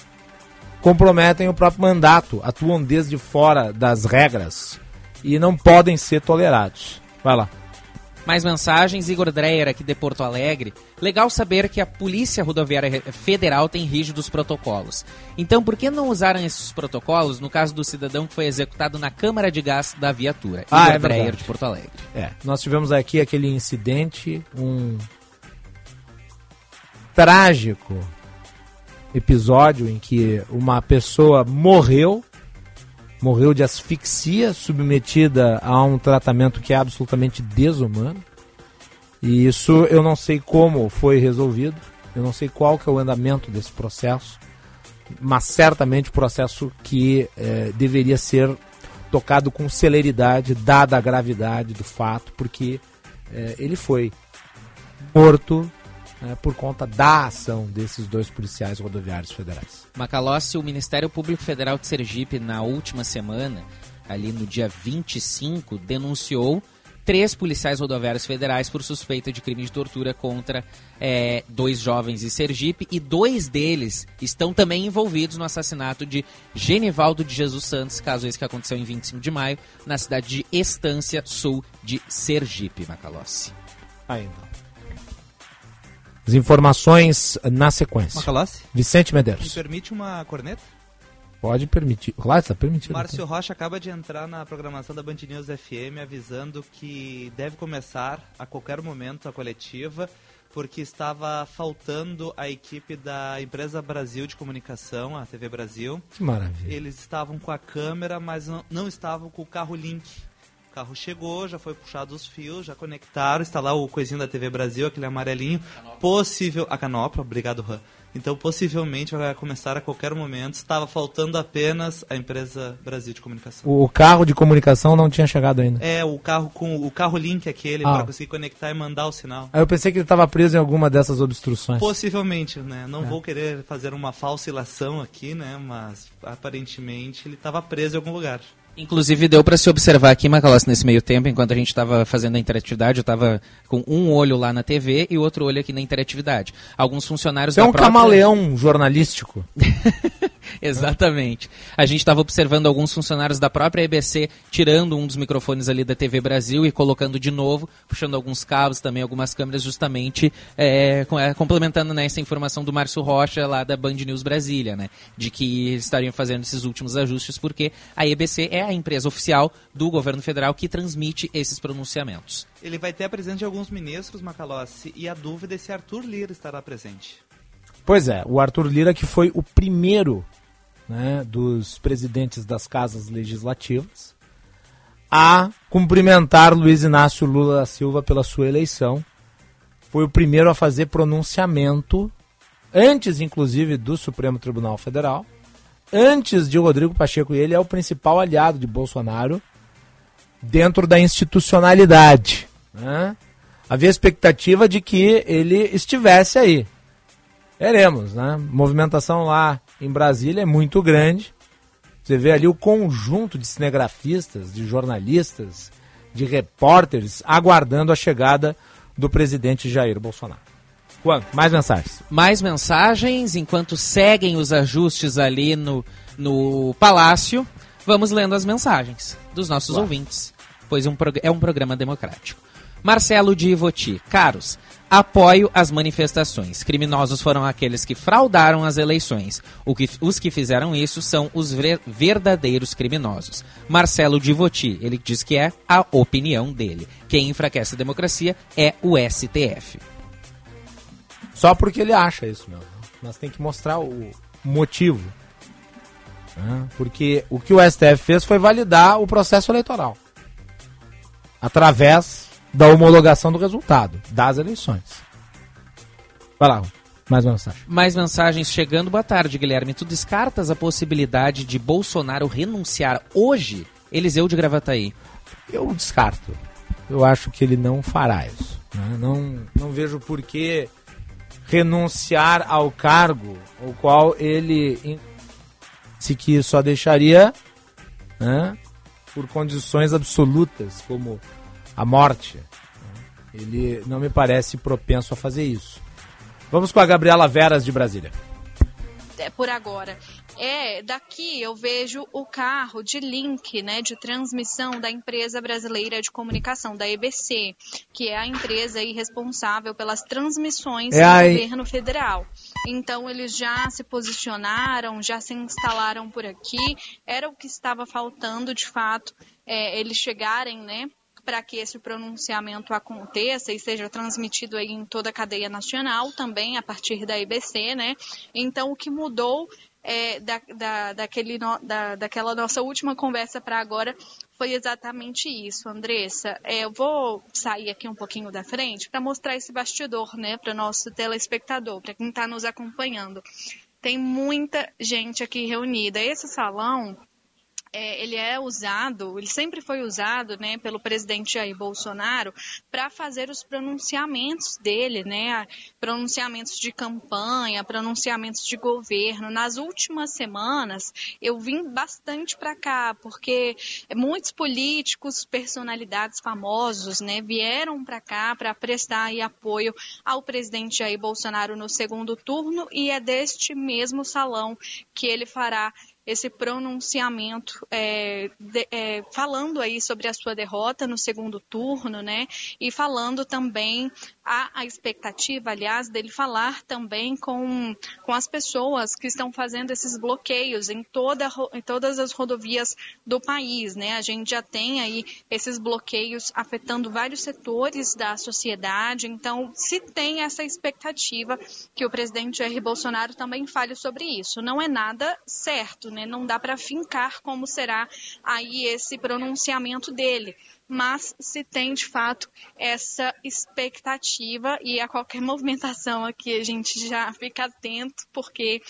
comprometem o próprio mandato, atuam desde fora das regras e não podem ser tolerados. Vai lá.
Mais mensagens, Igor Dreyer aqui de Porto Alegre. Legal saber que a Polícia Rodoviária Federal tem rígidos protocolos. Então, por que não usaram esses protocolos no caso do cidadão que foi executado na câmara de gás da viatura?
Ah,
Igor
é
Dreyer
verdade.
de Porto Alegre.
É, nós tivemos aqui aquele incidente, um trágico episódio em que uma pessoa morreu, morreu de asfixia, submetida a um tratamento que é absolutamente desumano. E isso eu não sei como foi resolvido, eu não sei qual que é o andamento desse processo, mas certamente processo que eh, deveria ser tocado com celeridade, dada a gravidade do fato, porque eh, ele foi morto né, por conta da ação desses dois policiais rodoviários federais.
Macalossi, o Ministério Público Federal de Sergipe, na última semana, ali no dia 25, denunciou três policiais rodoviários federais por suspeita de crime de tortura contra é, dois jovens de Sergipe e dois deles estão também envolvidos no assassinato de Genivaldo de Jesus Santos, caso esse que aconteceu em 25 de maio, na cidade de Estância Sul de Sergipe, Macalossi.
Aí, então. As informações na sequência.
Macalossi?
Vicente
Me
Medeiros.
permite uma corneta?
Pode permitir. Claro, está permitido.
Márcio Rocha acaba de entrar na programação da Band News FM avisando que deve começar a qualquer momento a coletiva, porque estava faltando a equipe da Empresa Brasil de Comunicação, a TV Brasil.
Que maravilha.
Eles estavam com a câmera, mas não, não estavam com o carro link. O carro chegou, já foi puxado os fios, já conectaram, está lá o coisinho da TV Brasil, aquele amarelinho. Possível. A canopla, obrigado, Han. Então, possivelmente vai começar a qualquer momento. Estava faltando apenas a empresa Brasil de Comunicação.
O carro de comunicação não tinha chegado ainda.
É, o carro com o carro link aquele
Ah.
para conseguir conectar e mandar o sinal.
Aí eu pensei que ele estava preso em alguma dessas obstruções.
Possivelmente, né? Não
É.
vou querer fazer uma falsa ilação aqui, né? Mas aparentemente ele estava preso em algum lugar.
Inclusive deu para se observar aqui, Macalossi, nesse meio tempo, enquanto a gente estava fazendo a interatividade, eu estava com um olho lá na TV e outro olho aqui na interatividade. Alguns funcionários
é um
própria...
camaleão jornalístico.
Exatamente. A gente estava observando alguns funcionários da própria EBC tirando um dos microfones ali da TV Brasil e colocando de novo, puxando alguns cabos também, algumas câmeras, justamente é, é, complementando né, essa informação do Márcio Rocha lá da Band News Brasília, né? De que eles estariam fazendo esses últimos ajustes, porque a EBC é a empresa oficial do governo federal que transmite esses pronunciamentos.
Ele vai ter a presença de alguns ministros, Macalossi, e a dúvida é se Arthur Lira estará presente.
Pois é, o Arthur Lira que foi o primeiro né, dos presidentes das casas legislativas a cumprimentar Luiz Inácio Lula da Silva pela sua eleição. Foi o primeiro a fazer pronunciamento, antes inclusive do Supremo Tribunal Federal, antes de Rodrigo Pacheco, ele é o principal aliado de Bolsonaro dentro da institucionalidade. Né? Havia expectativa de que ele estivesse aí. Veremos, né? Movimentação lá em Brasília é muito grande. Você vê ali o conjunto de cinegrafistas, de jornalistas, de repórteres aguardando a chegada do presidente Jair Bolsonaro. Juan, mais mensagens.
Mais mensagens, enquanto seguem os ajustes ali no, no palácio, vamos lendo as mensagens dos nossos
Claro.
ouvintes, pois um é um programa democrático. Marcelo de Ivoti. Caros, apoio as manifestações. Criminosos foram aqueles que fraudaram as eleições. O que, os que fizeram isso são os ver- verdadeiros criminosos. Marcelo de Ivoti, ele diz que é a opinião dele. Quem enfraquece a democracia é o STF.
Só porque ele acha isso, meu. Nós tem que mostrar o motivo. né? Porque o que o STF fez foi validar o processo eleitoral. Através da homologação do resultado das eleições. Vai lá, mais uma mensagem.
Mais mensagens chegando. Boa tarde, Guilherme. Tu descartas a possibilidade de Bolsonaro renunciar hoje? Eliseu de Gravataí.
Eu descarto. Eu acho que ele não fará isso. né? Não, não vejo por que renunciar ao cargo, o qual ele se que só deixaria né, por condições absolutas, como a morte. né? Ele não me parece propenso a fazer isso. Vamos com a Gabriela Veras de Brasília.
é, por agora. É, daqui eu vejo o carro de link, né, de transmissão da empresa brasileira de comunicação, da EBC, que é a empresa aí responsável pelas transmissões
É
do
a-
governo federal. Então eles já se posicionaram, já se instalaram por aqui. Era o que estava faltando, de fato, é, eles chegarem, né, para que esse pronunciamento aconteça e seja transmitido aí em toda a cadeia nacional, também a partir da IBC, né? Então, o que mudou é, da, da, daquele no- da, daquela nossa última conversa para agora foi exatamente isso, Andressa. É, eu vou sair aqui um pouquinho da frente para mostrar esse bastidor, né, para nosso telespectador, para quem está nos acompanhando. Tem muita gente aqui reunida. Esse salão é, ele é usado, ele sempre foi usado, né, pelo presidente Jair Bolsonaro para fazer os pronunciamentos dele, né, pronunciamentos de campanha, pronunciamentos de governo. Nas últimas semanas eu vim bastante para cá porque muitos políticos, personalidades famosos, né, vieram para cá para prestar aí apoio ao presidente Jair Bolsonaro no segundo turno e é deste mesmo salão que ele fará esse pronunciamento é, de- é, falando aí sobre a sua derrota no segundo turno, né? E falando também a, a expectativa, aliás, dele falar também com, com as pessoas que estão fazendo esses bloqueios em, toda, em todas as rodovias do país, né? A gente já tem aí esses bloqueios afetando vários setores da sociedade, então se tem essa expectativa que o presidente Jair Bolsonaro também fale sobre isso. Não é nada certo, né? Não dá para fincar como será aí esse pronunciamento dele. Mas se tem de fato essa expectativa e a qualquer movimentação aqui a gente já fica atento, porque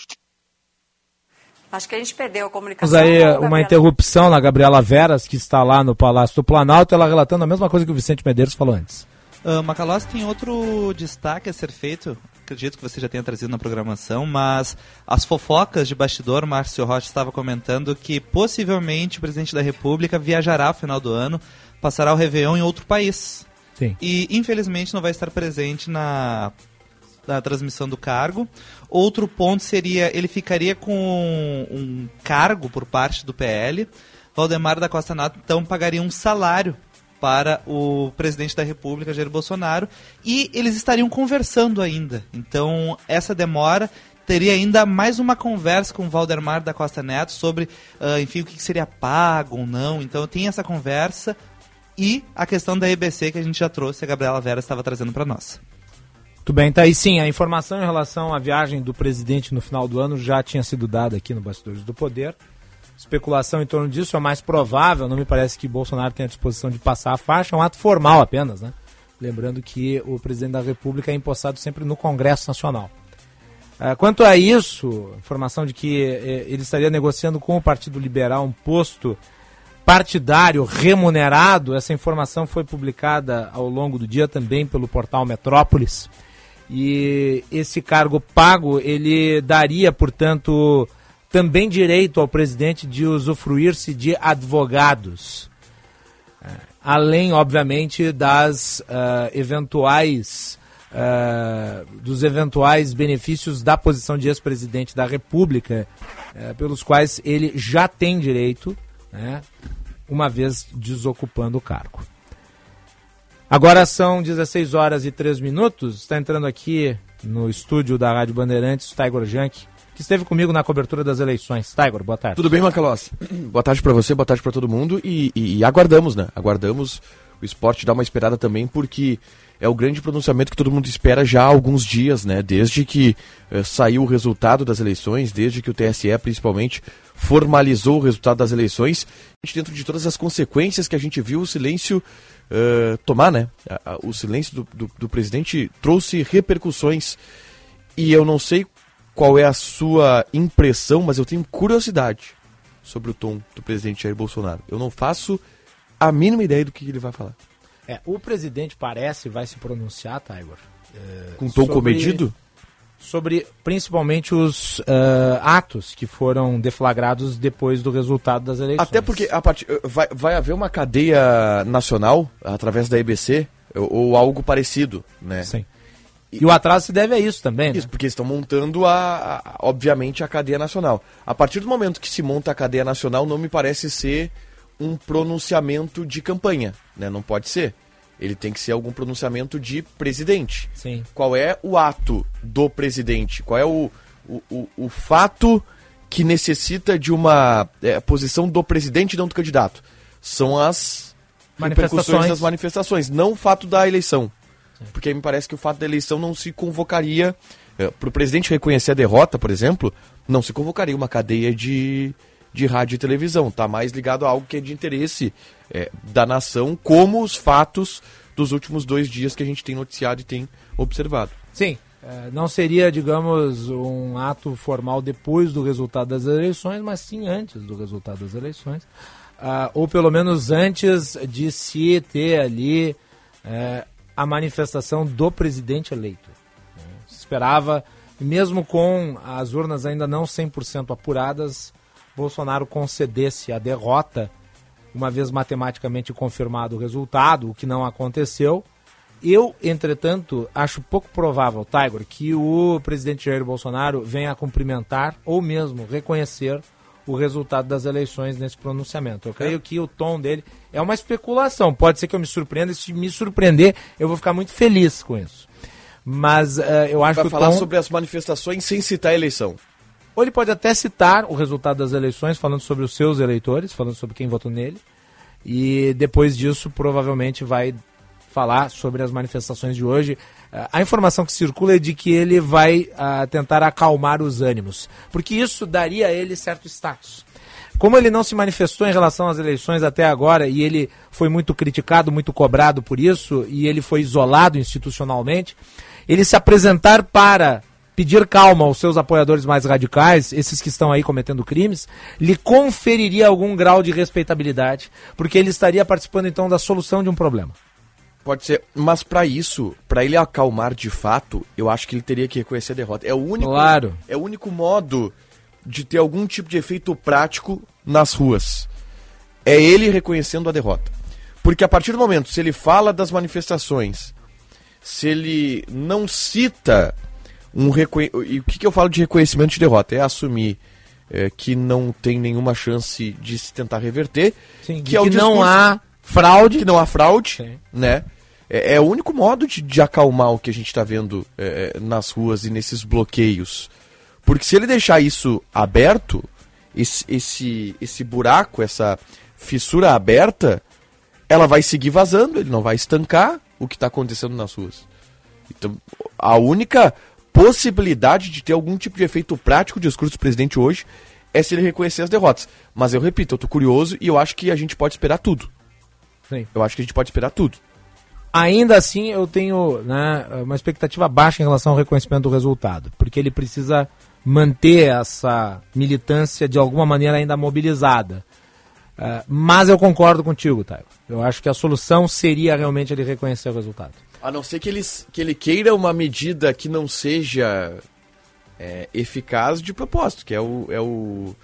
Acho que a gente perdeu a
Temos
comunicação.
aí
com o
uma
Gabriela.
interrupção na Gabriela Veras, que está lá no Palácio do Planalto, ela relatando a mesma coisa que o Vicente Medeiros falou antes.
Uh, Macalós tem outro destaque a ser feito, acredito que você já tenha trazido na programação, mas as fofocas de bastidor, Márcio Rocha estava comentando que possivelmente o presidente da República viajará ao final do ano, passará o Réveillon em outro país.
Sim.
E infelizmente não vai estar presente na, na transmissão do cargo. Outro ponto seria, ele ficaria com um cargo por parte do PL. Valdemar da Costa Neto então pagaria um salário para o presidente da República, Jair Bolsonaro, e eles estariam conversando ainda. Então, essa demora teria ainda mais uma conversa com o Valdemar da Costa Neto sobre, ah, enfim, o que seria pago ou não. Então, tem essa conversa e a questão da EBC que a gente já trouxe, a Gabriela Vera estava trazendo para nós.
Muito bem, tá aí sim. A informação em relação à viagem do presidente no final do ano já tinha sido dada aqui no Bastidores do Poder. Especulação em torno disso é mais provável, não me parece que Bolsonaro tenha a disposição de passar a faixa, é um ato formal apenas, né? Lembrando que o presidente da República é empossado sempre no Congresso Nacional. Ah, quanto a isso, informação de que eh, ele estaria negociando com o Partido Liberal um posto partidário remunerado, essa informação foi publicada ao longo do dia também pelo portal Metrópolis. E esse cargo pago, ele daria, portanto, também direito ao presidente de usufruir-se de advogados. Eh, Além, obviamente, das ah, eventuais ah, dos eventuais benefícios da posição de ex-presidente da República, eh, pelos quais ele já tem direito, né, uma vez desocupando o cargo. Agora são 16 horas e 3 minutos. Está entrando aqui no estúdio da Rádio Bandeirantes o Tiger Junk, que esteve comigo na cobertura das eleições. Tiger, boa tarde.
Tudo bem, Macalossi? Boa tarde para você, boa tarde para todo mundo. E, e, e, aguardamos, né? Aguardamos o esporte dar uma esperada também, porque é o grande pronunciamento que todo mundo espera já há alguns dias, né? Desde que eh, saiu o resultado das eleições, desde que o TSE, principalmente, formalizou o resultado das eleições, dentro de todas as consequências que a gente viu o silêncio uh, tomar, né? O silêncio do, do, do presidente trouxe repercussões e eu não sei qual é a sua impressão, mas eu tenho curiosidade sobre o tom do presidente Jair Bolsonaro. Eu não faço a mínima ideia do que ele vai falar.
É, o presidente parece vai se pronunciar, Tiger.
É, Com tom sobre, comedido?
Sobre principalmente os uh, atos que foram deflagrados depois do resultado das eleições.
Até porque a part... vai, vai haver uma cadeia nacional através da EBC ou, ou algo parecido, né?
Sim. E o atraso se deve a isso também, né?
Isso, porque estão montando, a, a, obviamente, a cadeia nacional. A partir do momento que se monta a cadeia nacional, não me parece ser um pronunciamento de campanha, né? Não pode ser. Ele tem que ser algum pronunciamento de presidente.
Sim.
Qual é o ato do presidente? Qual é o, o, o, o fato que necessita de uma é, posição do presidente e não do candidato? São as
manifestações
das manifestações, não o fato da eleição. Porque me parece que o fato da eleição não se convocaria. É, Para o presidente reconhecer a derrota, por exemplo, não se convocaria uma cadeia de, de rádio e televisão. Está mais ligado a algo que é de interesse é, da nação, como os fatos dos últimos dois dias que a gente tem noticiado e tem observado.
Sim, é, não seria, digamos, um ato formal depois do resultado das eleições, mas sim antes do resultado das eleições. Uh, ou pelo menos antes de se ter ali é, a manifestação do presidente eleito. Se esperava, mesmo com as urnas ainda não 100% apuradas, Bolsonaro concedesse a derrota, uma vez matematicamente confirmado o resultado, o que não aconteceu. Eu, entretanto, acho pouco provável, Tiger, que o presidente Jair Bolsonaro venha cumprimentar ou mesmo reconhecer o resultado das eleições nesse pronunciamento. Eu creio é. que o tom dele é uma especulação. Pode ser que eu me surpreenda, e se me surpreender, eu vou ficar muito feliz com isso. Mas uh, eu acho
Vai
que.
falar
tom...
sobre as manifestações sem citar a eleição.
Ou ele pode até citar o resultado das eleições, falando sobre os seus eleitores, falando sobre quem votou nele. E depois disso, provavelmente vai falar sobre as manifestações de hoje. A informação que circula é de que ele vai uh, tentar acalmar os ânimos, porque isso daria a ele certo status. Como ele não se manifestou em relação às eleições até agora e ele foi muito criticado, muito cobrado por isso, e ele foi isolado institucionalmente, ele se apresentar para pedir calma aos seus apoiadores mais radicais, esses que estão aí cometendo crimes, lhe conferiria algum grau de respeitabilidade, porque ele estaria participando então da solução de um problema.
Pode ser, mas para isso, para ele acalmar de fato, eu acho que ele teria que reconhecer a derrota. É o único,
claro.
é o único modo de ter algum tipo de efeito prático nas ruas. É ele reconhecendo a derrota. Porque a partir do momento, se ele fala das manifestações, se ele não cita um reconhe... E o que, que eu falo de reconhecimento de derrota? É assumir é, que não tem nenhuma chance de se tentar reverter.
Sim,
que,
é
que
discurso... não há fraude.
Que não há fraude, Sim. né? É, é, o único modo de, de acalmar o que a gente está vendo é, nas ruas e nesses bloqueios. Porque se ele deixar isso aberto, esse, esse, esse buraco, essa fissura aberta, ela vai seguir vazando, ele não vai estancar o que está acontecendo nas ruas. Então, a única possibilidade de ter algum tipo de efeito prático o discurso do presidente hoje é se ele reconhecer as derrotas. Mas eu repito, eu tô curioso e eu acho que a gente pode esperar tudo.
Sim.
Eu acho que a gente pode esperar tudo.
Ainda assim, eu tenho né, uma expectativa baixa em relação ao reconhecimento do resultado, porque ele precisa manter essa militância de alguma maneira ainda mobilizada. Uh, mas eu concordo contigo, Taio. Eu acho que a solução seria realmente ele reconhecer o resultado.
A não ser que ele, que ele queira uma medida que não seja é, eficaz de propósito, que é o, é o,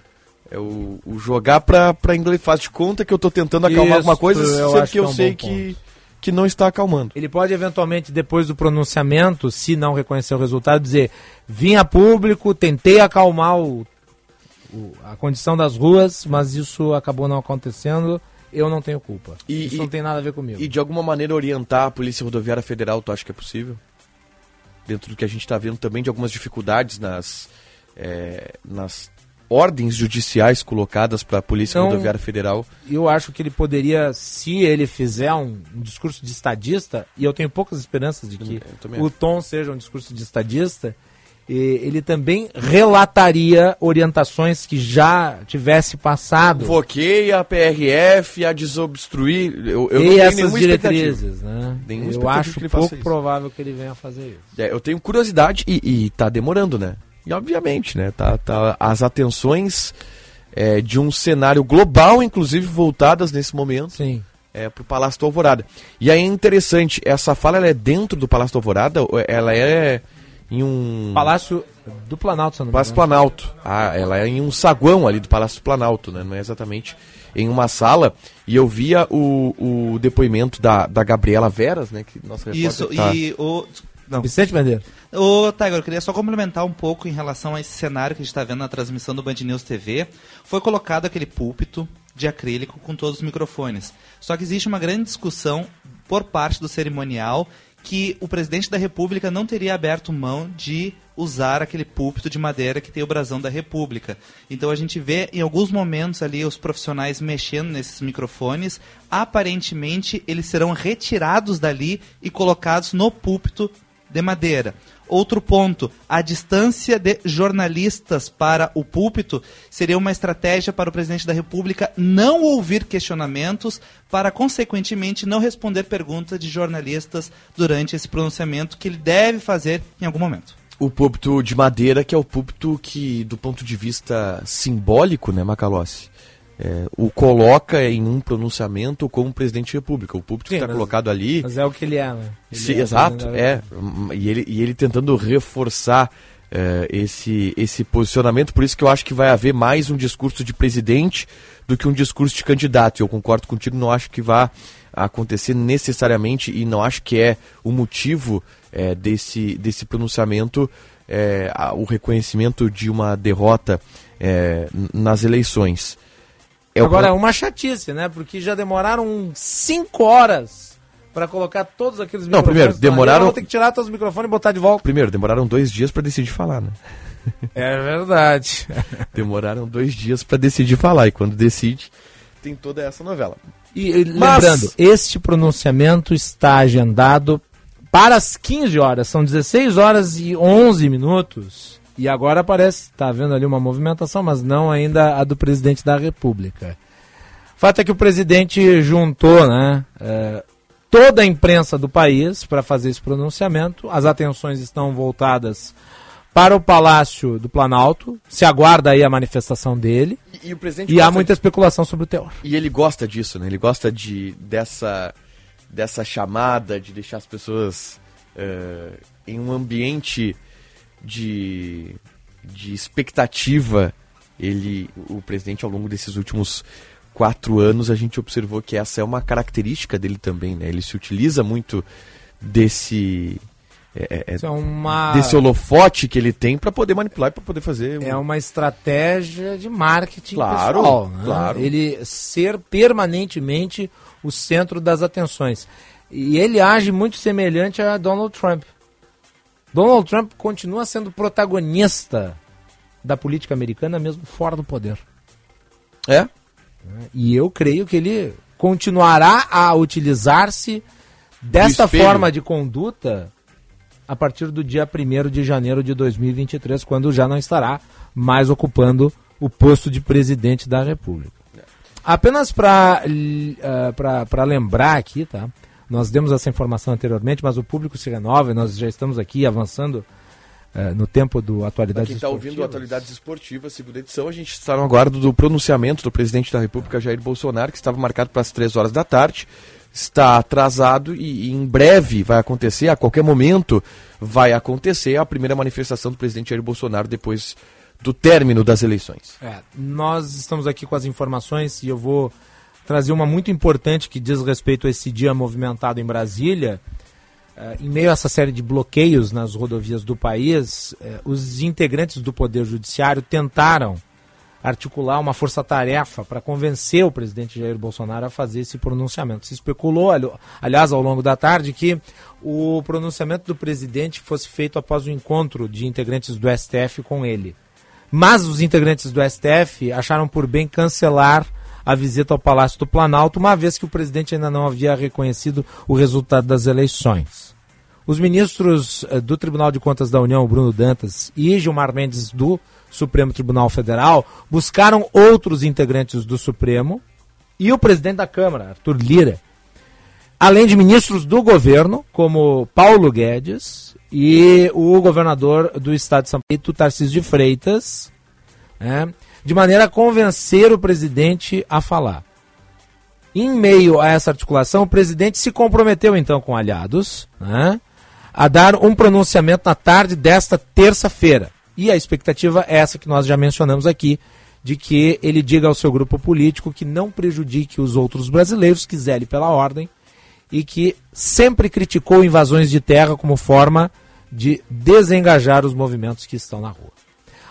é o, o jogar pra, pra inglês. Faz de conta que eu tô tentando acalmar Isso, alguma coisa, sendo que, que eu é um sei que, que não está acalmando.
Ele pode eventualmente, depois do pronunciamento, se não reconhecer o resultado, dizer: vim a público, tentei acalmar o, o, a condição das ruas, mas isso acabou não acontecendo eu não tenho culpa.
E-
Isso
e-
não tem nada a ver comigo.
E de alguma maneira orientar a Polícia Rodoviária Federal, tu acha que é possível? Dentro do que a gente está vendo também de algumas dificuldades nas, é, nas ordens judiciais colocadas para a Polícia
Então,
Rodoviária Federal.
Eu acho que ele poderia, se ele fizer um, um discurso de estadista, e eu tenho poucas esperanças de que o tom seja um discurso de estadista, e ele também relataria orientações que já tivesse passado.
Convoquei a PRF a desobstruir. Eu, eu não
e
tenho
essas diretrizes, né? Eu acho pouco provável que ele venha fazer isso.
É, eu tenho curiosidade e, e tá demorando, né? E obviamente, né? Tá, tá, as atenções é, de um cenário global, inclusive, voltadas nesse momento
Sim.
é, pro Palácio do Alvorada. E aí é interessante, essa fala ela é dentro do Palácio do Alvorada? ou Ela é em um.
Palácio do Planalto, se não me
Palácio. Planalto. Ah, ela é em um saguão ali do Palácio Planalto, né? Não é exatamente em uma sala. E eu via o, o depoimento da, da Gabriela Veras, né? Que nossa
Isso,
tá-
e o. Não.
Vicente Bandeira.
Ô, Tiger, eu queria só complementar um pouco em relação a esse cenário que a gente está vendo na transmissão do Band News TV. Foi colocado aquele púlpito de acrílico com todos os microfones. Só que existe uma grande discussão por parte do cerimonial que o presidente da República não teria aberto mão de usar aquele púlpito de madeira que tem o brasão da República. Então a gente vê em alguns momentos ali os profissionais mexendo nesses microfones. Aparentemente eles serão retirados dali e colocados no púlpito de madeira. Outro ponto, a distância de jornalistas para o púlpito seria uma estratégia para o presidente da República não ouvir questionamentos, para consequentemente não responder perguntas de jornalistas durante esse pronunciamento que ele deve fazer em algum momento.
O púlpito de madeira, que é o púlpito que, do ponto de vista simbólico, né, Macalossi? É, o coloca em um pronunciamento como presidente da República. O
Sim,
está colocado ali.
Mas é o que ele é, né? Ele
Sim,
é
exato, é. E ele, e ele tentando reforçar é, esse, esse posicionamento, por isso que eu acho que vai haver mais um discurso de presidente do que um discurso de candidato. Eu concordo contigo, não acho que vá acontecer necessariamente e não acho que é o motivo é, desse, desse pronunciamento é, o reconhecimento de uma derrota é, nas eleições. É
Agora, é uma chatice, né? Porque já demoraram cinco horas para colocar todos aqueles
Não, primeiro, demoraram-
Vão ter que tirar todos os microfones e botar de volta.
Primeiro, demoraram dois dias para decidir falar, né?
É verdade.
Demoraram dois dias para decidir falar e quando decide tem toda essa novela.
E, e
Mas-
lembrando, este pronunciamento está agendado para as 15 horas. São 16 horas e 11 minutos. E agora parece, está havendo ali uma movimentação, mas não ainda a do presidente da República. O fato é que o presidente juntou né, eh, toda a imprensa do país para fazer esse pronunciamento. As atenções estão voltadas para o Palácio do Planalto. Se aguarda aí a manifestação dele.
E, e
E há muita especulação sobre o teor.
E ele gosta disso, né? Ele gosta de dessa dessa chamada de deixar as pessoas eh, em um ambiente de de expectativa. Ele, o presidente, ao longo desses últimos quatro anos, a gente observou que essa é uma característica dele também, né? Ele se utiliza muito desse é, é,
Isso é uma-
desse holofote que ele tem para poder manipular e para poder fazer
É uma estratégia de marketing
Claro,
pessoal, né?
claro.
Ele ser permanentemente o centro das atenções. E ele age muito semelhante a Donald Trump. Donald Trump continua sendo protagonista da política americana mesmo fora do poder.
É?
E eu creio que ele continuará a utilizar-se desta forma de conduta a partir do dia 1 de janeiro de 2023, quando já não estará mais ocupando o posto de presidente da República. Apenas para uh, lembrar aqui, tá? Nós demos essa informação anteriormente, mas o público se renova e nós já estamos aqui avançando uh, no tempo do Atualidades
quem está ouvindo
Esportivas.
Atualidades Esportivas, segunda edição, a gente está no aguardo do pronunciamento do presidente da República, Jair Bolsonaro, que estava marcado para as três horas da tarde. Está atrasado e, e em breve vai acontecer, a qualquer momento vai acontecer a primeira manifestação do presidente Jair Bolsonaro depois do término das eleições.
É, nós estamos aqui com as informações e eu vou trazer uma muito importante que diz respeito a esse dia movimentado em Brasília. Eh, em meio a essa série de bloqueios nas rodovias do país, eh, os integrantes do Poder Judiciário tentaram articular uma força-tarefa para convencer o presidente Jair Bolsonaro a fazer esse pronunciamento. Se especulou, ali- aliás, ao longo da tarde, que o pronunciamento do presidente fosse feito após o encontro de integrantes do STF com ele. Mas os integrantes do STF acharam por bem cancelar a visita ao Palácio do Planalto, uma vez que o presidente ainda não havia reconhecido o resultado das eleições. Os ministros eh, do Tribunal de Contas da União, Bruno Dantas e Gilmar Mendes, do Supremo Tribunal Federal, buscaram outros integrantes do Supremo e o presidente da Câmara, Arthur Lira, além de ministros do governo, como Paulo Guedes e o governador do estado de São Paulo, Tarcísio de Freitas, né, de maneira a convencer o presidente a falar. Em meio a essa articulação, o presidente se comprometeu então com aliados né, a dar um pronunciamento na tarde desta terça-feira. E a expectativa é essa que nós já mencionamos aqui, de que ele diga ao seu grupo político que não prejudique os outros brasileiros, que zele pela ordem, e que sempre criticou invasões de terra como forma de desengajar os movimentos que estão na rua.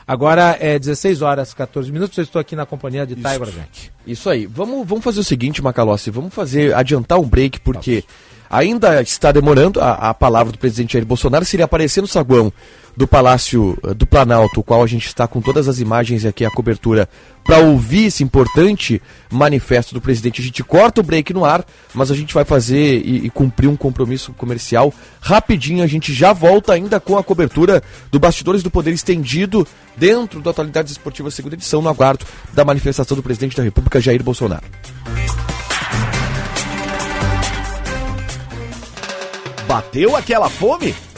Agora é 16 horas 14 minutos, eu estou aqui na companhia de Thay Braganti.
Isso aí. Vamos, vamos fazer o seguinte, Macalossi. Vamos fazer, adiantar um break, porque ainda está demorando. A, a palavra do presidente Jair Bolsonaro seria aparecer no saguão do Palácio eh, do Planalto, o qual a gente está com todas as imagens aqui a cobertura para ouvir esse importante manifesto do presidente. A gente corta o break no ar, mas a gente vai fazer e, e cumprir um compromisso comercial rapidinho. A gente já volta ainda com a cobertura do Bastidores do Poder estendido dentro da Atualidades Esportivas segunda edição, no aguardo da manifestação do presidente da República, Jair Bolsonaro.
Bateu aquela fome?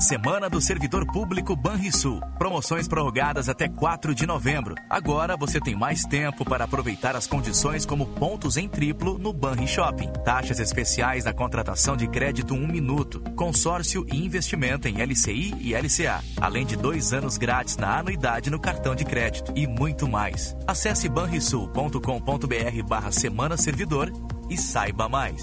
Semana do Servidor Público Banrisul. Promoções prorrogadas até 4 de novembro. Agora você tem mais tempo para aproveitar as condições como pontos em triplo no Banri Shopping. Taxas especiais na contratação de crédito 1 minuto. Consórcio e investimento em LCI e LCA. Além de dois anos grátis na anuidade no cartão de crédito. E muito mais. Acesse banrisul.com.br barra Semana Servidor e saiba mais.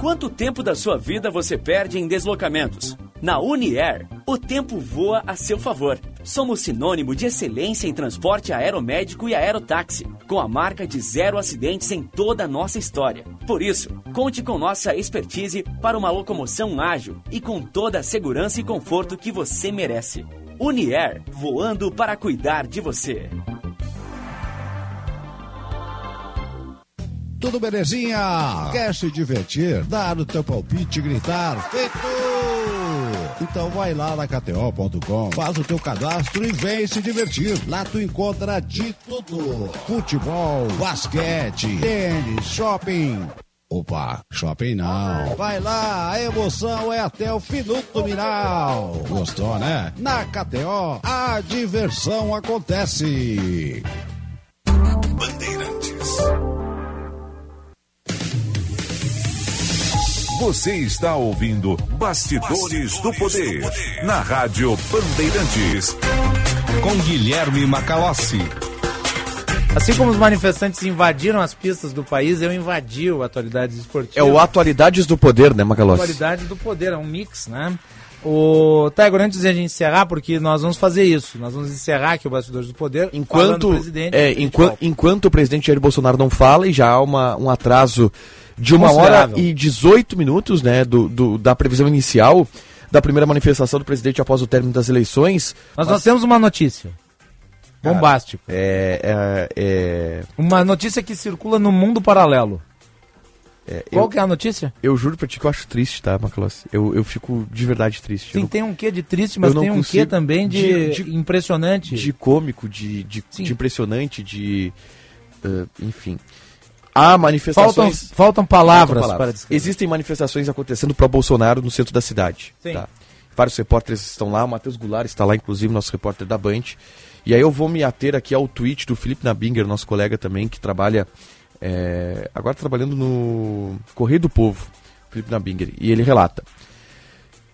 Quanto tempo da sua vida você perde em deslocamentos? Na Uniair, o tempo voa a seu favor. Somos sinônimo de excelência em transporte aeromédico e aerotáxi, com a marca de zero acidentes em toda a nossa história. Por isso, conte com nossa expertise para uma locomoção ágil e com toda a segurança e conforto que você merece. Uniair, voando para cuidar de você.
Tudo belezinha? Quer se divertir? Dar o teu palpite, gritar? Feito! Então vai lá na KTO.com, faz o teu cadastro e vem se divertir. Lá tu encontra de tudo: futebol, basquete, tênis, shopping. Opa, shopping não. Vai lá, a emoção é até o minuto final. Gostou, né? Na KTO, a diversão acontece.
Bandeirantes. Você está ouvindo Bastidores, do, Poder, na Rádio Bandeirantes.
com Guilherme Macalossi.
Assim como os manifestantes invadiram as pistas do país, eu invadi o Atualidades Esportivas.
É o Atualidades do Poder, né, Macalossi?
Atualidades do Poder, é um mix, né? O Tiger, antes de a gente encerrar, porque nós vamos fazer isso, nós vamos encerrar aqui o Bastidores do Poder.
Enquanto,
do
é, enquanto, enquanto o presidente Jair Bolsonaro não fala e já há uma, um atraso de uma hora e 18 minutos né, do, do- da previsão inicial da primeira manifestação do presidente após o término das eleições.
Nós, nós temos uma notícia. Bombástico.
É, é, é,
Uma notícia que circula no mundo paralelo.
é,
Qual
eu,
que é a notícia?
eu juro pra ti que eu acho triste, tá, Macalossi? Eu, eu fico de verdade triste.
Sim,
não-
tem um quê de triste, mas tem um quê também de, impressionante.
de cômico, de, de, de impressionante, de. eh, enfim. Há manifestações.
Faltam- faltam palavras
Faltam
para descrever.
Existem manifestações acontecendo para Bolsonaro no centro da cidade.
Sim.
tá? Vários repórteres estão lá, o Matheus Goulart está lá, inclusive, nosso repórter da Band. E aí eu vou me ater aqui ao tweet do Felipe Nabinger, nosso colega também, que trabalha. eh, agora trabalhando no Correio do Povo, Felipe Nabinger. E ele relata.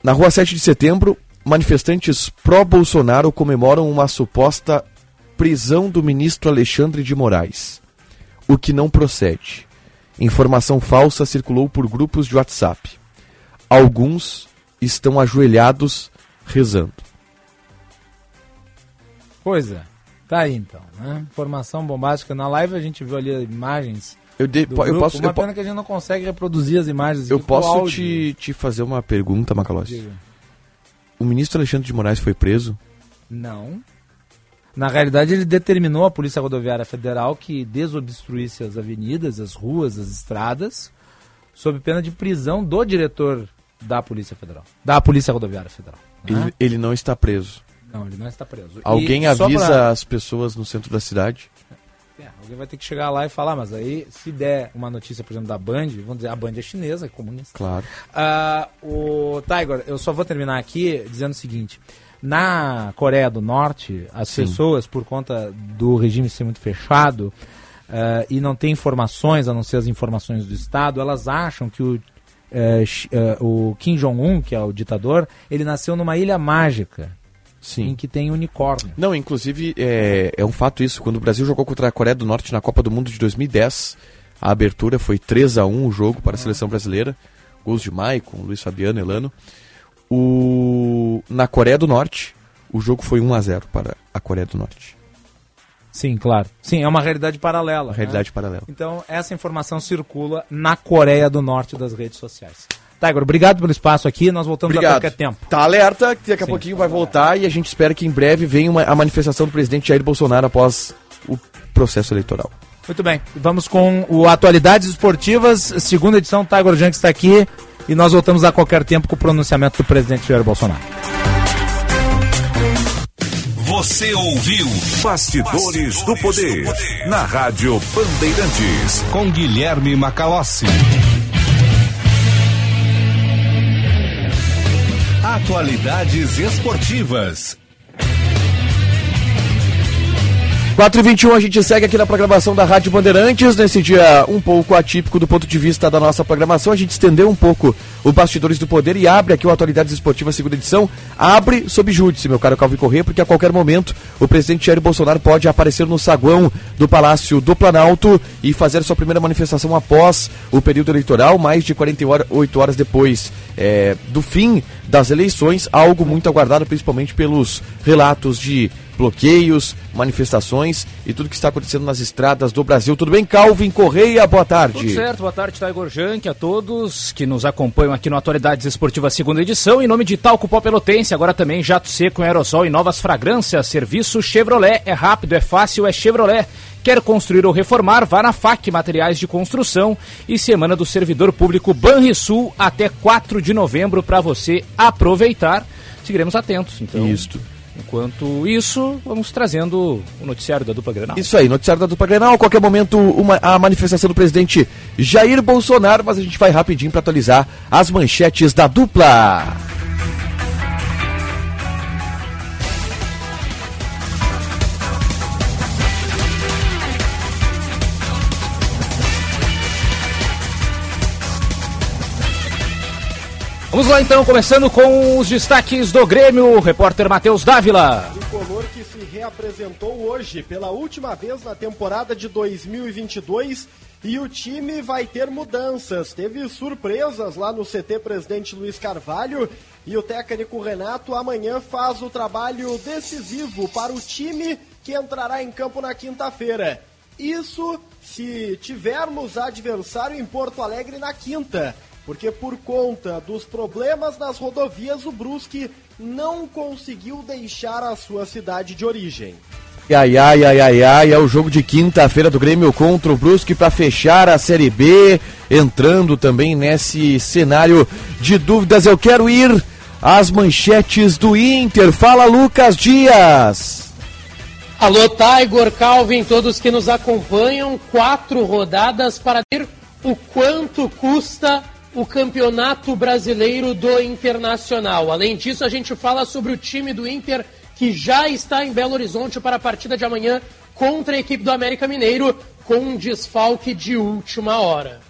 Na rua 7 de setembro, manifestantes pró-Bolsonaro comemoram uma suposta prisão do ministro Alexandre de Moraes. O que não procede. Informação falsa circulou por grupos de WhatsApp. Alguns estão ajoelhados rezando.
Coisa. Tá aí então, né? Informação bombástica. Na live a gente viu ali imagens.
Eu, de-
do
po- eu
grupo.
posso,
Uma
eu, po-
pena que a gente não consegue reproduzir as imagens.
eu posso te, te fazer uma pergunta, Macalossi? O ministro Alexandre de Moraes foi preso?
Não. Na realidade, ele determinou à Polícia Rodoviária Federal que desobstruísse as avenidas, as ruas, as estradas, sob pena de prisão do diretor da Polícia Federal. Da Polícia Rodoviária Federal. né?
Ele, ele não está preso.
Não, ele não está preso.
Alguém
E
avisa
pra-
as pessoas no centro da cidade?
É, alguém vai ter que chegar lá e falar, mas aí, se der uma notícia, por exemplo, da Band, vamos dizer, a Band é chinesa, é comunista.
Claro.
Ah, o Tiger, eu só vou terminar aqui dizendo o seguinte: na Coreia do Norte, as
Sim.
pessoas, por conta do regime ser muito fechado ah, e não ter informações, a não ser as informações do Estado, elas acham que o, Shi- eh, o Kim Jong-un, que é o ditador, ele nasceu numa ilha mágica.
Sim.
Em que tem unicórnio.
Não, inclusive é, é um fato isso. Quando o Brasil jogou contra a Coreia do Norte na Copa do Mundo de 2010, a abertura foi 3 a 1 o jogo para a seleção brasileira. Gols de Maicon, Luiz Fabiano, Elano. O... Na Coreia do Norte, o jogo foi 1 a 0 para a Coreia do Norte.
Sim, claro. Sim, é uma realidade paralela.
Uma
né?
realidade paralela.
Então, essa informação circula na Coreia do Norte das redes sociais. Tiger, obrigado pelo espaço aqui. Nós voltamos a
Obrigado.
qualquer tempo.
Tá alerta, que daqui a
Sim.
pouquinho vai voltar e a gente espera que em breve venha uma- a manifestação do presidente Jair Bolsonaro após o processo eleitoral.
Muito bem. Vamos com o Atualidades Esportivas, segunda edição. Tiger Junk está aqui e nós voltamos a qualquer tempo com o pronunciamento do presidente Jair Bolsonaro.
Você ouviu
Bastidores do Poder, na Rádio Bandeirantes.
com Guilherme Macalossi. Atualidades esportivas.
4 e 21 a gente segue aqui na programação da Rádio Bandeirantes, nesse dia um pouco atípico do ponto de vista da nossa programação. A gente estendeu um pouco o Bastidores do Poder e abre aqui o Atualidades Esportivas segunda edição. Abre sob júdice, meu caro Calvin Corrêa, porque a qualquer momento o presidente Jair Bolsonaro pode aparecer no saguão do Palácio do Planalto e fazer sua primeira manifestação após o período eleitoral, mais de 48 horas depois eh, do fim das eleições, algo muito aguardado principalmente pelos relatos de bloqueios, manifestações e tudo que está acontecendo nas estradas do Brasil. Tudo bem, Calvin Correia? Boa tarde.
Tudo certo, boa tarde, Tiger Junk, a todos que nos acompanham aqui no Atualidades Esportivas segunda edição. Em nome de Talco Pó Pelotense, agora também Jato Seco em aerosol e novas fragrâncias. Serviço Chevrolet, é rápido, é fácil, é Chevrolet. Quer construir ou reformar? Vá na FAC Materiais de Construção e Semana do Servidor Público Banrisul até 4 de novembro para você aproveitar. Seguiremos atentos, então.
Isto.
Enquanto isso, vamos trazendo o noticiário da dupla Grenal.
Isso aí, noticiário da dupla Grenal, a qualquer momento uma, a manifestação do presidente Jair Bolsonaro, mas a gente vai rapidinho para atualizar as manchetes da dupla.
Vamos lá então, começando com os destaques do Grêmio, o repórter Matheus Dávila.
tricolor que se reapresentou hoje pela última vez na temporada de 2022 e o time vai ter mudanças. Teve surpresas lá no CT Presidente Luiz Carvalho e o técnico Renato amanhã faz o trabalho decisivo para o time que entrará em campo na quinta-feira. Isso se tivermos adversário em Porto Alegre na quinta, porque por conta dos problemas nas rodovias o Brusque não conseguiu deixar a sua cidade de origem.
Ai, ai, ai, ai, ai, é o jogo de quinta-feira do Grêmio contra o Brusque para fechar a Série B, entrando também nesse cenário de dúvidas. Eu quero ir às manchetes do Inter. Fala, Lucas Dias.
Alô, Tiger, Calvin, todos que nos acompanham. Quatro rodadas para ver o quanto custa o Campeonato Brasileiro do Internacional. Além disso, a gente fala sobre o time do Inter que já está em Belo Horizonte para a partida de amanhã contra a equipe do América Mineiro, com um desfalque de última hora.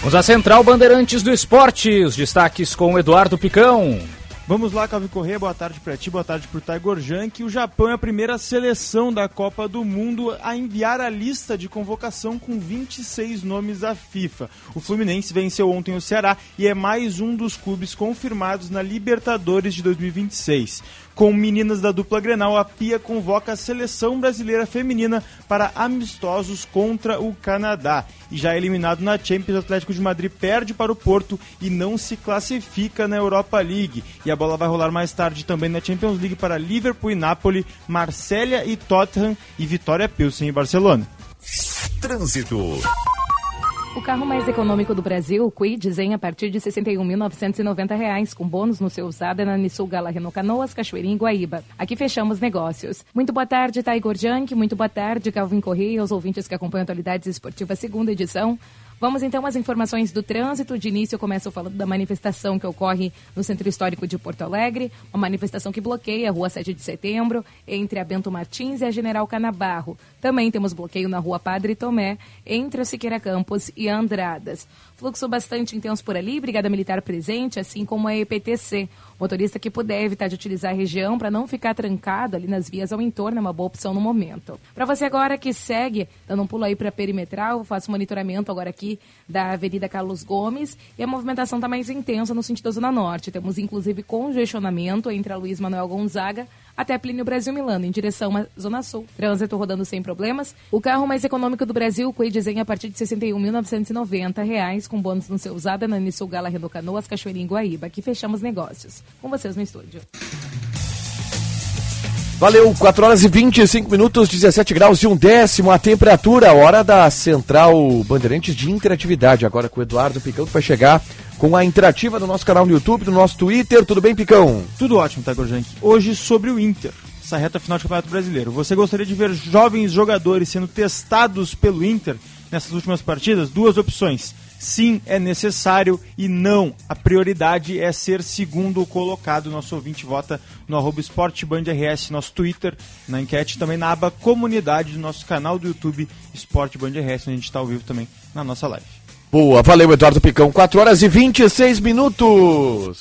Vamos à Central Bandeirantes do Esporte, os destaques com o Eduardo Picão.
Vamos lá, Calvin Corrêa, boa tarde para ti, boa tarde para o Taigor Jank. O Japão é a primeira seleção da Copa do Mundo a enviar a lista de convocação com 26 nomes à FIFA. O Fluminense venceu ontem o Ceará e é mais um dos clubes confirmados na Libertadores de 2026. Com meninas da dupla Grenal, a Pia convoca a seleção brasileira feminina para amistosos contra o Canadá. E já eliminado na Champions, o Atlético de Madrid perde para o Porto e não se classifica na Europa League. E a bola vai rolar mais tarde também na Champions League para Liverpool e Napoli, Marsella e Tottenham e Vitória Pilsen e Barcelona.
Trânsito.
O carro mais econômico do Brasil, o Quid, em a partir de R$ 61.990, com bônus no seu usado na Nissul Gala Renault Canoas, Cachoeirinha e Guaíba. Aqui fechamos negócios. Muito boa tarde, Taigor Junk. Muito boa tarde, Calvin Correia, aos ouvintes que acompanham Atualidades Esportivas, segunda edição. Vamos então às informações do trânsito. De início, eu começo falando da manifestação que ocorre no Centro Histórico de Porto Alegre, uma manifestação que bloqueia a Rua 7 de Setembro, entre a Bento Martins e a General Canabarro. Também temos bloqueio na Rua Padre Tomé, entre o Siqueira Campos e Andradas. Fluxo bastante intenso por ali, Brigada Militar presente, assim como a EPTC. Motorista que puder evitar de utilizar a região para não ficar trancado ali nas vias ao entorno é uma boa opção no momento. Para você agora que segue, dando um pulo aí para perimetral, faço monitoramento agora aqui da Avenida Carlos Gomes e a movimentação está mais intensa no sentido da Zona Norte. Temos inclusive congestionamento entre a Luiz Manuel Gonzaga até Plínio Brasil Milano, em direção à Zona Sul. Trânsito rodando sem problemas. O carro mais econômico do Brasil, o desenha a partir de R$ 61.990, com bônus no seu usado na Nissul Gala Renault Canoas, Cachoeirinha e Guaíba. Aqui fechamos negócios. Com vocês no estúdio.
Valeu, 4 horas e 25 minutos, 17 graus e um décimo a temperatura, hora da Central Bandeirantes de Interatividade. Agora com o Eduardo Picão, que vai chegar com a interativa no nosso canal no YouTube, no nosso Twitter. Tudo bem, Picão?
Tudo ótimo, Tiger Jank. Hoje sobre o Inter, essa reta final do Campeonato Brasileiro. Você gostaria de ver jovens jogadores sendo testados pelo Inter nessas últimas partidas? Duas opções. Sim, é necessário e não. A prioridade é ser segundo colocado. Nosso ouvinte vota no arroba RS, nosso Twitter, na enquete, também na aba comunidade do nosso canal do YouTube Esporte RS, onde a gente está ao vivo também na nossa live.
Boa, valeu Eduardo Picão. 4 horas e 26 minutos.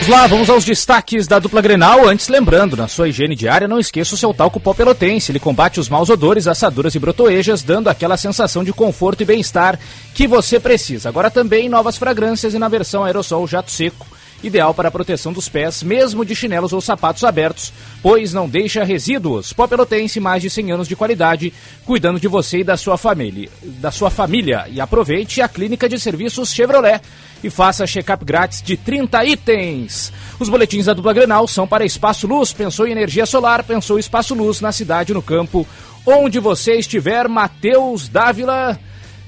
Vamos lá, vamos aos destaques da dupla Grenal. Antes, lembrando, na sua higiene diária, não esqueça o seu talco pó pelotense. Ele combate os maus odores, assaduras e brotoejas, dando aquela sensação de conforto e bem-estar que você precisa. Agora também novas fragrâncias e na versão aerossol jato seco ideal para a proteção dos pés, mesmo de chinelos ou sapatos abertos, pois não deixa resíduos. Pó Pelotense, mais de 100 anos de qualidade, cuidando de você e da sua família. Da sua família. E aproveite a clínica de serviços Chevrolet e faça check-up grátis de 30 itens. Os boletins da dupla Grenal são para Espaço Luz. Pensou em energia solar, pensou Espaço Luz na cidade, no campo, onde você estiver. Matheus Dávila.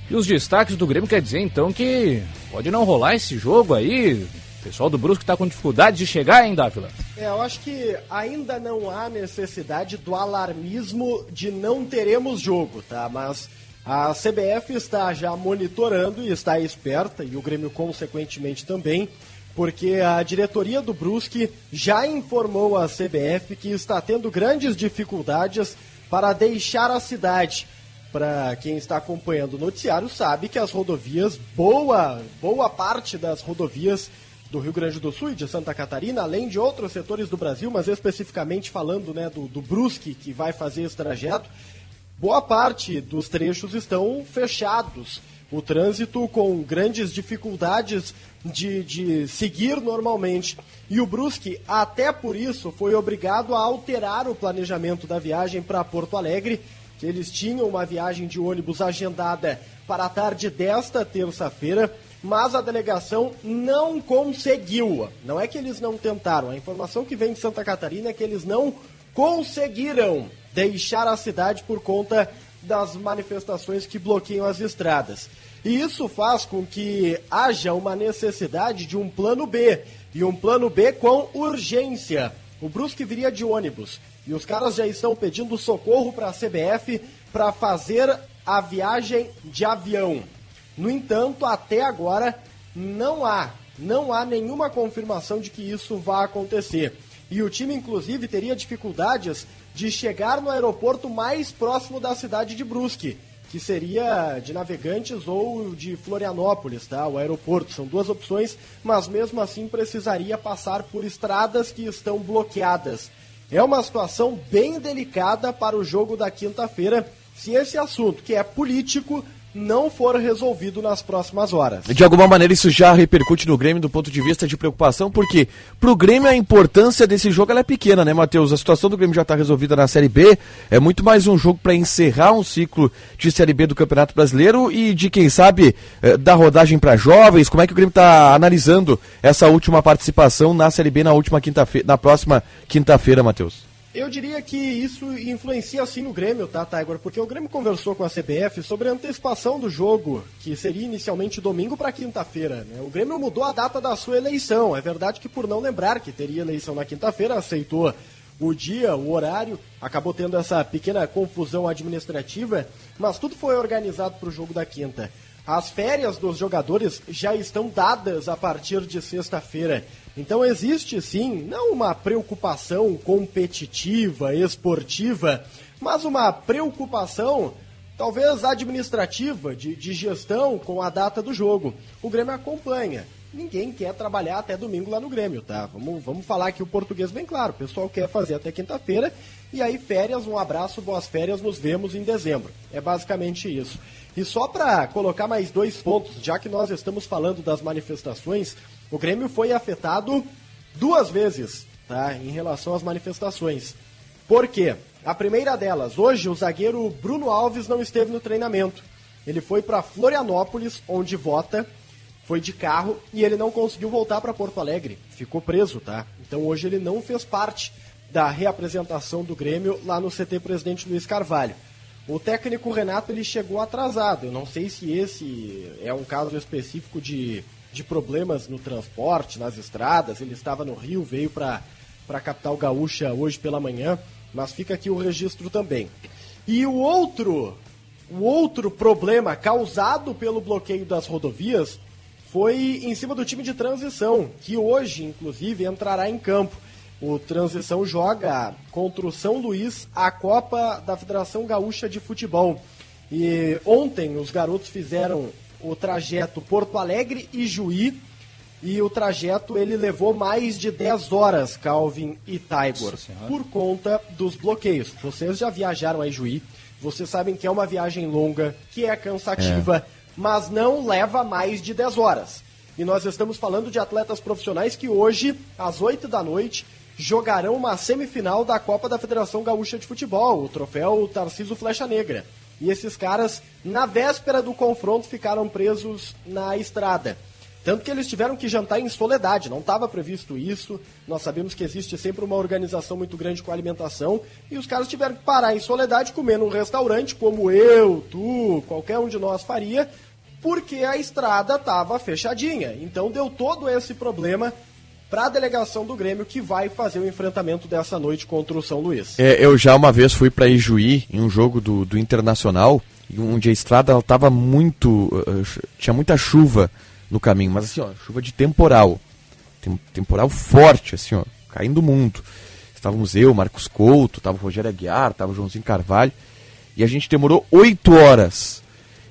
E os destaques do Grêmio quer dizer então que pode não rolar esse jogo aí. O pessoal do Brusque está com dificuldade de chegar, hein, Dávila?
É, eu acho que ainda não há necessidade do alarmismo de não teremos jogo, tá? Mas a CBF está já monitorando e está esperta, e o Grêmio consequentemente também, porque a diretoria do Brusque já informou a CBF que está tendo grandes dificuldades para deixar a cidade. para quem está acompanhando o noticiário sabe que as rodovias, boa, boa parte das rodovias do Rio Grande do Sul e de Santa Catarina, além de outros setores do Brasil, mas especificamente falando né, do, do Brusque, que vai fazer esse trajeto, boa parte dos trechos estão fechados. O trânsito com grandes dificuldades de, de seguir normalmente. E o Brusque, até por isso, foi obrigado a alterar o planejamento da viagem para Porto Alegre, eles tinham uma viagem de ônibus agendada para a tarde desta terça-feira, mas a delegação não conseguiu. Não é que eles não tentaram, a informação que vem de Santa Catarina é que eles não conseguiram deixar a cidade por conta das manifestações que bloqueiam as estradas. E isso faz com que haja uma necessidade de um plano B, e um plano B com urgência. O Brusque viria de ônibus, e os caras já estão pedindo socorro para a CBF para fazer a viagem de avião. No entanto, até agora não há, não há nenhuma confirmação de que isso vá acontecer. E o time, inclusive, teria dificuldades de chegar no aeroporto mais próximo da cidade de Brusque, que seria de Navegantes ou de Florianópolis, tá? O aeroporto. São duas opções, mas mesmo assim precisaria passar por estradas que estão bloqueadas. É uma situação bem delicada para o jogo da quinta-feira, se esse assunto, que é político, não for resolvido nas próximas horas.
De alguma maneira isso já repercute no Grêmio do ponto de vista de preocupação, porque pro Grêmio a importância desse jogo é pequena, né, Matheus? A situação do Grêmio já está resolvida na Série B, é muito mais um jogo para encerrar um ciclo de Série B do Campeonato Brasileiro e de quem sabe eh, dar rodagem para jovens. Como é que o Grêmio está analisando essa última participação na Série B na última quinta-feira, na próxima quinta-feira, Matheus?
Eu diria que isso influencia sim no Grêmio, tá, Tiger? Porque o Grêmio conversou com a CBF sobre a antecipação do jogo, que seria inicialmente domingo para quinta-feira. Né? O Grêmio mudou a data da sua eleição. É verdade que por não lembrar que teria eleição na quinta-feira, aceitou o dia, o horário, acabou tendo essa pequena confusão administrativa, mas tudo foi organizado para o jogo da quinta. As férias dos jogadores já estão dadas a partir de sexta-feira. Então existe sim, não uma preocupação competitiva, esportiva, mas uma preocupação talvez administrativa, de, de gestão com a data do jogo. O Grêmio acompanha. Ninguém quer trabalhar até domingo lá no Grêmio, tá? Vamos, vamos falar aqui o português bem claro. O pessoal quer fazer até quinta-feira e aí férias, um abraço, boas férias, nos vemos em dezembro. É basicamente isso. E só para colocar mais dois pontos, já que nós estamos falando das manifestações, o Grêmio foi afetado duas vezes, tá? Em relação às manifestações. Por quê? A primeira delas, hoje o zagueiro Bruno Alves não esteve no treinamento. Ele foi para Florianópolis, onde vota, foi de carro e ele não conseguiu voltar para Porto Alegre. Ficou preso, tá? Então hoje ele não fez parte da reapresentação do Grêmio lá no CT Presidente Luiz Carvalho. O técnico Renato ele chegou atrasado. Eu não sei se esse é um caso específico de de problemas no transporte, nas estradas. Ele estava no Rio, veio para a capital gaúcha hoje pela manhã, mas fica aqui o registro também. E o outro, o outro problema causado pelo bloqueio das rodovias foi em cima do time de transição, que hoje, inclusive, entrará em campo. O Transição joga contra o São Luís a Copa da Federação Gaúcha de Futebol. E ontem os garotos fizeram o trajeto Porto Alegre e Juí. E o trajeto ele levou mais de 10 horas, Calvin e Taigor, por conta dos bloqueios. Vocês já viajaram a Juí, vocês sabem que é uma viagem longa, que é cansativa, é. mas não leva mais de 10 horas. E nós estamos falando de atletas profissionais que hoje, às 8 da noite, jogarão uma semifinal da Copa da Federação Gaúcha de Futebol, o troféu Tarciso Flecha Negra. E esses caras, na véspera do confronto, ficaram presos na estrada. Tanto que eles tiveram que jantar em soledade, não estava previsto isso. Nós sabemos que existe sempre uma organização muito grande com alimentação. E os caras tiveram que parar em soledade, comer num restaurante, como eu, tu, qualquer um de nós faria, porque a estrada estava fechadinha. Então deu todo esse problema para a delegação do Grêmio que vai fazer o enfrentamento dessa noite contra o São Luís.
É, eu já uma vez fui para Ijuí em um jogo do, do Internacional, onde a estrada estava muito. Uh, tinha muita chuva no caminho, mas assim, ó, chuva de temporal. Tem, temporal forte, assim, ó, caindo muito. Estávamos eu, Marcos Couto, estava o Rogério Aguiar, estava o Joãozinho Carvalho. E a gente demorou 8 horas.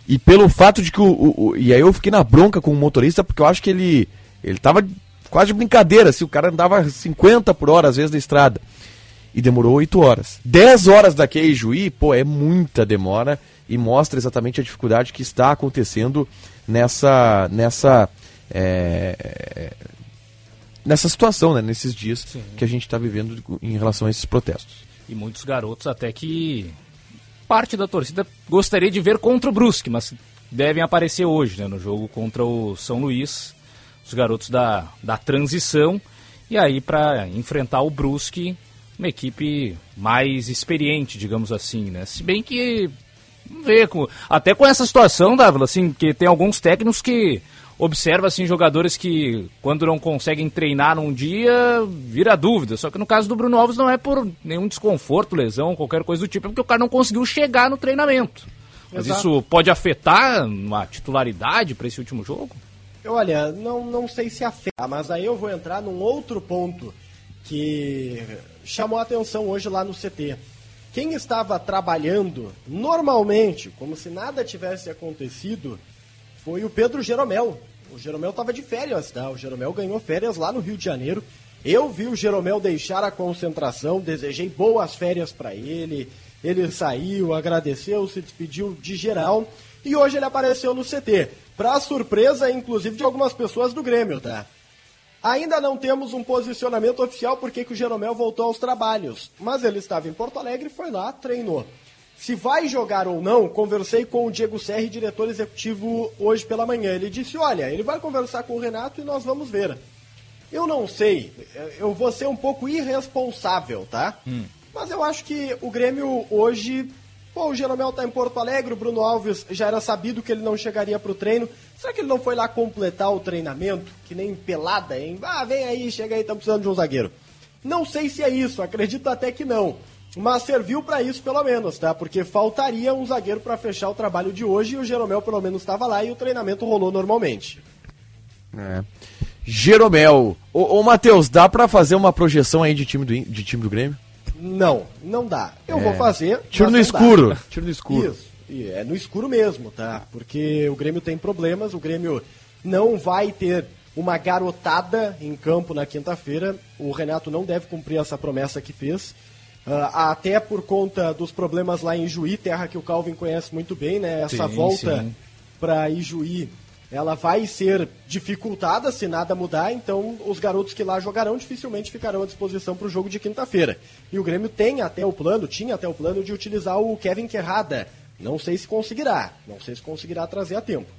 E pelo fato de que o, o, o- E aí eu fiquei na bronca com o motorista, porque eu acho que ele. Ele tava quase de brincadeira, assim, o cara andava 50 por hora às vezes na estrada. E demorou 8 horas. 10 horas daqui a Ijuí, pô, é muita demora e mostra exatamente a dificuldade que está acontecendo nessa. nessa. é, nessa situação, né? Nesses dias que a gente está vivendo em relação a esses protestos.
E muitos garotos até que parte da torcida gostaria de ver contra o Brusque, mas devem aparecer hoje, né, no jogo contra o São Luís, os garotos da, da transição, e aí para enfrentar o Brusque, uma equipe mais experiente, digamos assim, né? Se bem que ver com, até com essa situação, Dávila, assim, que tem alguns técnicos que observa assim jogadores que quando não conseguem treinar num dia vira dúvida. Só que no caso do Bruno Alves não é por nenhum desconforto, lesão, qualquer coisa do tipo, é porque o cara não conseguiu chegar no treinamento. Mas
Exato.
isso pode afetar a titularidade para esse último jogo?
Olha, não, não sei se afeta, mas aí eu vou entrar num outro ponto que chamou a atenção hoje lá no CT. Quem estava trabalhando normalmente, como se nada tivesse acontecido, foi o Pedro Jeromel. O Jeromel estava de férias, tá? O Jeromel ganhou férias lá no Rio de Janeiro. Eu vi o Jeromel deixar a concentração, desejei boas férias para ele. Ele saiu, agradeceu, se despediu de geral e hoje ele apareceu no CT. Para surpresa, inclusive, de algumas pessoas do Grêmio, tá? Ainda não temos um posicionamento oficial porque que o Jeromel voltou aos trabalhos, mas ele estava em Porto Alegre, foi lá, treinou. Se vai jogar ou não, conversei com o Diego Serri, diretor executivo, hoje pela manhã. Ele disse: Olha, ele vai conversar com o Renato e nós vamos ver. Eu não sei, eu vou ser um pouco irresponsável, tá? Mas eu acho que o Grêmio hoje. Pô, o Jeromel tá em Porto Alegre, o Bruno Alves já era sabido que ele não chegaria pro treino. Será que ele não foi lá completar o treinamento? Que nem pelada, hein? Ah, vem aí, chega aí, tá precisando de um zagueiro. Não sei se é isso, acredito até que não. Mas serviu para isso pelo menos, tá? Porque faltaria um zagueiro para fechar o trabalho de hoje e o Jeromel pelo menos estava lá e o treinamento rolou normalmente.
É. Jeromel. Ô, ô Matheus, dá pra fazer uma projeção aí de time do, de time do Grêmio?
Não, não dá. Eu
É.
vou fazer.
Tiro no
dá.
escuro. Tiro no escuro.
Isso. E é no escuro mesmo, tá? Porque o Grêmio tem problemas, o Grêmio não vai ter uma garotada em campo na quinta-feira. O Renato não deve cumprir essa promessa que fez. Ah, até por conta dos problemas lá em Juí, terra que o Calvin conhece muito bem, né? Essa
Sim,
volta para Ijuí, ela vai ser dificultada se nada mudar, então os garotos que lá jogarão dificilmente ficarão à disposição para o jogo de quinta-feira. E o Grêmio tem até o plano, tinha até o plano de utilizar o Kevin Querrada. Não sei se conseguirá, não sei se conseguirá trazer a tempo.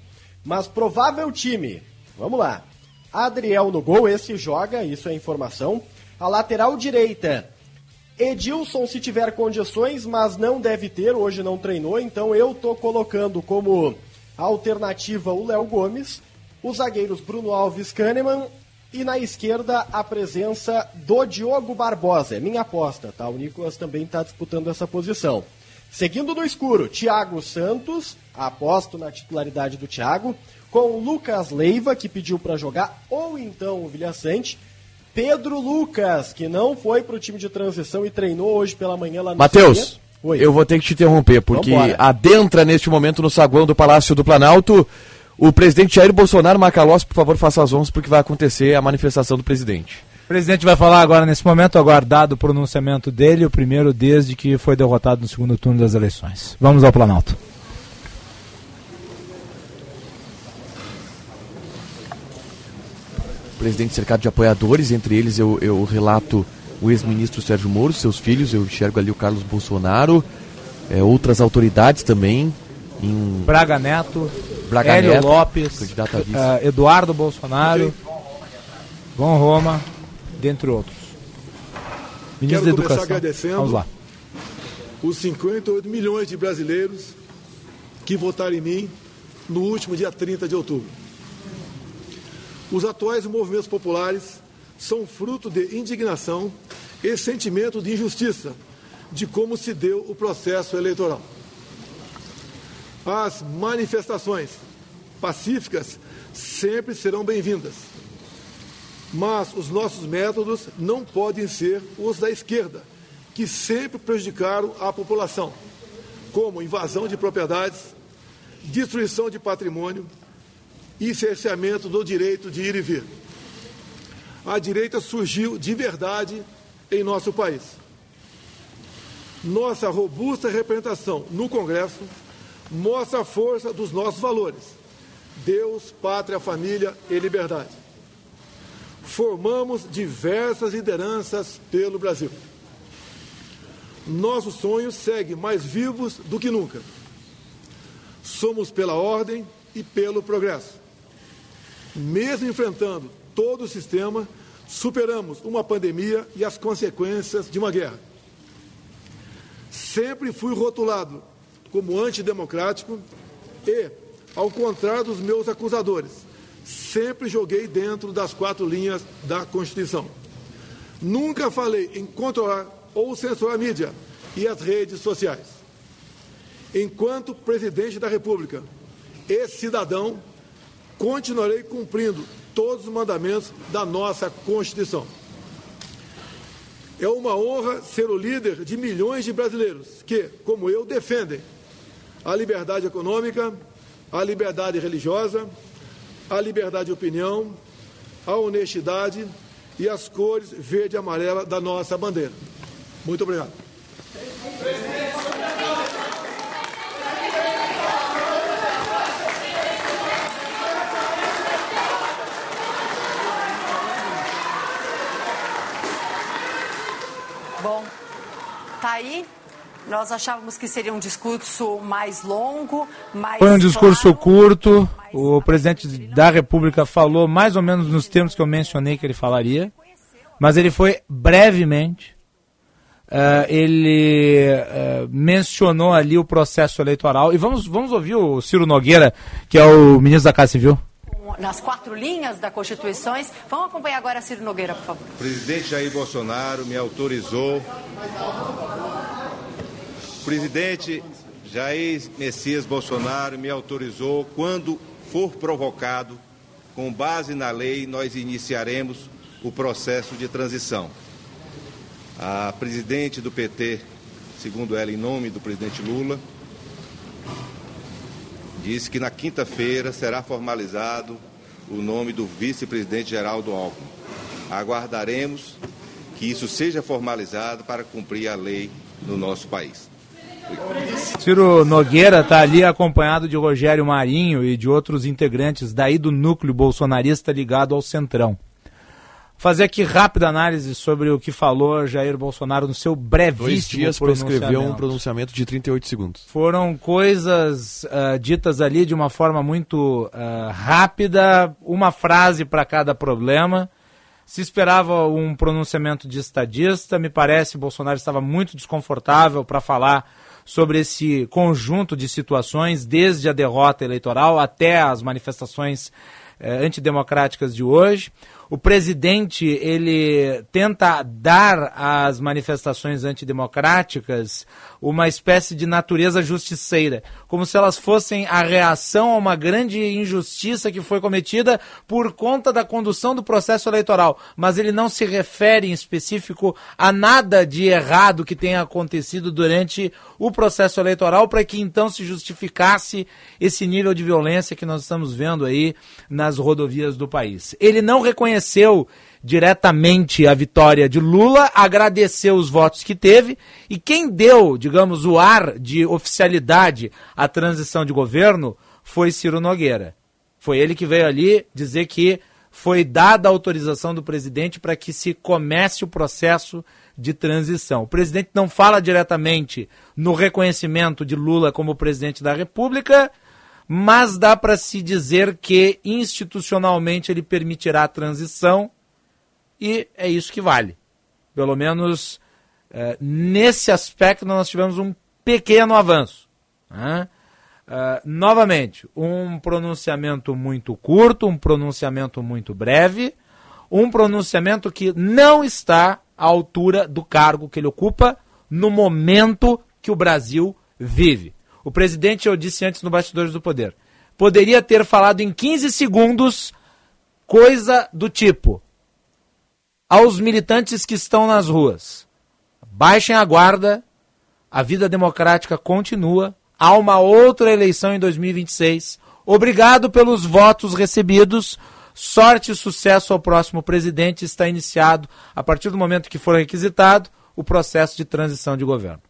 Mas provável time, vamos lá. Adriel no gol, esse joga, isso é informação. A lateral direita, Edilson, se tiver condições, mas não deve ter, hoje não treinou, então eu tô colocando como alternativa o Léo Gomes, os zagueiros Bruno Alves Kahneman e na esquerda a presença do Diogo Barbosa. É minha aposta, tá? O Nicolas também está disputando essa posição. Seguindo no escuro, Thiago Santos, aposto na titularidade do Thiago, com Lucas Leiva, que pediu para jogar, ou então o Vilhaçante. Pedro Lucas, que não foi para o time de transição e treinou hoje pela manhã lá no
Matheus.
Oi.
eu vou ter que te interromper, porque
Vambora.
adentra neste momento no saguão do Palácio do Planalto o presidente Jair Bolsonaro Macalós, por favor, faça as honras, porque vai acontecer a manifestação do presidente.
O presidente vai falar agora nesse momento, aguardado o pronunciamento dele, o primeiro desde que foi derrotado no segundo turno das eleições. Vamos ao Planalto.
presidente cercado de apoiadores, entre eles eu, eu relato o ex-ministro Sérgio Moro, seus filhos, eu enxergo ali o Carlos Bolsonaro, é, outras autoridades também. Em
Braga Neto,
Braga
Hélio
Neto,
Lopes,
candidato a vice.
eh, Eduardo Bolsonaro, João Roma, dentre outros. Ministro
Quero
da
começar
Educação.
agradecendo
Vamos lá.
os 58 milhões de brasileiros que votaram em mim no último dia 30 de outubro. Os atuais movimentos populares são fruto de indignação e sentimento de injustiça de como se deu o processo eleitoral. As manifestações pacíficas sempre serão bem-vindas, mas os nossos métodos não podem ser os da esquerda, que sempre prejudicaram a população. como invasão de propriedades, destruição de patrimônio e cerceamento do direito de ir e vir. A direita surgiu de verdade em nosso país. Nossa robusta representação no Congresso mostra a força dos nossos valores: Deus, pátria, família e liberdade. Formamos diversas lideranças pelo Brasil. Nossos sonhos seguem mais vivos do que nunca. Somos pela ordem e pelo progresso. Mesmo enfrentando todo o sistema, superamos uma pandemia e as consequências de uma guerra. Sempre fui rotulado como antidemocrático e, ao contrário dos meus acusadores, sempre joguei dentro das quatro linhas da Constituição. Nunca falei em controlar ou censurar a mídia e as redes sociais. Enquanto presidente da República e cidadão, continuarei cumprindo todos os mandamentos da nossa Constituição. É uma honra ser o líder de milhões de brasileiros que, como eu, defendem a liberdade econômica, a liberdade religiosa, a liberdade de opinião, a honestidade e as cores verde e amarela da nossa bandeira. Muito obrigado.
Bom, tá aí. Nós achávamos que seria um discurso mais longo, mais.
Foi um discurso curto. O presidente da República falou mais ou menos nos termos que eu mencionei que ele falaria, mas ele foi brevemente. Uh, ele uh, mencionou ali o processo eleitoral. E vamos, vamos ouvir o Ciro Nogueira, que é o ministro da Casa Civil.
Nas quatro linhas da Constituição. Vamos acompanhar agora Ciro Nogueira, por favor.
O presidente Jair Bolsonaro me autorizou. O presidente Jair Messias Bolsonaro me autorizou, quando for provocado, com base na lei, nós iniciaremos o processo de transição. A presidente do PT, segundo ela, em nome do presidente Lula, disse que na quinta-feira será formalizado o nome do vice-presidente Geraldo Alckmin. Aguardaremos que isso seja formalizado para cumprir a lei no nosso país.
Ciro Nogueira está ali acompanhado de Rogério Marinho e de outros integrantes daí do núcleo bolsonarista ligado ao Centrão. Fazer aqui rápida análise sobre o que falou Jair Bolsonaro no seu brevíssimo
Dois dias para escrever um pronunciamento de 38 segundos.
Foram coisas uh, ditas ali de uma forma muito uh, rápida, uma frase para cada problema. Se esperava um pronunciamento de estadista, me parece Bolsonaro estava muito desconfortável para falar sobre esse conjunto de situações, desde a derrota eleitoral até as manifestações eh, antidemocráticas de hoje o presidente ele tenta dar às manifestações antidemocráticas uma espécie de natureza justiceira, como se elas fossem a reação a uma grande injustiça que foi cometida por conta da condução do processo eleitoral, mas ele não se refere em específico a nada de errado que tenha acontecido durante o processo eleitoral para que então se justificasse esse nível de violência que nós estamos vendo aí nas rodovias do país. Ele não reconheceu reconheceu diretamente a vitória de Lula, agradeceu os votos que teve e quem deu, digamos, o ar de oficialidade à transição de governo foi Ciro Nogueira. Foi ele que veio ali dizer que foi dada a autorização do presidente para que se comece o processo de transição. O presidente não fala diretamente no reconhecimento de Lula como presidente da República, mas dá para se dizer que institucionalmente ele permitirá a transição e é isso que vale. Pelo menos é, nesse aspecto nós tivemos um pequeno avanço. Né? Uh, novamente, um pronunciamento muito curto, um pronunciamento muito breve, um pronunciamento que não está à altura do cargo que ele ocupa no momento que o Brasil vive. O presidente, eu disse antes no Bastidores do Poder, poderia ter falado em 15 segundos coisa do tipo: aos militantes que estão nas ruas, baixem a guarda, A vida democrática continua. Há uma outra eleição em 2026. Obrigado pelos votos recebidos. Sorte e sucesso ao próximo presidente. Está iniciado, a partir do momento que for requisitado, o processo de transição de governo.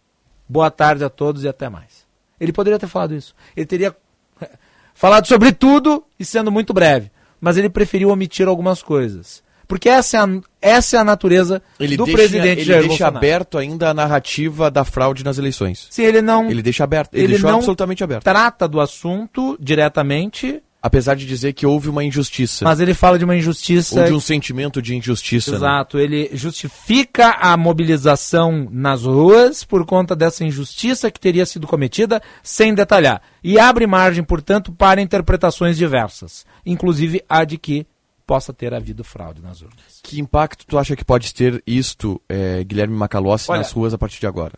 Boa tarde a todos e até mais. Ele poderia ter falado isso. Ele teria falado sobre tudo e sendo muito breve. Mas ele preferiu omitir algumas coisas. Porque essa é a, essa é a natureza
Ele
do
deixa,
presidente
ele
Jair
deixa
Bolsonaro.
aberto ainda a narrativa da fraude nas eleições.
Se ele não.
Ele deixa aberto. Ele,
ele
deixou
não
absolutamente aberto.
trata do assunto diretamente,
Apesar de dizer que houve uma injustiça.
mas ele fala de uma injustiça.
Ou de um sentimento de injustiça. né?
Exato, ele justifica a mobilização nas ruas por conta dessa injustiça que teria sido cometida, sem detalhar. E abre margem, portanto, para interpretações diversas, inclusive a de que possa ter havido fraude nas urnas.
Que impacto tu acha que pode ter isto, eh, Guilherme Macalossi, nas ruas a partir de agora?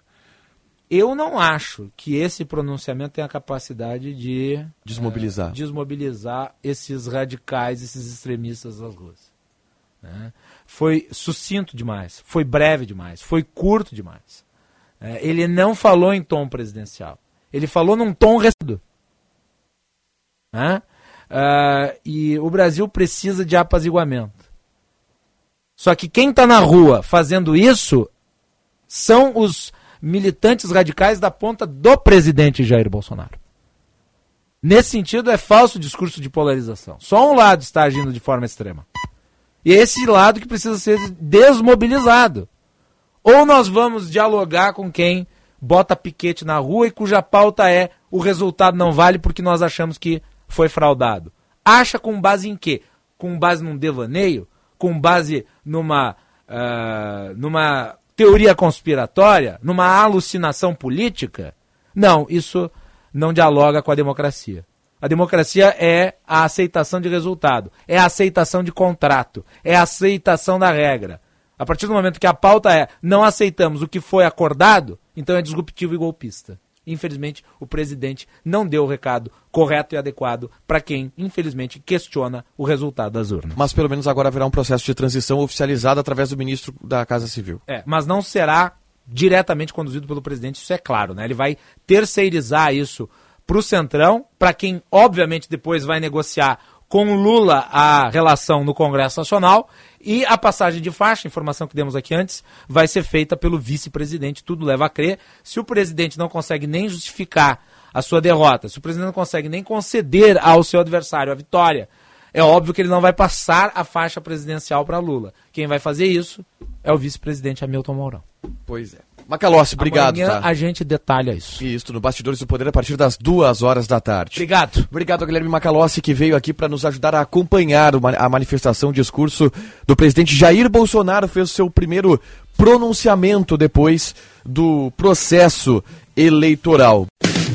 Eu não acho que esse pronunciamento tenha a capacidade de
Desmobilizar.
eh, desmobilizar esses radicais, esses extremistas das ruas. né? Foi sucinto demais, foi breve demais, foi curto demais. Eh, ele não falou em tom presidencial, ele falou num tom recedo. Né? Ah, e o Brasil precisa de apaziguamento. Só que quem está na rua fazendo isso são os militantes radicais da ponta do presidente Jair Bolsonaro. Nesse sentido, é falso o discurso de polarização. Só um lado está agindo de forma extrema. E é esse lado que precisa ser desmobilizado. Ou nós vamos dialogar com quem bota piquete na rua e cuja pauta é o resultado não vale porque nós achamos que foi fraudado. Acha com base em quê? Com base num devaneio? Com base numa, ah, numa teoria conspiratória? Numa alucinação política? Não, isso não dialoga com a democracia. A democracia é a aceitação de resultado, é a aceitação de contrato, é a aceitação da regra. A partir do momento que a pauta é não aceitamos o que foi acordado, então é disruptivo e golpista. Infelizmente, o presidente não deu o recado correto e adequado para quem, infelizmente, questiona o resultado das urnas.
Mas pelo menos agora haverá um processo de transição oficializado através do ministro da Casa Civil.
É, mas não será diretamente conduzido pelo presidente, isso é claro, né? Ele vai terceirizar isso para o Centrão, para quem, obviamente, depois vai negociar com Lula a relação no Congresso Nacional e a passagem de faixa, informação que demos aqui antes, vai ser feita pelo vice-presidente. Tudo leva a crer. Se o presidente não consegue nem justificar a sua derrota, se o presidente não consegue nem conceder ao seu adversário a vitória, é óbvio que ele não vai passar a faixa presidencial para Lula. Quem vai fazer isso é o vice-presidente Hamilton Mourão.
Pois é. Macalossi, obrigado.
Amanhã
tá?
a gente detalha isso.
Isso, no Bastidores do Poder a partir das duas horas da tarde.
Obrigado.
Obrigado ao Guilherme Macalossi que veio aqui para nos ajudar a acompanhar a manifestação, o discurso do presidente Jair Bolsonaro. Fez o seu primeiro pronunciamento depois do processo eleitoral.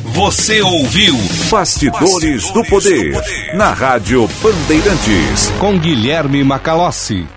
Você ouviu Bastidores, do, poder, na Rádio Bandeirantes com Guilherme Macalossi.